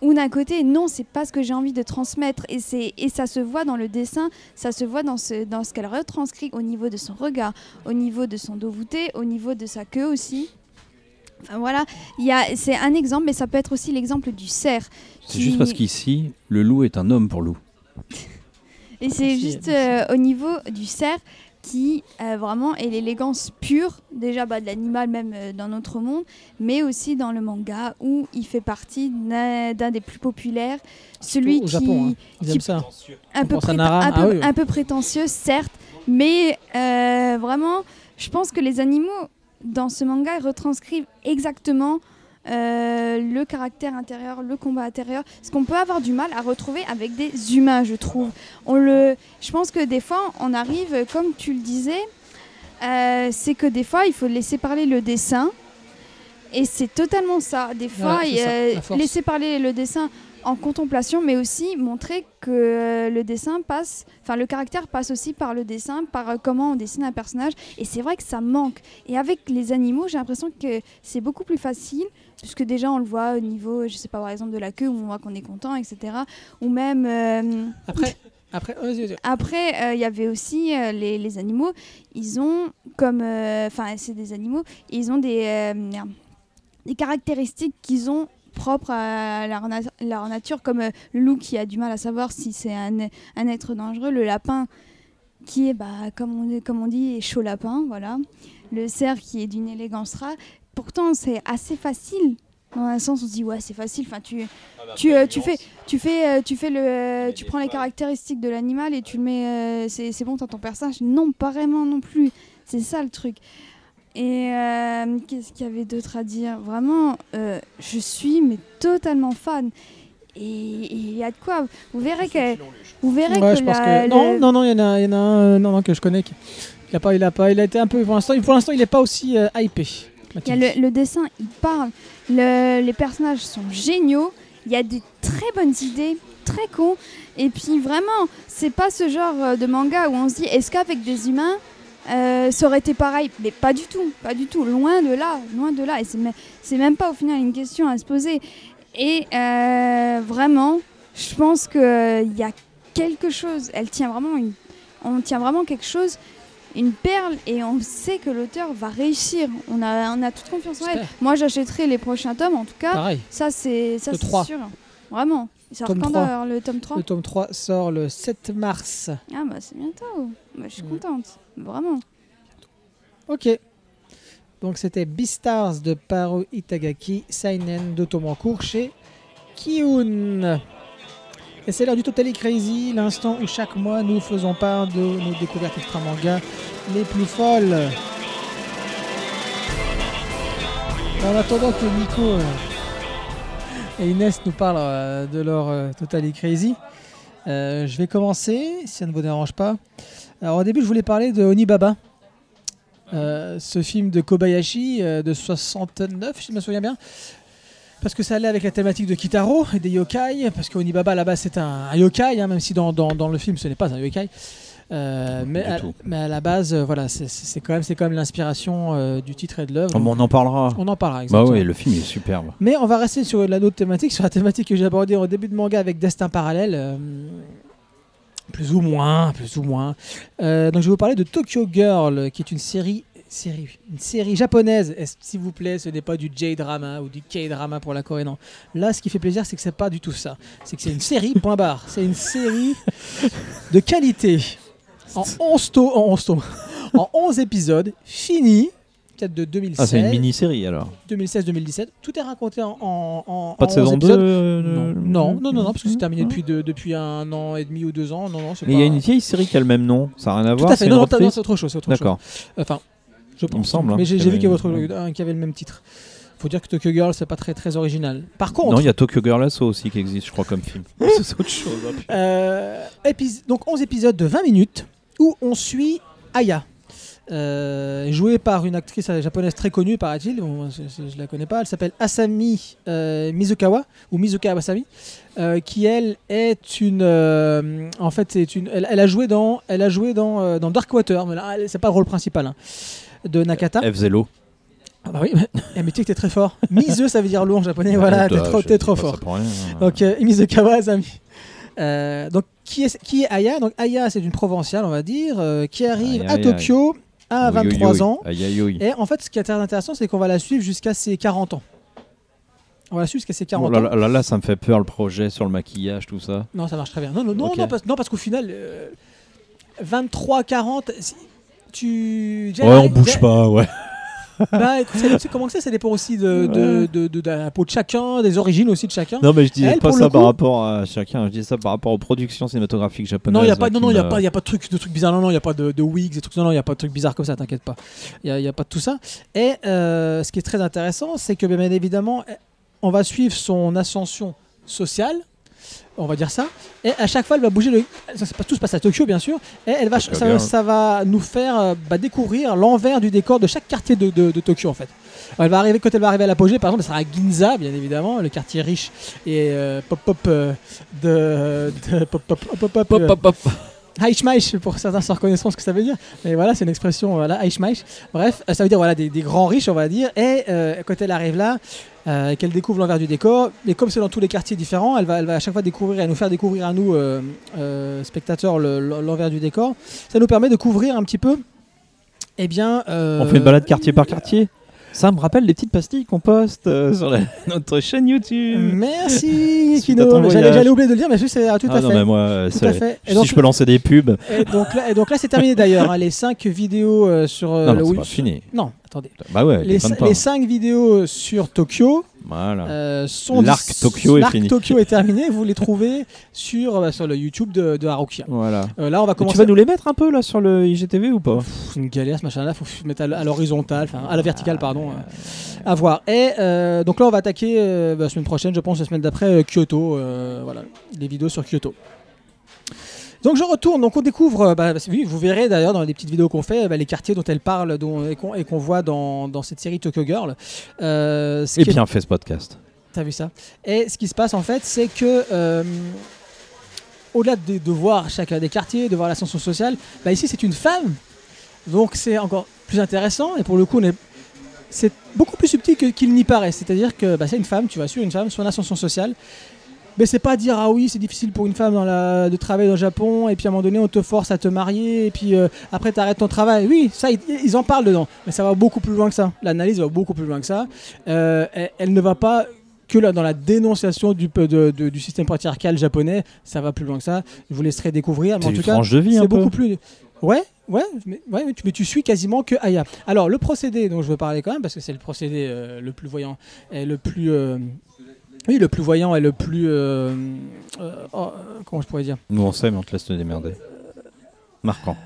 Ou d'un côté, non, c'est pas ce que j'ai envie de transmettre. Et, c'est, et ça se voit dans le dessin, ça se voit dans ce, dans ce qu'elle retranscrit au niveau de son regard, au niveau de son dos voûté, au niveau de sa queue aussi. Enfin voilà, il y a, c'est un exemple, mais ça peut être aussi l'exemple du cerf. C'est qui- juste parce qu'ici, le loup est un homme pour loup. Et c'est juste euh, au niveau du cerf qui euh, vraiment est l'élégance pure, déjà bah, de l'animal même euh, dans notre monde, mais aussi dans le manga où il fait partie d'un des plus populaires, celui au qui Japon, hein. Ils qui- ça. un peu, un, Ah oui. un peu prétentieux, certes, mais euh, vraiment, je pense que les animaux dans ce manga retranscrivent exactement euh, le caractère intérieur, le combat intérieur, ce qu'on peut avoir du mal à retrouver avec des humains, je trouve. On le, je pense que des fois, on arrive, comme tu le disais, euh, c'est que des fois, il faut laisser parler le dessin. Et c'est totalement ça. Des fois, ça, euh, laisser parler le dessin en contemplation, mais aussi montrer que euh, le dessin passe, enfin le caractère passe aussi par le dessin, par euh, comment on dessine un personnage. Et c'est vrai que ça manque. Et avec les animaux, j'ai l'impression que c'est beaucoup plus facile, puisque déjà on le voit au niveau, je sais pas, par exemple de la queue, où on voit qu'on est content, etc. Ou même euh, Après, après, euh, il y avait aussi euh, les, les animaux. Ils ont comme, enfin, c'est des animaux. Ils ont des, merde, des caractéristiques qu'ils ont propres à leur, na- leur nature, comme euh, le loup qui a du mal à savoir si c'est un, un être dangereux, le lapin qui est, bah, comme, on, comme on dit, chaud lapin, voilà. Le cerf qui est d'une élégance rare. Pourtant, c'est assez facile. Dans un sens, on se dit, ouais, c'est facile. Enfin, tu, tu, euh, tu fais, tu fais, euh, tu fais le, tu prends les caractéristiques de l'animal et tu le mets, c'est c'est bon, t'as ton personnage. Non, pas vraiment non plus. C'est ça le truc. Et euh, qu'est-ce qu'il y avait d'autre à dire? Vraiment, euh, je suis mais totalement fan. Et il y a de quoi. Vous verrez que, vous verrez Ouais, que, je pense la- que le- non, non, non, il y en a, y en a un, non, non, que je connais. qui- Il a pas, il a pas, il a été un peu. Pour l'instant, pour l'instant, il est pas aussi euh, hypé. Il y a le, le dessin, il parle. Le- les personnages sont géniaux. Il y a des très bonnes idées, très cons. Et puis vraiment, c'est pas ce genre euh, de manga où on se dit est-ce qu'avec des humains, euh, ça aurait été pareil Mais pas du tout, pas du tout. Loin de là, loin de là. Et c'est, me- c'est même pas au final une question à se poser. Et euh, vraiment, je pense qu'il y a quelque chose. Elle tient vraiment une. On tient vraiment quelque chose une perle et on sait que l'auteur va réussir. On a, on a toute confiance en elle. Moi, j'achèterai les prochains tomes, en tout cas. Pareil. Ça, c'est ça, Le c'est 3. sûr. Vraiment. Ça Tome quand 3. d'ailleurs le tome 3 Le tome 3 sort le 7 mars. Ah, bah, c'est bientôt. Bah, je suis contente. Vraiment. Ok. Donc c'était Beastars de Paro Itagaki, Seinen de cours chez Kiun. Et c'est l'heure du Totally Crazy, l'instant où chaque mois nous faisons part de nos découvertes extra manga les plus folles. En attendant que Nico euh, et Inès nous parlent euh, de leur euh, Totally Crazy, je vais commencer, si ça ne vous dérange pas. Alors au début, je voulais parler de Onibaba. Euh, ce film de Kobayashi euh, de 69, si je me souviens bien. Parce que ça allait avec la thématique de Kitaro et des yokai. Parce que Onibaba, à la base, c'est un, un yokai, hein, même si dans, dans- dans le film, ce n'est pas un yokai. Euh, mais, à, tout. mais à la base, euh, voilà, c'est- quand même, c'est quand même l'inspiration euh, du titre et de l'œuvre. Oh, on en parlera. On en parlera, Bah exactement. ouais, le film il est superbe. Mais on va rester sur la autre thématique, sur la thématique que j'ai abordée au début de manga avec Destin Parallèle. Plus ou moins, plus ou moins. Euh, donc je vais vous parler de Tokyo Girl, qui est une série, série, une série japonaise. S'il vous plaît, ce n'est pas du J-drama ou du K-drama pour la Corée, non. Là, ce qui fait plaisir, c'est que c'est pas du tout ça. C'est que c'est une série, point barre. C'est une série de qualité. En 11 tomes, en 11 tomes, en 11 épisodes, fini. Peut-être de 2016. Ah, c'est une mini-série alors. 2016-2017. Tout est raconté en, en, en- Pas de en saison 11 2 épisodes. euh, Non. non, non, non, non, parce que c'est terminé depuis, de- depuis un an et demi ou deux ans. Non, non, Mais il y a une vieille série qui a le même nom. Ça n'a rien à Tout voir. à fait. Non, non, c'est autre chose. D'accord. Enfin, je pense. me semble, hein, Mais j'ai y vu qu'il y autre- un qui avait le même titre. Faut dire que Tokyo Girl, c'est pas très, très original. Par contre, Non, il y a Tokyo Girl Lasso aussi qui existe, je crois, comme film. c'est autre chose. hein. Euh, donc 11 épisodes de 20 minutes où on suit Aya. Euh, jouée par une actrice japonaise très connue, paraît-il. Bon, je, je- je la connais pas. Elle s'appelle Asami euh, Mizukawa ou Mizuka Asami, euh, qui elle est une. en fait, c'est une. Elle, elle a joué dans. Elle a joué dans, dans Darkwater, mais là, elle- c'est pas le rôle principal hein, de Nakata. F Zelo. Ah bah oui, mais, mais tu sais que t'es très fort. Mizu, ça veut dire loup en japonais. voilà, t'es trop, t'es trop fort. Donc euh, Mizukawa Asami. Donc qui est, qui est Aya? Donc Aya c'est une provinciale on va dire qui arrive à Tokyo à 23 ans. Et en fait ce qui est intéressant c'est qu'on va la suivre jusqu'à ses 40 ans. On va la suivre jusqu'à ses 40 Oh là, ans. là, là, là, ça me fait peur le projet sur le maquillage, tout ça. Non ça marche très bien. Non non non, non, parce, qu'au final 23 40 si- tu Ouais, on bouge pas, ouais. Bah c'est- comment que c'est? Ça dépend aussi de, de, de- de- la peau de chacun, des origines aussi de chacun. Non, mais je disais Elle, pas ça par rapport à chacun, je disais ça par rapport aux productions cinématographiques japonaises. Non, il y a pas, non, non, y a pas, y a pas de truc, de trucs bizarres. Non, non, il y a pas de, de wigs, trucs. Non, non, il y a pas de trucs bizarres comme ça. T'inquiète pas. Il y a, a pas de tout ça. Et euh, ce qui est très intéressant, c'est que bien évidemment, on va suivre son ascension sociale. On va dire ça. Et à chaque fois, elle va bouger le. Ça, pas- tout se passe à Tokyo, bien sûr. Et elle va, ça, Girl. ça va nous faire euh, bah, découvrir l'envers du décor de chaque quartier de, de- de Tokyo, en fait. Elle va arriver, quand elle va arriver à l'apogée, par exemple, elle sera à Ginza, bien évidemment, le quartier riche et euh, pop-pop euh, de, de pop-pop, pop-pop, Pop, euh, pop, pop. Haishmaich, pour certains sans reconnaîtront ce que ça veut dire. Mais voilà, c'est une expression, voilà, Haishmaich. Bref, euh, ça veut dire voilà, des, des grands riches, on va dire. Et euh, quand elle arrive là, euh, qu'elle découvre l'envers du décor, et comme c'est dans tous les quartiers différents, elle va, elle va à chaque fois découvrir et nous faire découvrir à nous, euh, euh, spectateurs, le- le- l'envers du décor. Ça nous permet de couvrir un petit peu. Eh bien. euh, On fait une balade quartier par quartier Ça me rappelle les petites pastilles qu'on poste euh, sur la- notre chaîne YouTube. Merci Kino. J'allais oublier de le dire, mais ah, tout ah à non, fait. mais moi, Tout c'est- à fait. Et si donc, je peux lancer des pubs. et donc là, c'est terminé d'ailleurs. hein, les 5 vidéos euh, sur euh, non, le non, c'est pas fini. Non, attendez. Bah ouais, Les, les 5 vidéos sur Tokyo Voilà. euh, sont L'arc Tokyo est fini. Tokyo est terminé. Vous les trouvez sur, euh, sur le YouTube de, de Haruki. Voilà. Euh, là, on va Tu commencer. vas nous les mettre un peu là sur le IGTV ou pas? C'est une galère ce machin-là. Faut mettre à l'horizontale, à la verticale, pardon. euh, à voir. Et euh, donc là, on va attaquer euh, bah, la semaine prochaine, je pense, la semaine d'après, euh, Kyoto. euh, voilà, les vidéos sur Kyoto. Donc je retourne, donc on découvre, euh, bah, oui, vous verrez d'ailleurs dans les petites vidéos qu'on fait, bah, les quartiers dont elle parle dont, et qu'on voit dans, dans cette série Tokyo Girl. Euh, Et qui est- bien fait ce podcast. T'as vu ça? Et ce qui se passe en fait, c'est que euh, au-delà de, de voir chacun des quartiers, de voir l'ascension sociale, bah ici c'est une femme, donc c'est encore plus intéressant. Et pour le coup, on est- c'est beaucoup plus subtil qu'il n'y paraît. C'est-à-dire que bah, c'est une femme, tu vas suivre une femme, son ascension sociale. Mais c'est pas dire ah oui c'est difficile pour une femme dans la, de travailler au Japon et puis à un moment donné on te force à te marier et puis euh, après tu arrêtes ton travail. Oui ça ils, ils en parlent dedans mais ça va beaucoup plus loin que ça. L'analyse va beaucoup plus loin que ça. Euh, elle, elle ne va pas que là, dans la dénonciation du, peu de- de- du système patriarcal japonais, ça va plus loin que ça. Je vous laisserai découvrir. Mais C'est en une tout cas, tranche de vie un c'est peu. beaucoup plus. Ouais, ouais, mais, ouais, mais tu, mais tu suis quasiment que Aya. Alors, le procédé dont je veux parler quand même, parce que c'est le procédé euh, le plus voyant et le plus. euh, oui, le plus voyant et le plus. euh, euh, oh, comment je pourrais dire? Nous on sait mais on te laisse te démerder. Marquant.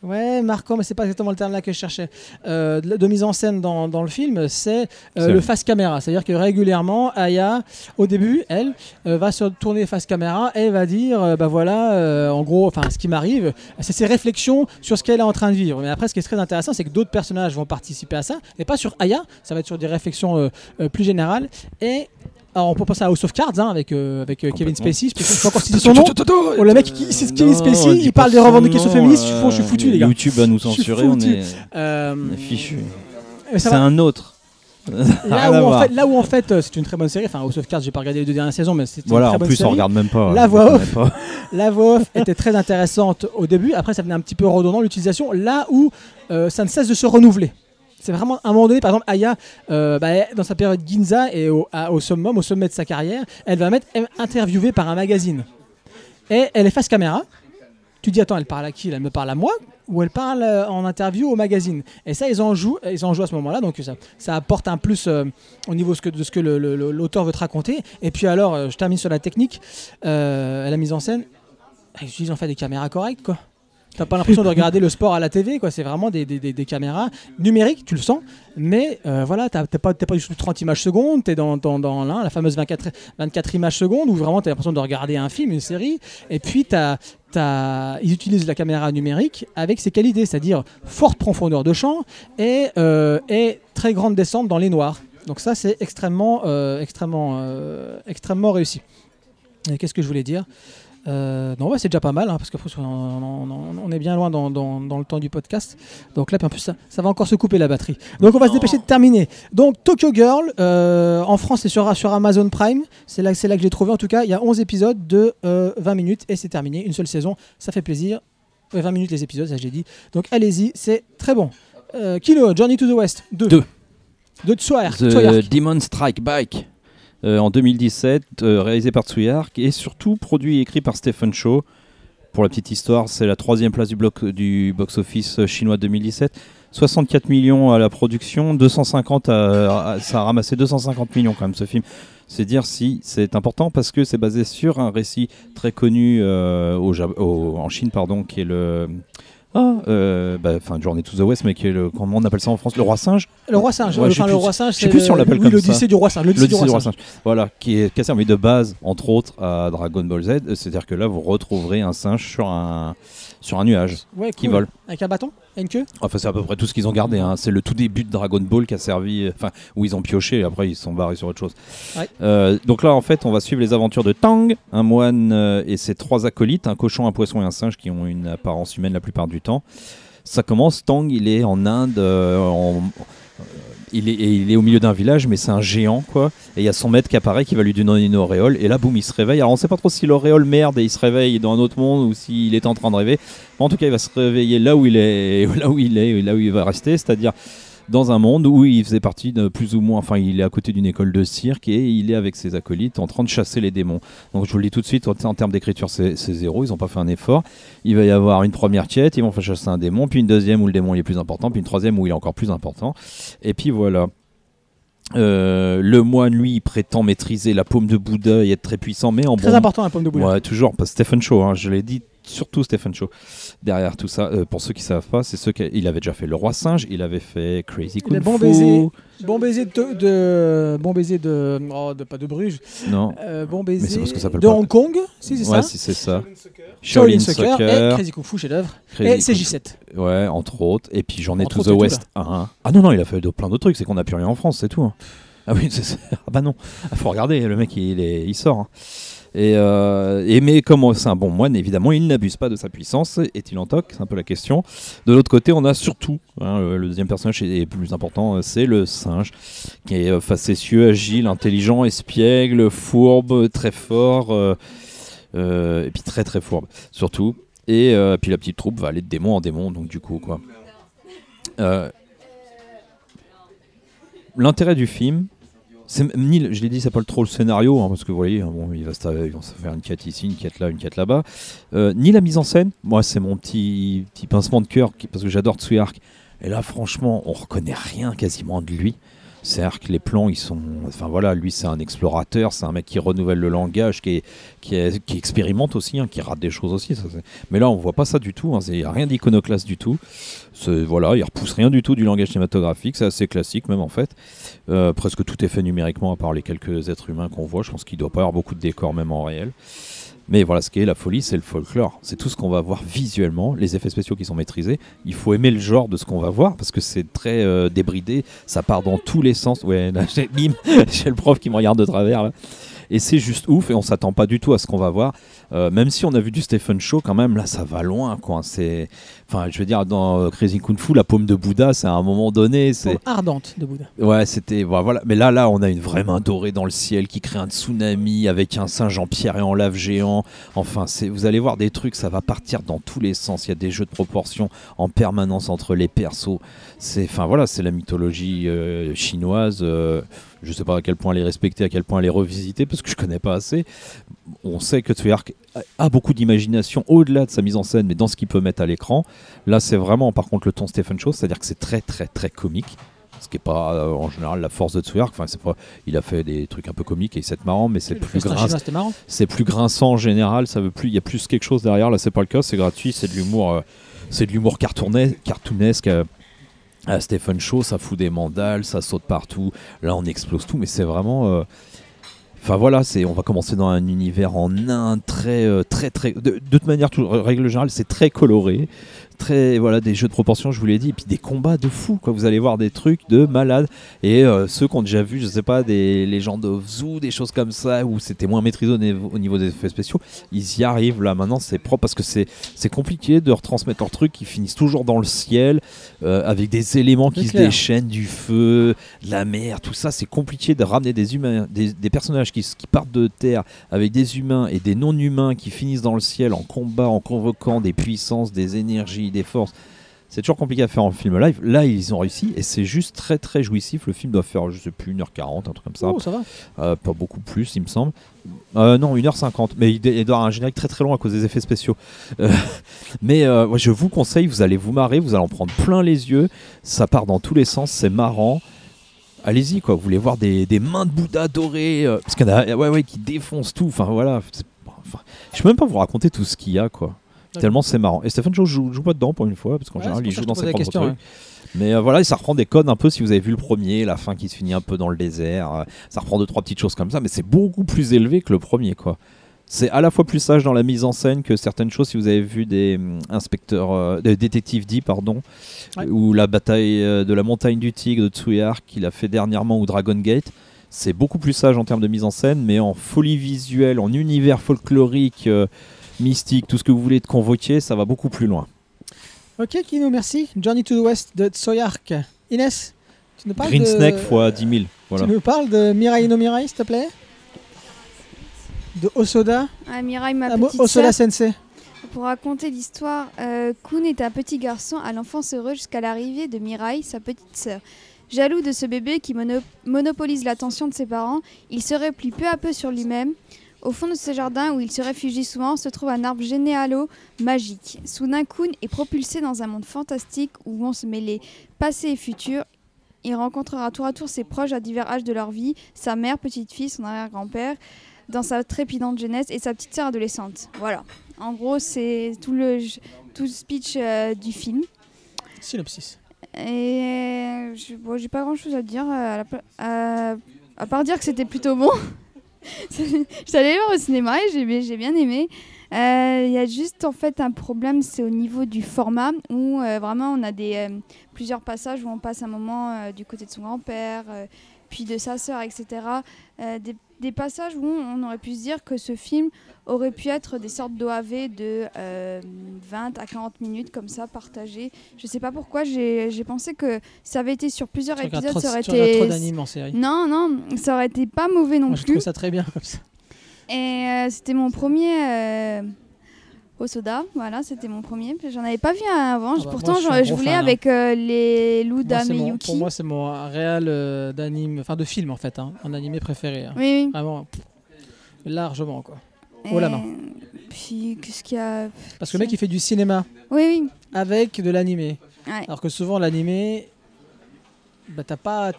Ouais, marquant, mais c'est pas exactement le terme là que je cherchais. Euh, de, de mise en scène dans, dans le film, c'est euh, le face caméra. C'est-à-dire que régulièrement, Aya, au début, elle euh, va se tourner face caméra et va dire, bah voilà, en gros, enfin, ce qui m'arrive, c'est ses réflexions sur ce qu'elle est en train de vivre. Mais après, ce qui est très intéressant, c'est que d'autres personnages vont participer à ça, et pas sur Aya. Ça va être sur des réflexions plus générales. Et alors, on peut penser à House of Cards hein, avec, euh, avec euh, Kevin. Spacey. Je je peux encore citer son nom. Oh, le mec, qui- c'est Kevin Spacey, il pas parle des revendications féministes. Je suis euh, foutu, les gars. YouTube va nous censurer, on est, on est fichu. C'est un autre. Là où, en fait, là où en fait c'est une très bonne série, enfin House of Cards j'ai pas regardé les deux dernières saisons mais c'est une Voilà, très en bonne plus série. on regarde même pas. La on voix off. pas. La voix off était très intéressante au début, après ça venait un petit peu redondant l'utilisation, là où euh, ça ne cesse de se renouveler. C'est vraiment à un moment donné, par exemple, Aya, euh, bah, dans sa période Ginza et au, à- au summum, au sommet de sa carrière, elle va mettre interviewée par un magazine. Et elle est face caméra. Tu dis, attends, elle parle à qui? Elle me parle à moi? Ou elle parle euh, en interview au magazine? Et ça, ils en jouent, ils en jouent à ce moment-là, donc ça, apporte un plus euh, au niveau de ce que- l'auteur veut te raconter. Et puis alors, je termine sur la technique, la mise en scène. Ils utilisent en fait des caméras correctes, quoi. T'as pas l'impression de regarder le sport à la TV, quoi. C'est vraiment des, des- des- caméras numériques, tu le sens. Mais euh, voilà, t'as pas, pas du tout 30 images secondes, t'es dans, dans, dans la fameuse 24, 24 images secondes où vraiment t'as l'impression de regarder un film, une série. Et puis t'as, ils utilisent la caméra numérique avec ses qualités, c'est-à-dire forte profondeur de champ et, euh, très grande descente dans les noirs. Donc ça, c'est extrêmement, euh, extrêmement, euh, extrêmement réussi. Qu'est-ce que je voulais dire? Euh, non, ouais, c'est déjà pas mal, hein, parce qu'après, on, on- est bien loin dans, dans- dans le temps du podcast. Donc là, puis en plus, ça, ça va encore se couper la batterie. Donc on va se dépêcher de terminer. Donc Tokyo Girl, euh, en France, c'est sur, sur Amazon Prime. C'est là, c'est là que j'ai trouvé. En tout cas, il y a 11 épisodes de euh, 20 minutes et c'est terminé. Une seule saison, ça fait plaisir. Ouais, 20 minutes les épisodes, ça j'ai dit. Donc allez-y, c'est très bon. Euh, Kilo, Journey to the West, 2. Deux. De Tsuar. The Demon Strike Bike euh, en 2017, euh, réalisé par Tsuyark et surtout produit et écrit par Stephen Chow. Pour la petite histoire, c'est la troisième place du, du box-office chinois 2017. 64 millions à la production, 250 à- à- ça a ramassé 250 millions quand même ce film. C'est dire si c'est important parce que c'est basé sur un récit très connu euh, en Chine pardon qui est le ah, euh, bah, enfin Journey to the West mais qui est le comment on appelle ça en France le roi singe Le roi singe. Ouais, je sais enfin, le roi singe, je sais c'est plus si on le- l'appelle comme ça. du roi singe. L'Odyssée du du roi singe. Voilà, qui, est, qui a servi de base, entre autres, à Dragon Ball Z. C'est-à-dire que là, vous retrouverez un singe sur un, sur un nuage Ouais, qui vole. Avec un bâton et une queue Enfin, c'est à peu près tout ce qu'ils ont gardé. hein. C'est le tout début de Dragon Ball qui a servi, enfin, où ils ont pioché. Et après, ils se sont barrés sur autre chose. Ouais. Euh, donc là, en fait, on va suivre les aventures de Tang, un moine euh, et ses trois acolytes, un cochon, un poisson et un singe, qui ont une apparence humaine la plupart du temps. Ça commence. Tang, il est en Inde. euh, en- il est, il est au milieu d'un village, mais c'est un géant, quoi. Et il y a son maître qui apparaît, qui va lui donner une auréole. Et là, boum, il se réveille. Alors, on sait pas trop si l'auréole merde et il se réveille dans un autre monde ou s'il est en train de rêver. En tout cas, il va se réveiller là où il est, là où il est, là où il va rester, c'est-à-dire dans un monde où il faisait partie de plus ou moins, enfin il est à côté d'une école de cirque et il est avec ses acolytes en train de chasser les démons. Donc je vous le dis tout de suite, en, termes d'écriture c'est zéro, ils n'ont pas fait un effort. Il va y avoir une première quête, ils vont faire chasser un démon, puis une deuxième où le démon il est plus important, puis une troisième où il est encore plus important. Et puis voilà. Euh, le moine, lui, il prétend maîtriser la paume de Bouddha et être très puissant, mais en Très bon- important la pomme de boule. Ouais, toujours, parce que Stephen Shaw, hein, je l'ai dit, surtout Stephen Shaw. Derrière tout ça, euh, pour ceux qui savent pas, c'est ceux qui. Il avait déjà fait Le Roi Singe, il avait fait Crazy Il Kung bon Fu. baiser. Bon baiser de, de- bon baiser de, oh, de pas de Bruges. Non, Euh, bon baiser c'est parce que ça s'appelle de pas- Hong Kong. Si c'est ouais, ça. si c'est ça. Shaolin Shaolin Soccer, Soccer, et Crazy Kung Fu chef d'œuvre Crazy et Kung Fu. CJ7. Ouais, entre autres. Et puis j'en ai To the West 1. Ah non, non, il a fait de- plein d'autres trucs, c'est qu'on n'a plus rien en France, c'est tout. hein. Ah oui, c'est ça. Ah bah non, Ah, faut regarder, le mec il, est, il sort. hein. Et, euh, et mais comme c'est un bon moine, évidemment, il n'abuse pas de sa puissance. Est-il en toc C'est un peu la question. De l'autre côté, on a surtout, hein, le, deuxième personnage est plus important, euh, c'est le singe, qui est euh, facétieux, agile, intelligent, espiègle, fourbe, très fort, et puis très très fourbe, surtout. Et puis la petite troupe va aller de démon en démon, donc du coup, quoi. L'intérêt du film, c'est ni, le- je l'ai dit, c'est pas le- trop le scénario, hein, parce que vous voyez, hein, bon, il va se, ils vont se faire une quête ici, une quête là, une quête là-bas. Euh, ni la mise en scène, moi c'est mon petit, pincement de cœur, parce que j'adore Tsuyark. Et là, franchement, on reconnaît rien quasiment de lui. C'est-à-dire que les plans, ils sont. Enfin voilà, lui, c'est un explorateur, c'est un mec qui renouvelle le langage, qui, expérimente aussi, hein, qui rate des choses aussi. Mais là, on voit pas ça du tout. Il n'y a rien d'iconoclaste du tout. Voilà, il repousse rien du tout du langage cinématographique. C'est assez classique, même en fait. Euh, presque tout est fait numériquement, à part les quelques êtres humains qu'on voit. Je pense qu'il doit pas y avoir beaucoup de décors, même en réel. Mais voilà, ce qui est la folie, c'est le folklore. C'est tout ce qu'on va voir visuellement, les effets spéciaux qui sont maîtrisés. Il faut aimer le genre de ce qu'on va voir parce que c'est très euh, débridé. Ça part dans tous les sens. Ouais, là, j'ai, bim, j'ai le prof qui me regarde de travers. Là. Et c'est juste ouf et on s'attend pas du tout à ce qu'on va voir. Euh, même si on a vu du Stephen Shaw, quand même, là, ça va loin. Quoi. C'est, enfin, je veux dire, dans euh, Crazy Kung Fu, la paume de Bouddha, c'est à un moment donné, c'est, ardente de Bouddha. Ouais, c'était voilà. Mais là, là, on a une vraie main dorée dans le ciel qui crée un tsunami avec un singe en pierre et en lave géant. Enfin, c'est, vous allez voir des trucs, ça va partir dans tous les sens. Il y a des jeux de proportions en permanence entre les persos. C'est, enfin voilà, c'est la mythologie euh, chinoise. euh, je sais pas à quel point elle est respectée, à quel point elle est revisitée, parce que je connais pas assez. On sait que Tsuyark a- beaucoup d'imagination au-delà de sa mise en scène, mais dans ce qu'il peut mettre à l'écran. Là, c'est vraiment, par contre, le ton Stephen Shaw, c'est-à-dire que c'est très, très, très comique ce qui n'est pas euh, en général la force de Tsuyark. Enfin, c'est pas, il a fait des trucs un peu comiques et c'est marrant, mais c'est plus grinçant. C'est plus grinçant en général. Ça veut plus, il y a plus quelque chose derrière. Là, c'est pas le cas. C'est gratuit. C'est de l'humour, euh, c'est de l'humour cartoonesque. euh, à Stephen Shaw, ça fout des mandales, ça saute partout. Là, on explose tout, mais c'est vraiment. euh, Enfin voilà, c'est on va commencer dans un univers en Inde très euh, très très de, toute manière, règle générale, c'est très coloré, très voilà des jeux de proportions, je vous l'ai dit, et puis des combats de fou quoi. Vous allez voir des trucs de malades et euh, ceux qui ont déjà vu, je sais pas, des légendes of Zoo, des choses comme ça où c'était moins maîtrisé au niveau, au niveau des effets spéciaux, ils y arrivent là. Maintenant, c'est propre parce que c'est c'est compliqué de retransmettre leurs trucs qui finissent toujours dans le ciel euh, avec des éléments qui se déchaînent, du feu, de la mer, tout ça. C'est compliqué de ramener des humains, des, des personnages qui, qui partent de terre avec des humains et des non-humains qui finissent dans le ciel en combat, en convoquant des puissances, des énergies, des forces. C'est toujours compliqué à faire en film live. Là, ils ont réussi et c'est juste très très jouissif. Le film doit faire, je sais plus, 1h40, un truc comme ça. Oh, ça va. Euh, pas beaucoup plus, il me semble. Euh, non, 1h50. Mais il, doit avoir un générique très très long à cause des effets spéciaux. Euh, mais ouais, je vous conseille, vous allez vous marrer, vous allez en prendre plein les yeux. Ça part dans tous les sens, c'est marrant. Allez-y, quoi. Vous voulez voir des, des mains de Bouddha dorées euh, Parce qu'il y en a ouais, ouais, qui défoncent tout. Enfin, voilà. Enfin, je peux même pas vous raconter tout ce qu'il y a, quoi. Tellement c'est marrant. Et Stephen Joe joue, joue pas dedans pour une fois, parce qu'en Ouais, général, il joue dans ses propres question, trucs. Mais euh, voilà, et ça reprend des codes un peu si vous avez vu le premier, la fin qui se finit un peu dans le désert. euh, ça reprend deux trois petites choses comme ça, mais c'est beaucoup plus élevé que le premier, quoi. C'est à la fois plus sage dans la mise en scène que certaines choses. Si vous avez vu des hum, inspecteurs, euh, des détectives D, pardon, Ouais. ou la bataille de la montagne du tigre de Tsuyark qu'il a fait dernièrement ou Dragon Gate, c'est beaucoup plus sage en termes de mise en scène, mais en folie visuelle, en univers folklorique, mystique, tout ce que vous voulez de convoquer, ça va beaucoup plus loin. Ok, Kino, merci. Journey to the West de Tsoyark. Inès, tu nous parles Green de... Snake fois 10 000. Voilà. Tu nous parles de Mirai no Mirai, s'il te plaît? De Osoda Ah, Mirai, ma Ah, petite Osoda sœur. Sensei. Pour raconter l'histoire, euh, Kun est un petit garçon à l'enfance heureux jusqu'à l'arrivée de Mirai, sa petite sœur. Jaloux de ce bébé qui mono- monopolise l'attention de ses parents, il se replie peu à peu sur lui-même. Au fond de ce jardin où il se réfugie souvent se trouve un arbre généalo magique. Soudain, Kun est propulsé dans un monde fantastique où vont se mêler passé et futur. Il rencontrera tour à tour ses proches à divers âges de leur vie, sa mère, petite fille, son arrière-grand-père, dans sa trépidante jeunesse et sa petite sœur adolescente. Voilà. En gros, c'est tout le, tout le speech euh, du film. Synopsis. Et euh, je- bon, j'ai pas grand chose à dire, euh, à, la pla- à- à part dire que c'était plutôt bon. Le voir au cinéma et j'ai bien aimé. Euh, Il y a juste en fait un problème, c'est au niveau du format où euh, vraiment on a des, euh, plusieurs passages où on passe un moment du côté de son grand-père, puis de sa sœur, etc. des passages où on aurait pu se dire que ce film aurait pu être des sortes d'OAV de euh, 20 à 40 minutes comme ça partagées. Je sais pas pourquoi, j'ai pensé que ça avait été sur plusieurs Tu épisodes, trop, ça aurait tu regardes trop été... d'animes en série. Non, non, ça aurait été pas mauvais non Moi, je plus. trouve ça très bien comme ça. Et euh, c'était mon premier euh, au soda, voilà, c'était mon premier. J'en avais pas vu un avant. Ah bah, Pourtant, moi, je voulais fan, hein. avec euh, les Luda Miyuki. pour moi, c'est mon réel euh, d'anime, enfin de film en fait, hein, un animé préféré. hein. oui, oui. Vraiment, pff, largement quoi. Haut la Et main. Puis, qu'est-ce qu'il y a? Parce que le mec il fait du cinéma Oui, oui. avec de l'animé. Ouais. Alors que souvent l'animé, bah t'as pas.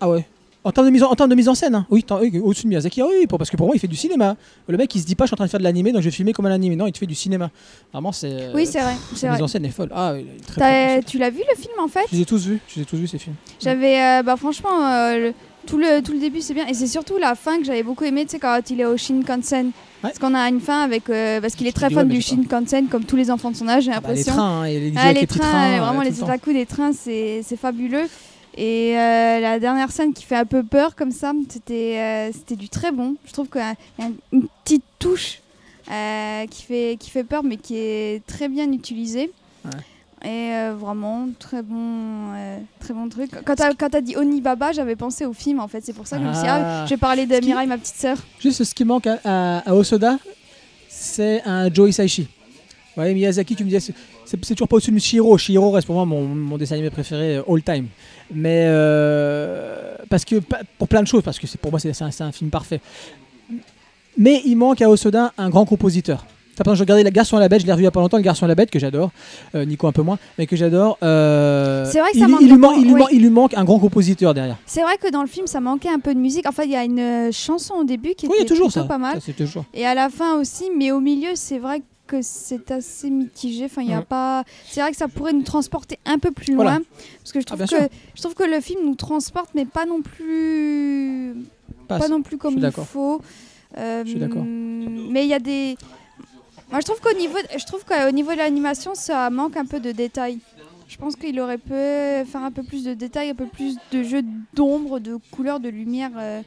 Ah ouais. En termes de mise en, en termes de mise en scène, hein. oui, au-dessus de Miyazaki, ah oui, pour- parce que pour moi il fait du cinéma. Le mec il se dit pas je suis en train de faire de l'animé donc je vais filmer comme un animé. Non, il te fait du cinéma. Vraiment c'est. euh, Oui, c'est vrai. La mise vrai. en scène est folle. Ah, oui, il est très. Tu l'as vu le film en fait Je les ai tous vus, je les ai tous vus ces films. J'avais, euh, bah franchement, euh, le- tout, le, tout le début c'est bien. Et c'est surtout la fin que j'avais beaucoup aimé, tu sais, quand il est au Shinkansen. Parce qu'on a une fin avec. euh, parce qu'il est très fan ouais, du. Shinkansen, comme tous les enfants de son âge, j'ai Ah bah, les l'impression. trains, hein, et les Ah, les les trains, trains. vraiment les états des trains, c'est fabuleux. Et euh, la dernière scène qui fait un peu peur comme ça, c'était euh, c'était du très bon. Je trouve qu'il y a un- une petite touche euh, qui, fait, qui fait peur, mais qui est très bien utilisée. Et vraiment, très bon, très bon truc. Quand t'as quand t'as dit Onibaba, j'avais pensé au film en fait. C'est pour ça que je me suis dit, Ah. ah, je vais parler de Mirai, ma petite sœur. Juste ce qui manque à, à, à Osoda, c'est un Joe Hisaishi. Ouais, Miyazaki, tu me disais, c'est- toujours pas au-dessus de Shihiro. Shihiro reste pour moi mon, mon dessin animé préféré euh, all time. Mais euh, parce que pour plein de choses, parce que pour moi c'est un, film parfait. Mais il manque à Osoda un grand compositeur. Pas je regardais La Garçon à la bête, je l'ai revu il y a pas longtemps, Le Garçon à la bête que j'adore, Euh, Nico un peu moins, mais que j'adore. euh, C'est vrai que il, ça manque il lui de- man- il lui oui. man- il lui manque un grand compositeur derrière. C'est vrai que dans le film, ça manquait un peu de musique. Enfin, il y a une chanson au début qui Oui, était toujours plutôt ça. pas mal. Ça, toujours. Et à la fin aussi, mais au milieu, c'est vrai que c'est assez mitigé. Enfin, il y a Ouais. pas. C'est vrai que ça pourrait nous transporter un peu plus Voilà. loin, parce que je Ah, trouve que sûr. je trouve que le film nous transporte, mais pas non plus, Pas non plus comme il faut. Euh, Je suis d'accord. Mais il y a des. Moi, je trouve qu'au niveau, je trouve qu'au niveau de l'animation, ça manque un peu de détails. Je pense qu'il aurait pu faire un peu plus de détails, un peu plus de jeu d'ombre, de couleurs, de lumière. euh.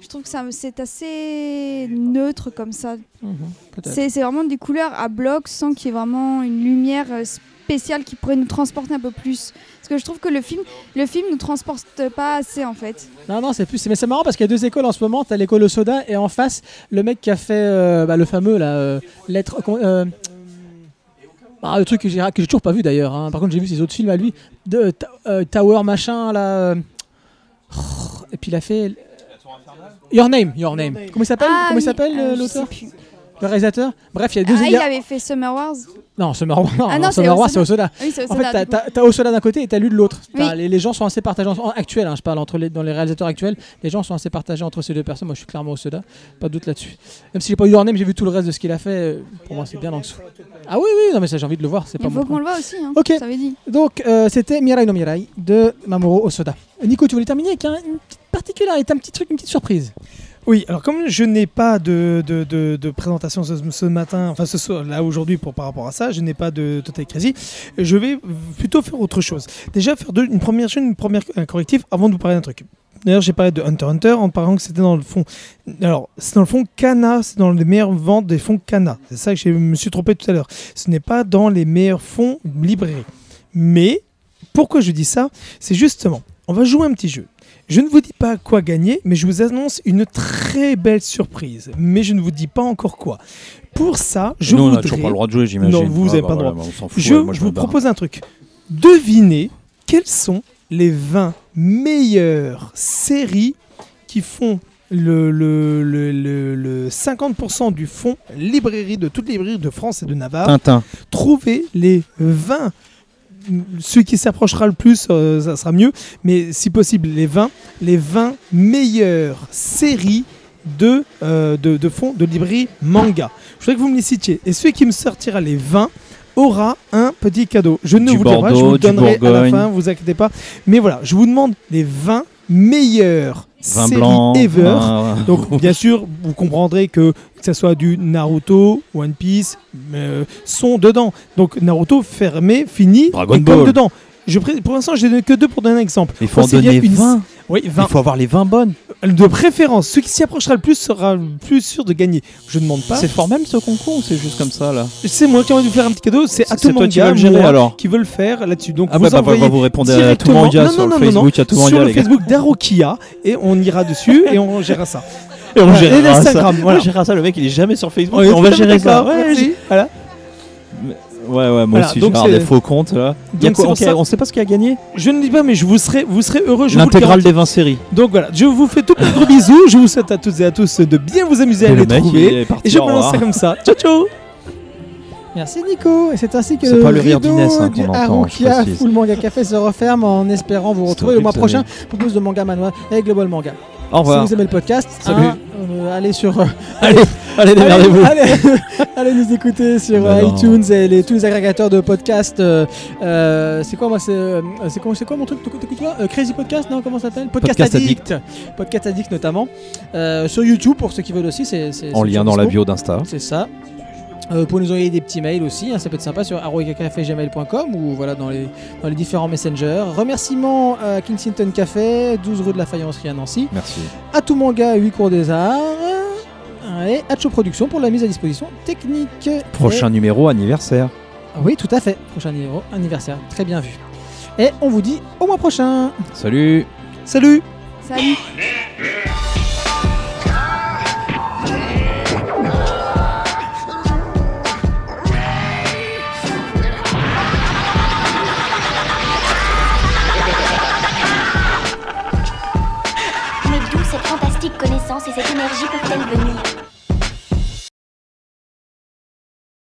Je trouve que c'est assez neutre comme ça. Mhm. C'est vraiment des couleurs à bloc sans qu'il y ait vraiment une lumière euh, spéciale qui pourrait nous transporter un peu plus. Parce que je trouve que le film, le film nous transporte pas assez en fait. Non, non, c'est plus. Mais c'est marrant parce qu'il y a deux écoles en ce moment. T'as l'école au soda et en face, le mec qui a fait euh, bah, le fameux là, euh, lettre. euh, ah, le truc que j'ai toujours pas vu d'ailleurs. hein. Par contre, j'ai vu ses autres films à lui. De Tower machin là. Et puis il a fait. Your Name, Your Name. Comment il s'appelle Ah Comment il s'appelle euh, euh, je l'auteur sais plus. Le réalisateur Bref, il y a deux. Ah, il a- avait fait Summer Wars. Non, Summer War, non, Ah non, Summer War, Osoda. c'est au soda. Oui, c'est En fait, Osoda, t'as- Osoda d'un côté et t'as lui de l'autre. Oui. Les, les gens sont assez partagés, en, actuels, hein, je parle entre les, dans les réalisateurs actuels, les gens sont assez partagés entre ces deux personnes. Moi, je suis clairement Osoda, pas de doute là-dessus. Même si j'ai pas eu Your Name, j'ai vu tout le reste de ce qu'il a fait. euh, Pour moi, c'est bien en dessous. Ah oui, oui, non, mais ça, j'ai envie de le voir. C'est pas Il faut qu'on le voit aussi. Hein. Ok. Ça veut dire. Donc, euh, c'était Mirai no Mirai de Mamoru Osoda. Nico, tu voulais terminer avec un- une petite particularité, un petit truc, une petite surprise. Oui, alors comme je n'ai pas de, de, de- présentation ce, matin, enfin ce soir, là aujourd'hui pour par rapport à ça, je n'ai pas de Total Crazy, je vais plutôt faire autre chose. Déjà faire une première une première un correctif avant de vous parler d'un truc. D'ailleurs, j'ai parlé de Hunter Hunter en parlant que c'était dans le fond. Alors, c'est dans le fond Kana, c'est dans les meilleures ventes des fonds Kana. C'est ça que je me suis trompé tout à l'heure. Ce n'est pas dans les meilleurs fonds librairies. Mais pourquoi je dis ça? C'est justement, on va jouer un petit jeu. Je ne vous dis pas quoi gagner, mais je vous annonce une très belle surprise. Mais je ne vous dis pas encore quoi. Pour ça, je Nous, on a voudrais... toujours pas le droit de jouer, j'imagine. Non, vous Ah, avez bah pas le voilà, droit. bah, on s'en fout, Je, ouais, moi, je vous propose un truc. Devinez quelles sont les 20 meilleures séries qui font le, le, le, le- le 50% du fonds librairie de toutes les librairies de France et de Navarre. Tintin. Trouvez les 20. Celui qui s'approchera le plus, euh, ça sera mieux. Mais si possible, les 20, les 20 meilleures séries de, euh, de, de fonds de librairie manga. Je voudrais que vous me les citiez. Et celui qui me sortira les 20 aura un petit cadeau. Je ne Du vous le pas, je vous le donnerai à la fin, vous inquiétez pas. Mais voilà, je vous demande les 20 meilleures séries ever. Donc bien sûr, vous comprendrez que que ce soit du Naruto, One Piece, euh, sont dedans. Donc Naruto fermé, fini, Dragon et comme Ball. dedans. Je pour l'instant, j'ai donné que deux pour donner un exemple. Il faut en donner une- 20. Oui, 20. Il faut avoir les 20 bonnes. De préférence, celui qui s'y approchera le plus sera le plus sûr de gagner. Je ne demande pas. C'est fort même ce concours ou c'est juste comme ça là C'est moi qui ai envie de vous faire un petit cadeau. C'est Atomanga toi qui gérer alors qui veut le faire là-dessus. Donc Ah vous ouais, bah, bah, envoyez bah, vous répondez à tout directement- manga Non, sur non, le non, non, Facebook, à tout sur le les gars. Facebook d'Arokia et on ira dessus et on gérera ça. Et on Voilà, gérera et ça. l'Instagram, voilà. On gérera ça, le mec il est jamais sur Facebook. on va tout à gérer ça. Ouais, Voilà. Ouais, ouais, moi Voilà, aussi, donc c'est- des faux comptes là. Y a quoi Ok, ça- On sait pas ce qu'il a gagné Je ne dis pas, mais je vous serai, vous serez heureux. L'intégrale des 20 séries. Donc voilà, je vous fais tout plein de gros bisous. Je vous souhaite à toutes et à tous de bien vous amuser à Et les trouver. Et je me lance comme ça. Ciao ciao Merci Nico. Et c'est ainsi que le pas le rideau hein, du Harukia. Full Manga Café se referme en espérant vous retrouver le mois prochain pour plus de manga manoir avec Global Manga. Au revoir. Si vous aimez le podcast, Salut. hein, euh, allez sur euh, Allez, allez, démerdez-vous. Allez, allez, allez nous écouter sur Bah iTunes et les, tous les agrégateurs de podcasts. euh, euh, c'est quoi moi C'est euh, c'est quoi, quoi mon truc T'écoutes quoi Crazy Podcast Non, comment ça s'appelle? Podcast, Podcast Addict. Podcast Addict notamment. Sur YouTube pour ceux qui veulent aussi. C'est En lien dans la bio d'Insta. C'est ça. Euh, pour nous envoyer des petits mails aussi, hein, ça peut être sympa sur arrowcafé.gmail.com ou voilà dans les, dans les différents messengers. Remerciements à Kensington Café, 12 rue de la Faïencerie à Nancy, Merci. à tout manga 8 cours des arts et à Cho Production pour la mise à disposition technique. Prochain numéro anniversaire. Et- oui, tout à fait. Prochain numéro anniversaire, très bien vu. Et on vous dit au mois prochain. Salut. Salut Salut. Et cette énergie peuvent-elles venir?